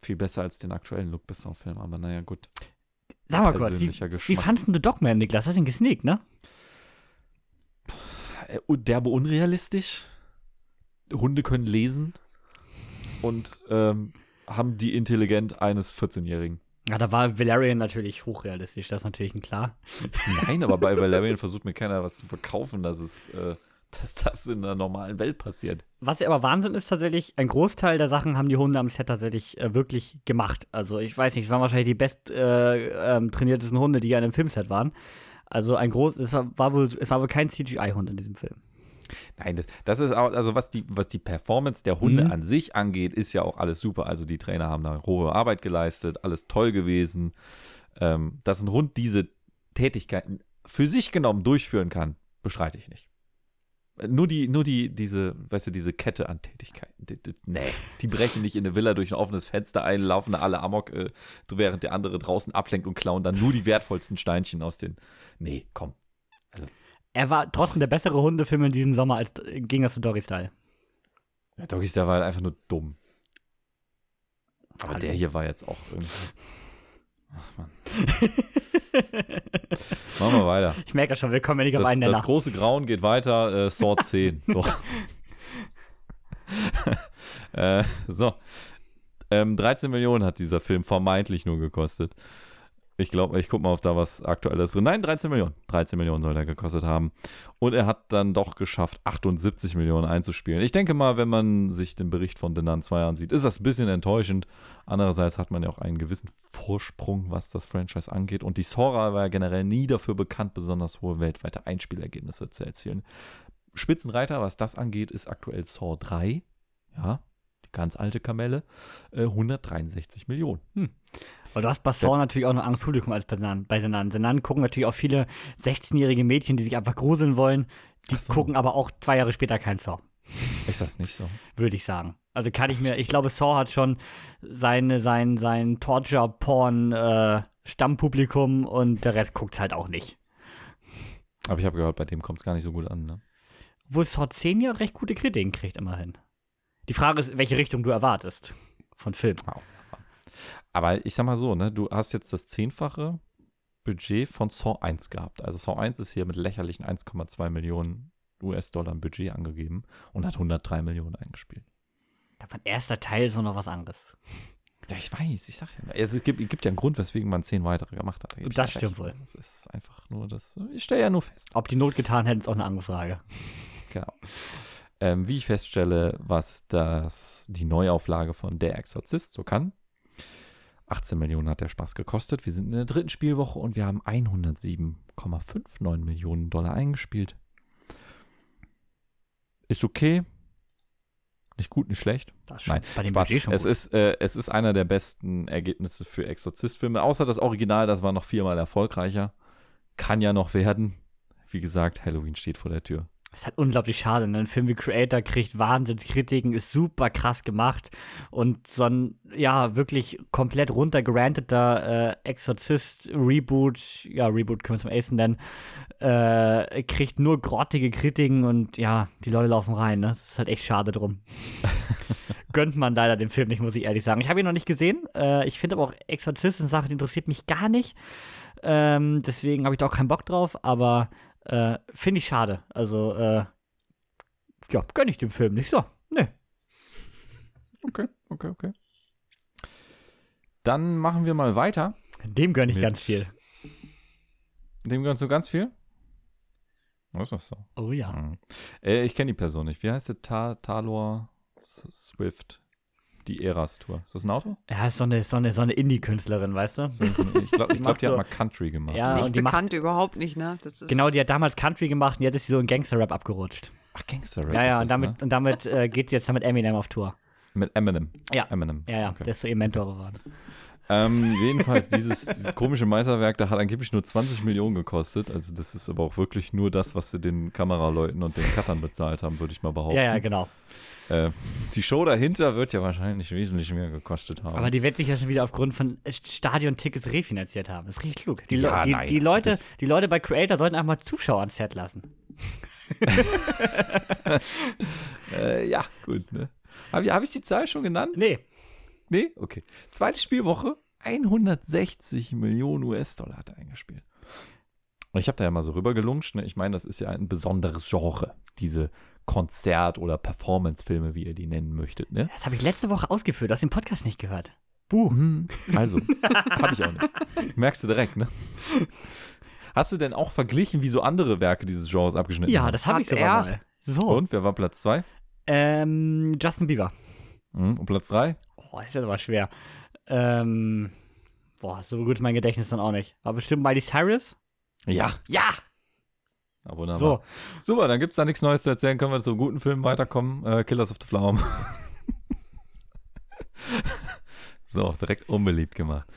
Speaker 2: Viel besser als den aktuellen Luke Besson-Film, aber naja, gut.
Speaker 1: Sag mal kurz, wie, wie fandest du Dogman, Niklas? Hast du ihn gesneakt, ne?
Speaker 2: Äh, derbe unrealistisch. Hunde können lesen und ähm, haben die Intelligenz eines 14-Jährigen.
Speaker 1: Ja, da war Valerian natürlich hochrealistisch, das ist natürlich ein klar.
Speaker 2: Nein, aber bei [laughs] Valerian versucht mir keiner was zu verkaufen, dass es, äh, [laughs] dass das in der normalen Welt passiert.
Speaker 1: Was ja aber Wahnsinn ist tatsächlich, ein Großteil der Sachen haben die Hunde am Set tatsächlich äh, wirklich gemacht. Also ich weiß nicht, es waren wahrscheinlich die best äh, ähm, trainiertesten Hunde, die ja in einem Filmset waren. Also ein groß, es war, war wohl, es war wohl kein CGI-Hund in diesem Film.
Speaker 2: Nein, das, das, ist auch, also was die, was die Performance der Hunde mhm. an sich angeht, ist ja auch alles super. Also die Trainer haben da hohe Arbeit geleistet, alles toll gewesen. Ähm, dass ein Hund diese Tätigkeiten für sich genommen durchführen kann, bestreite ich nicht. Nur die, nur die, diese, weißt du, diese Kette an Tätigkeiten. Die, die, nee, die brechen nicht in eine Villa durch ein offenes Fenster ein, laufen da alle Amok, äh, während der andere draußen ablenkt und klauen dann nur die wertvollsten Steinchen aus den. Nee, komm.
Speaker 1: Also, er war trotzdem der bessere Hundefilm in diesem Sommer als ging das zu Doggy Style.
Speaker 2: Ja, Doggy Style war halt einfach nur dumm. Aber Hallo. der hier war jetzt auch irgendwie. Ach, Mann. [laughs] [laughs] Machen wir weiter.
Speaker 1: Ich merke schon, wir kommen ja nicht
Speaker 2: auf
Speaker 1: einen
Speaker 2: Das große Grauen geht weiter, äh, Sword [laughs] 10. So. [laughs] äh, so. Ähm, 13 Millionen hat dieser Film vermeintlich nur gekostet. Ich glaube, ich gucke mal, ob da was Aktuelles drin. Nein, 13 Millionen. 13 Millionen soll er gekostet haben. Und er hat dann doch geschafft, 78 Millionen einzuspielen. Ich denke mal, wenn man sich den Bericht von Denan 2 ansieht, ist das ein bisschen enttäuschend. Andererseits hat man ja auch einen gewissen Vorsprung, was das Franchise angeht. Und die Sora war ja generell nie dafür bekannt, besonders hohe weltweite Einspielergebnisse zu erzielen. Spitzenreiter, was das angeht, ist aktuell Saw 3. Ja, die ganz alte Kamelle. Äh, 163 Millionen. Hm.
Speaker 1: Weil du hast bei Saw ja. natürlich auch noch Angst Publikum als bei Senan. Senan gucken natürlich auch viele 16-jährige Mädchen, die sich einfach gruseln wollen. Die so. gucken aber auch zwei Jahre später kein Saw.
Speaker 2: Ist das nicht so?
Speaker 1: Würde ich sagen. Also kann ich mir, ich glaube, Saw hat schon seine, sein, sein Torture-Porn-Stammpublikum äh, und der Rest guckt es halt auch nicht.
Speaker 2: Aber ich habe gehört, bei dem kommt es gar nicht so gut an, ne?
Speaker 1: Wo Saw 10 ja recht gute Kritiken kriegt, immerhin. Die Frage ist, welche Richtung du erwartest von Film. Wow.
Speaker 2: Aber ich sag mal so, ne, du hast jetzt das zehnfache Budget von Saw 1 gehabt. Also Saw 1 ist hier mit lächerlichen 1,2 Millionen US-Dollar Budget angegeben und hat 103 Millionen eingespielt.
Speaker 1: Mein erster Teil ist noch was anderes. [laughs]
Speaker 2: Ja, ich weiß, ich sag ja. Es gibt, es gibt ja einen Grund, weswegen man zehn weitere gemacht hat.
Speaker 1: Da das stimmt wohl.
Speaker 2: Das ist einfach nur das. Ich stelle ja nur fest.
Speaker 1: Ob die Not getan hätten, ist auch eine andere Frage. [laughs]
Speaker 2: Genau. Ähm, wie ich feststelle, was das, die Neuauflage von Der Exorzist so kann, 18 Millionen hat der Spaß gekostet. Wir sind in der dritten Spielwoche und wir haben 107,59 Millionen Dollar eingespielt. Ist okay. Nicht gut, nicht schlecht.
Speaker 1: Das Nein, bei dem Budget schon
Speaker 2: es ist, äh, es ist einer der besten Ergebnisse für Exorzist-Filme. Außer das Original, das war noch viermal erfolgreicher. Kann ja noch werden. Wie gesagt, Halloween steht vor der Tür.
Speaker 1: Das ist halt unglaublich schade. Ne? Ein Film wie Creator kriegt Wahnsinnskritiken, ist super krass gemacht und so ein, ja, wirklich komplett runtergeranteter äh, Exorzist-Reboot, ja, Reboot können wir zum Acen nennen, äh, kriegt nur grottige Kritiken und ja, die Leute laufen rein. Ne? Das ist halt echt schade drum. [laughs] Gönnt man leider den Film nicht, muss ich ehrlich sagen. Ich habe ihn noch nicht gesehen. Äh, ich finde aber auch Exorzist eine Sache, die interessiert mich gar nicht. Ähm, deswegen habe ich da auch keinen Bock drauf, aber Äh, Finde ich schade. Also, äh, ja, gönne ich dem Film nicht so. Nee.
Speaker 2: Okay, okay, okay. Dann machen wir mal weiter.
Speaker 1: Dem gönne ich ganz viel.
Speaker 2: Dem gönnst du ganz viel? Was ist das so?
Speaker 1: Oh ja.
Speaker 2: Mhm. Äh, ich kenne die Person nicht. Wie heißt der? Ta Talor Swift. Die Eras Tour. Ist das ein Auto?
Speaker 1: Ja, ist so eine, so eine, so eine Indie-Künstlerin, weißt du?
Speaker 2: So, so, ich glaube, [laughs]
Speaker 1: Die
Speaker 2: glaub,
Speaker 1: macht
Speaker 2: die hat mal Country gemacht.
Speaker 1: Ja,
Speaker 3: Nicht
Speaker 1: und die macht,
Speaker 3: bekannt überhaupt nicht, ne? Das ist
Speaker 1: genau, die hat damals Country gemacht und jetzt ist sie so in Gangster-Rap abgerutscht.
Speaker 2: Ach, Gangster Rap
Speaker 1: Ja, ja,
Speaker 2: ist
Speaker 1: und
Speaker 2: das,
Speaker 1: damit, und damit äh, geht sie jetzt mit Eminem auf Tour.
Speaker 2: ne? Mit Eminem.
Speaker 1: Ja.
Speaker 2: Eminem.
Speaker 1: Ja, ja,
Speaker 2: Okay.
Speaker 1: der ist so ihr Mentor geworden.
Speaker 2: Ähm, jedenfalls, dieses, dieses komische Meisterwerk, da hat angeblich nur 20 Millionen gekostet. Also, das ist aber auch wirklich nur das, was sie den Kameraleuten und den Cuttern bezahlt haben, würde ich mal behaupten.
Speaker 1: Ja, ja, genau.
Speaker 2: Äh, die Show dahinter wird ja wahrscheinlich wesentlich mehr gekostet haben.
Speaker 1: Aber die wird sich ja schon wieder aufgrund von Stadiontickets refinanziert haben. Das ist richtig klug. Die, Le-
Speaker 2: Ja,
Speaker 1: die,
Speaker 2: nein,
Speaker 1: die, Leute, die Leute bei Creator sollten einfach mal Zuschauer ans Set lassen. [laughs]
Speaker 2: äh, ja, gut, ne? Habe ich, hab ich die Zahl schon genannt?
Speaker 1: Nee.
Speaker 2: Nee? Okay. Zweite Spielwoche, 160 Millionen US-Dollar hat er eingespielt. Und ich habe da ja mal so rübergeluncht. Ne? Ich meine, das ist ja ein besonderes Genre, diese Konzert- oder Performance-Filme, wie ihr die nennen möchtet. Ne?
Speaker 1: Das habe ich letzte Woche ausgeführt. Du hast den Podcast nicht gehört. Buh.
Speaker 2: Mhm. Also, habe ich auch nicht. [laughs] Merkst du direkt, ne? Hast du denn auch verglichen, wie so andere Werke dieses Genres abgeschnitten
Speaker 1: Ja,
Speaker 2: haben?
Speaker 1: das habe ich sogar
Speaker 3: er?
Speaker 1: mal. So.
Speaker 2: Und wer war Platz 2?
Speaker 1: Ähm, Justin Bieber.
Speaker 2: Mhm. Und Platz 3?
Speaker 1: Oh, ist jetzt aber schwer. Ähm, boah, so gut ist mein Gedächtnis dann auch nicht. War bestimmt Miley Cyrus?
Speaker 2: Ja.
Speaker 1: Ja!
Speaker 2: ja wunderbar.
Speaker 1: So.
Speaker 2: Super, dann gibt es da nichts Neues zu erzählen. Können wir zu guten Filmen weiterkommen. Äh, Killers of the Flower [laughs] so, direkt unbeliebt gemacht.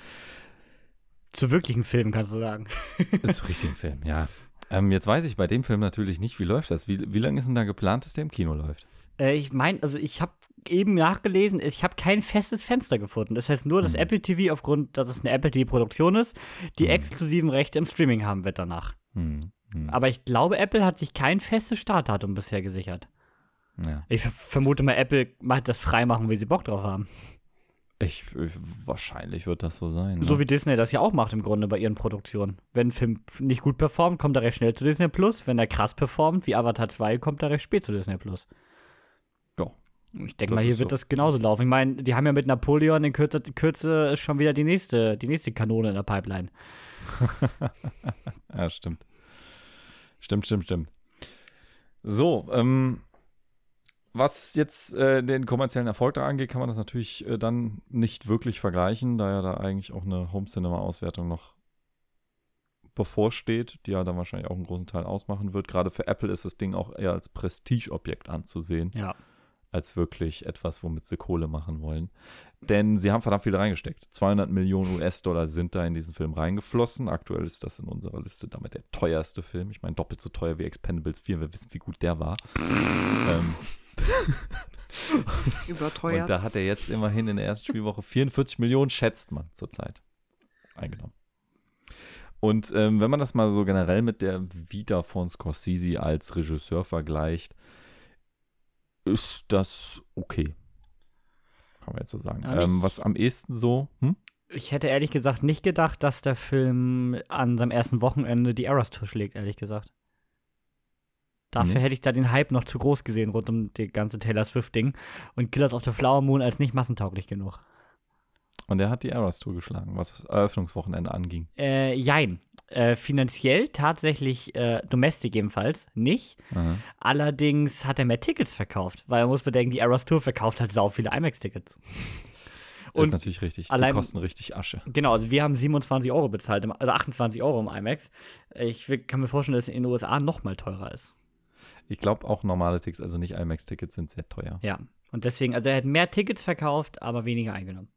Speaker 1: Zu wirklichen Filmen kannst du sagen. [laughs]
Speaker 2: Zu richtigen Film, ja. Ähm, jetzt weiß ich bei dem Film natürlich nicht, wie läuft das? Wie, wie lange ist denn da geplant, dass der im Kino läuft?
Speaker 1: Äh, ich meine, also ich habe eben nachgelesen, ich habe kein festes Fenster gefunden. Das heißt nur, dass
Speaker 2: Mhm.
Speaker 1: Apple TV, aufgrund, dass es eine Apple TV-Produktion ist, die
Speaker 2: Mhm.
Speaker 1: exklusiven Rechte im Streaming haben wird danach.
Speaker 2: Hm, hm,
Speaker 1: Aber ich glaube, Apple hat sich kein festes Startdatum bisher gesichert.
Speaker 2: ja.
Speaker 1: Ich ver- vermute mal, Apple macht das freimachen, wie sie Bock drauf haben.
Speaker 2: Ich, ich, wahrscheinlich wird das so sein.
Speaker 1: So
Speaker 2: ne?
Speaker 1: wie Disney das ja auch macht im Grunde bei ihren Produktionen. Wenn ein Film nicht gut performt, kommt er recht schnell zu Disney Plus. Wenn er krass performt, wie Avatar 2, kommt er recht spät zu Disney Plus. Ich denke mal, hier wird
Speaker 2: so.
Speaker 1: das genauso laufen. Ich meine, die haben ja mit Napoleon in Kürze, Kürze schon wieder die nächste, die nächste Kanone in der Pipeline. [laughs]
Speaker 2: Ja, stimmt. Stimmt, stimmt, stimmt. So, ähm, was jetzt äh, den kommerziellen Erfolg da angeht, kann man das natürlich äh, dann nicht wirklich vergleichen, da ja da eigentlich auch eine Home Cinema Auswertung noch bevorsteht, die ja dann wahrscheinlich auch einen großen Teil ausmachen wird. Gerade für Apple ist das Ding auch eher als Prestigeobjekt anzusehen,
Speaker 1: Ja.
Speaker 2: Als wirklich etwas, womit sie Kohle machen wollen. Denn sie haben verdammt viel reingesteckt. 200 Millionen US-Dollar sind da in diesen Film reingeflossen. Aktuell ist das in unserer Liste damit der teuerste Film. Ich meine, doppelt so teuer wie Expendables 4. Wir wissen, wie gut der war. [laughs] ähm,
Speaker 3: überteuert.
Speaker 2: und da hat er jetzt immerhin in der ersten Spielwoche 44 Millionen, schätzt man zurzeit, eingenommen. Und ähm, wenn man das mal so generell mit der Vita von Scorsese als Regisseur vergleicht, ist das okay. Kann man jetzt so sagen. Ähm, was am ehesten so, hm?
Speaker 1: Ich hätte ehrlich gesagt nicht gedacht, dass der Film an seinem ersten Wochenende die Eras Tour schlägt, ehrlich gesagt. Dafür
Speaker 2: Nee.
Speaker 1: hätte ich da den Hype noch zu groß gesehen rund um die ganze Taylor Swift-Ding und Killers of the Flower Moon als nicht massentauglich genug.
Speaker 2: Und er hat die Eras Tour geschlagen, was das Eröffnungswochenende anging.
Speaker 1: Äh, jein. Äh, finanziell tatsächlich äh, Domestic ebenfalls nicht.
Speaker 2: Aha.
Speaker 1: Allerdings hat er mehr Tickets verkauft, weil man muss bedenken, die Eras Tour verkauft halt sau viele IMAX-Tickets.
Speaker 2: ist
Speaker 1: Und
Speaker 2: natürlich richtig.
Speaker 1: allein-
Speaker 2: die kosten richtig Asche.
Speaker 1: Genau, also wir haben 27 Euro bezahlt, im, also 28 Euro im IMAX. Ich kann mir vorstellen, dass es in den USA noch mal teurer ist.
Speaker 2: Ich glaube auch normale Tickets, also nicht IMAX-Tickets, sind sehr teuer.
Speaker 1: Ja. Und deswegen, also er hat mehr Tickets verkauft, aber weniger eingenommen.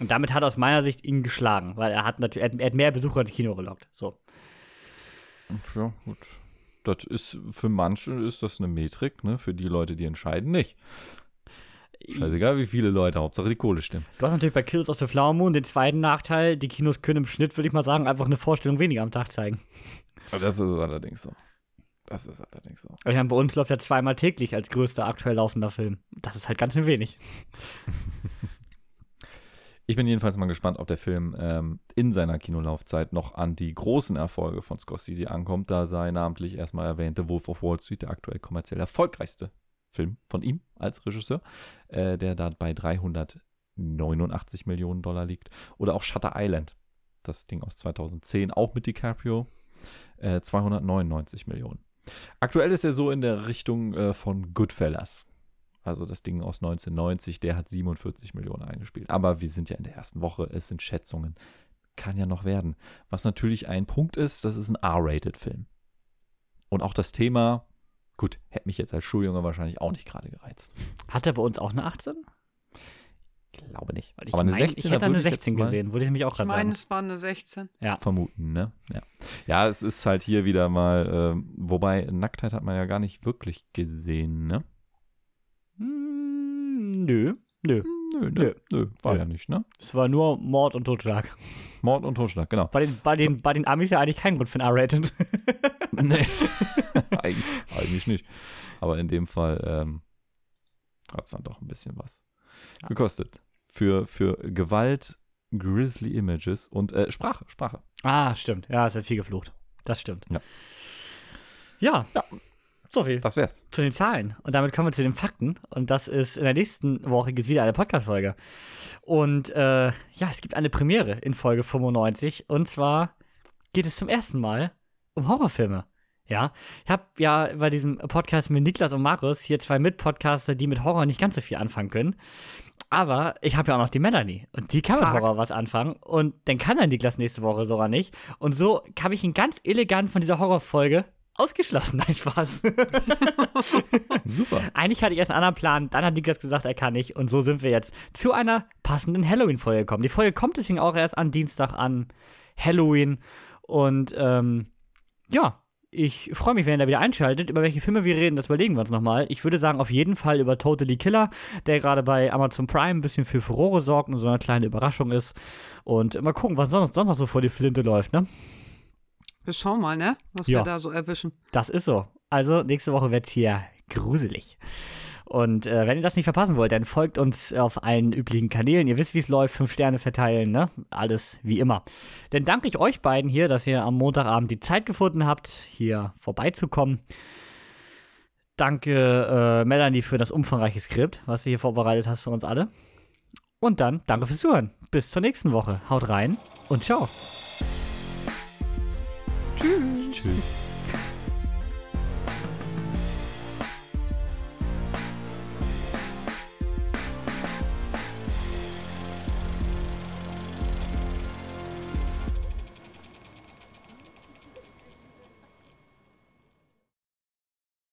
Speaker 1: Und damit hat er aus meiner Sicht ihn geschlagen, weil er hat natürlich, er hat- er hat mehr Besucher ins Kino gelockt. So.
Speaker 2: Ja, gut. Das ist für manche ist das eine Metrik, ne? Für die Leute, die entscheiden, nicht. Scheißegal, wie viele Leute, Hauptsache die Kohle stimmt.
Speaker 1: Du hast natürlich bei Kills of the Flower Moon den zweiten Nachteil, die Kinos können im Schnitt, würde ich mal sagen, einfach eine Vorstellung weniger am Tag zeigen.
Speaker 2: Das ist allerdings so. Das ist allerdings so.
Speaker 1: Ich meine, bei uns läuft er zweimal täglich als größter aktuell laufender Film. Das ist halt ganz schön wenig. [laughs]
Speaker 2: Ich bin jedenfalls mal gespannt, ob der Film ähm, in seiner Kinolaufzeit noch an die großen Erfolge von Scorsese ankommt. Da sei namentlich erstmal erwähnte Wolf of Wall Street der aktuell kommerziell erfolgreichste Film von ihm als Regisseur, äh, der da bei 389 Millionen Dollar liegt. Oder auch Shutter Island, das Ding aus 2010, auch mit DiCaprio, äh, 299 Millionen. Aktuell ist er so in der Richtung äh, von Goodfellas. Also das Ding aus 1990, der hat 47 Millionen eingespielt. Aber wir sind ja in der ersten Woche, es sind Schätzungen. Kann ja noch werden. Was natürlich ein Punkt ist, das ist ein R-Rated-Film. Und auch das Thema, gut, hätte mich jetzt als Schuljunge wahrscheinlich auch nicht gerade gereizt.
Speaker 1: Hat er bei uns auch eine 18?
Speaker 2: glaube nicht.
Speaker 1: ich Aber eine mein, 16, ich hätte eine 16 gesehen, würde ich mich auch gerade sagen. Ich meine,
Speaker 3: es war eine 16.
Speaker 2: Ja. Vermuten, ne? Ja. ja, es ist halt hier wieder mal, äh, wobei Nacktheit hat man ja gar nicht wirklich gesehen, ne?
Speaker 1: Hm, nö, nö.
Speaker 2: Nö, nö, nö, war ja nicht, ne?
Speaker 1: Es war nur Mord und Totschlag.
Speaker 2: Mord und Totschlag, genau.
Speaker 1: Bei den, bei den, bei den Amis ja eigentlich kein Grund für ein R-Rated. [laughs]
Speaker 2: nee, [laughs] Eig eigentlich nicht. Aber in dem Fall ähm, hat es dann doch ein bisschen was ja. gekostet. Für, für Gewalt, Grizzly Images und äh, Sprache, Sprache.
Speaker 1: Ah, stimmt. Ja, es wird viel geflucht. Das stimmt.
Speaker 2: Ja.
Speaker 1: Ja. ja. So viel.
Speaker 2: Das wär's.
Speaker 1: Zu den Zahlen. Und damit kommen wir zu den Fakten. Und das ist in der nächsten Woche gibt es wieder eine Podcast-Folge. Und äh, ja, es gibt eine Premiere in Folge 95. Und zwar geht es zum ersten Mal um Horrorfilme. Ja, ich habe ja bei diesem Podcast mit Niklas und Marius hier zwei Mitpodcaster, die mit Horror nicht ganz so viel anfangen können. Aber ich habe ja auch noch die Melanie und die kann mit Horror was anfangen und dann kann der Niklas nächste Woche sogar nicht. Und so habe ich ihn ganz elegant von dieser Horrorfolge ausgeschlossen. [laughs] Nein, Spaß. [laughs]
Speaker 2: Super.
Speaker 1: Eigentlich hatte ich erst einen anderen Plan, dann hat Niklas gesagt, er kann nicht. Und so sind wir jetzt zu einer passenden Halloween-Folge gekommen. Die Folge kommt deswegen auch erst am Dienstag an Halloween. Und ähm, ja, ich freue mich, wenn ihr da wieder einschaltet. Über welche Filme wir reden, das überlegen wir uns nochmal. Ich würde sagen, auf jeden Fall über Totally Killer, der gerade bei Amazon Prime ein bisschen für Furore sorgt und so eine kleine Überraschung ist. Und mal gucken, was sonst, sonst noch so vor die Flinte läuft, ne?
Speaker 3: Wir schauen mal, ne? Was ja. wir da so erwischen.
Speaker 1: Das ist so. Also, nächste Woche wird es hier gruselig. Und äh, wenn ihr das nicht verpassen wollt, dann folgt uns auf allen üblichen Kanälen. Ihr wisst, wie es läuft. Fünf Sterne verteilen, ne? Alles wie immer. Dann danke ich euch beiden hier, dass ihr am Montagabend die Zeit gefunden habt, hier vorbeizukommen. Danke, äh, Melanie, für das umfangreiche Skript, was du hier vorbereitet hast für uns alle. Und dann danke fürs Zuhören. Bis zur nächsten Woche. Haut rein und ciao.
Speaker 3: Tschüss.
Speaker 2: Tschüss.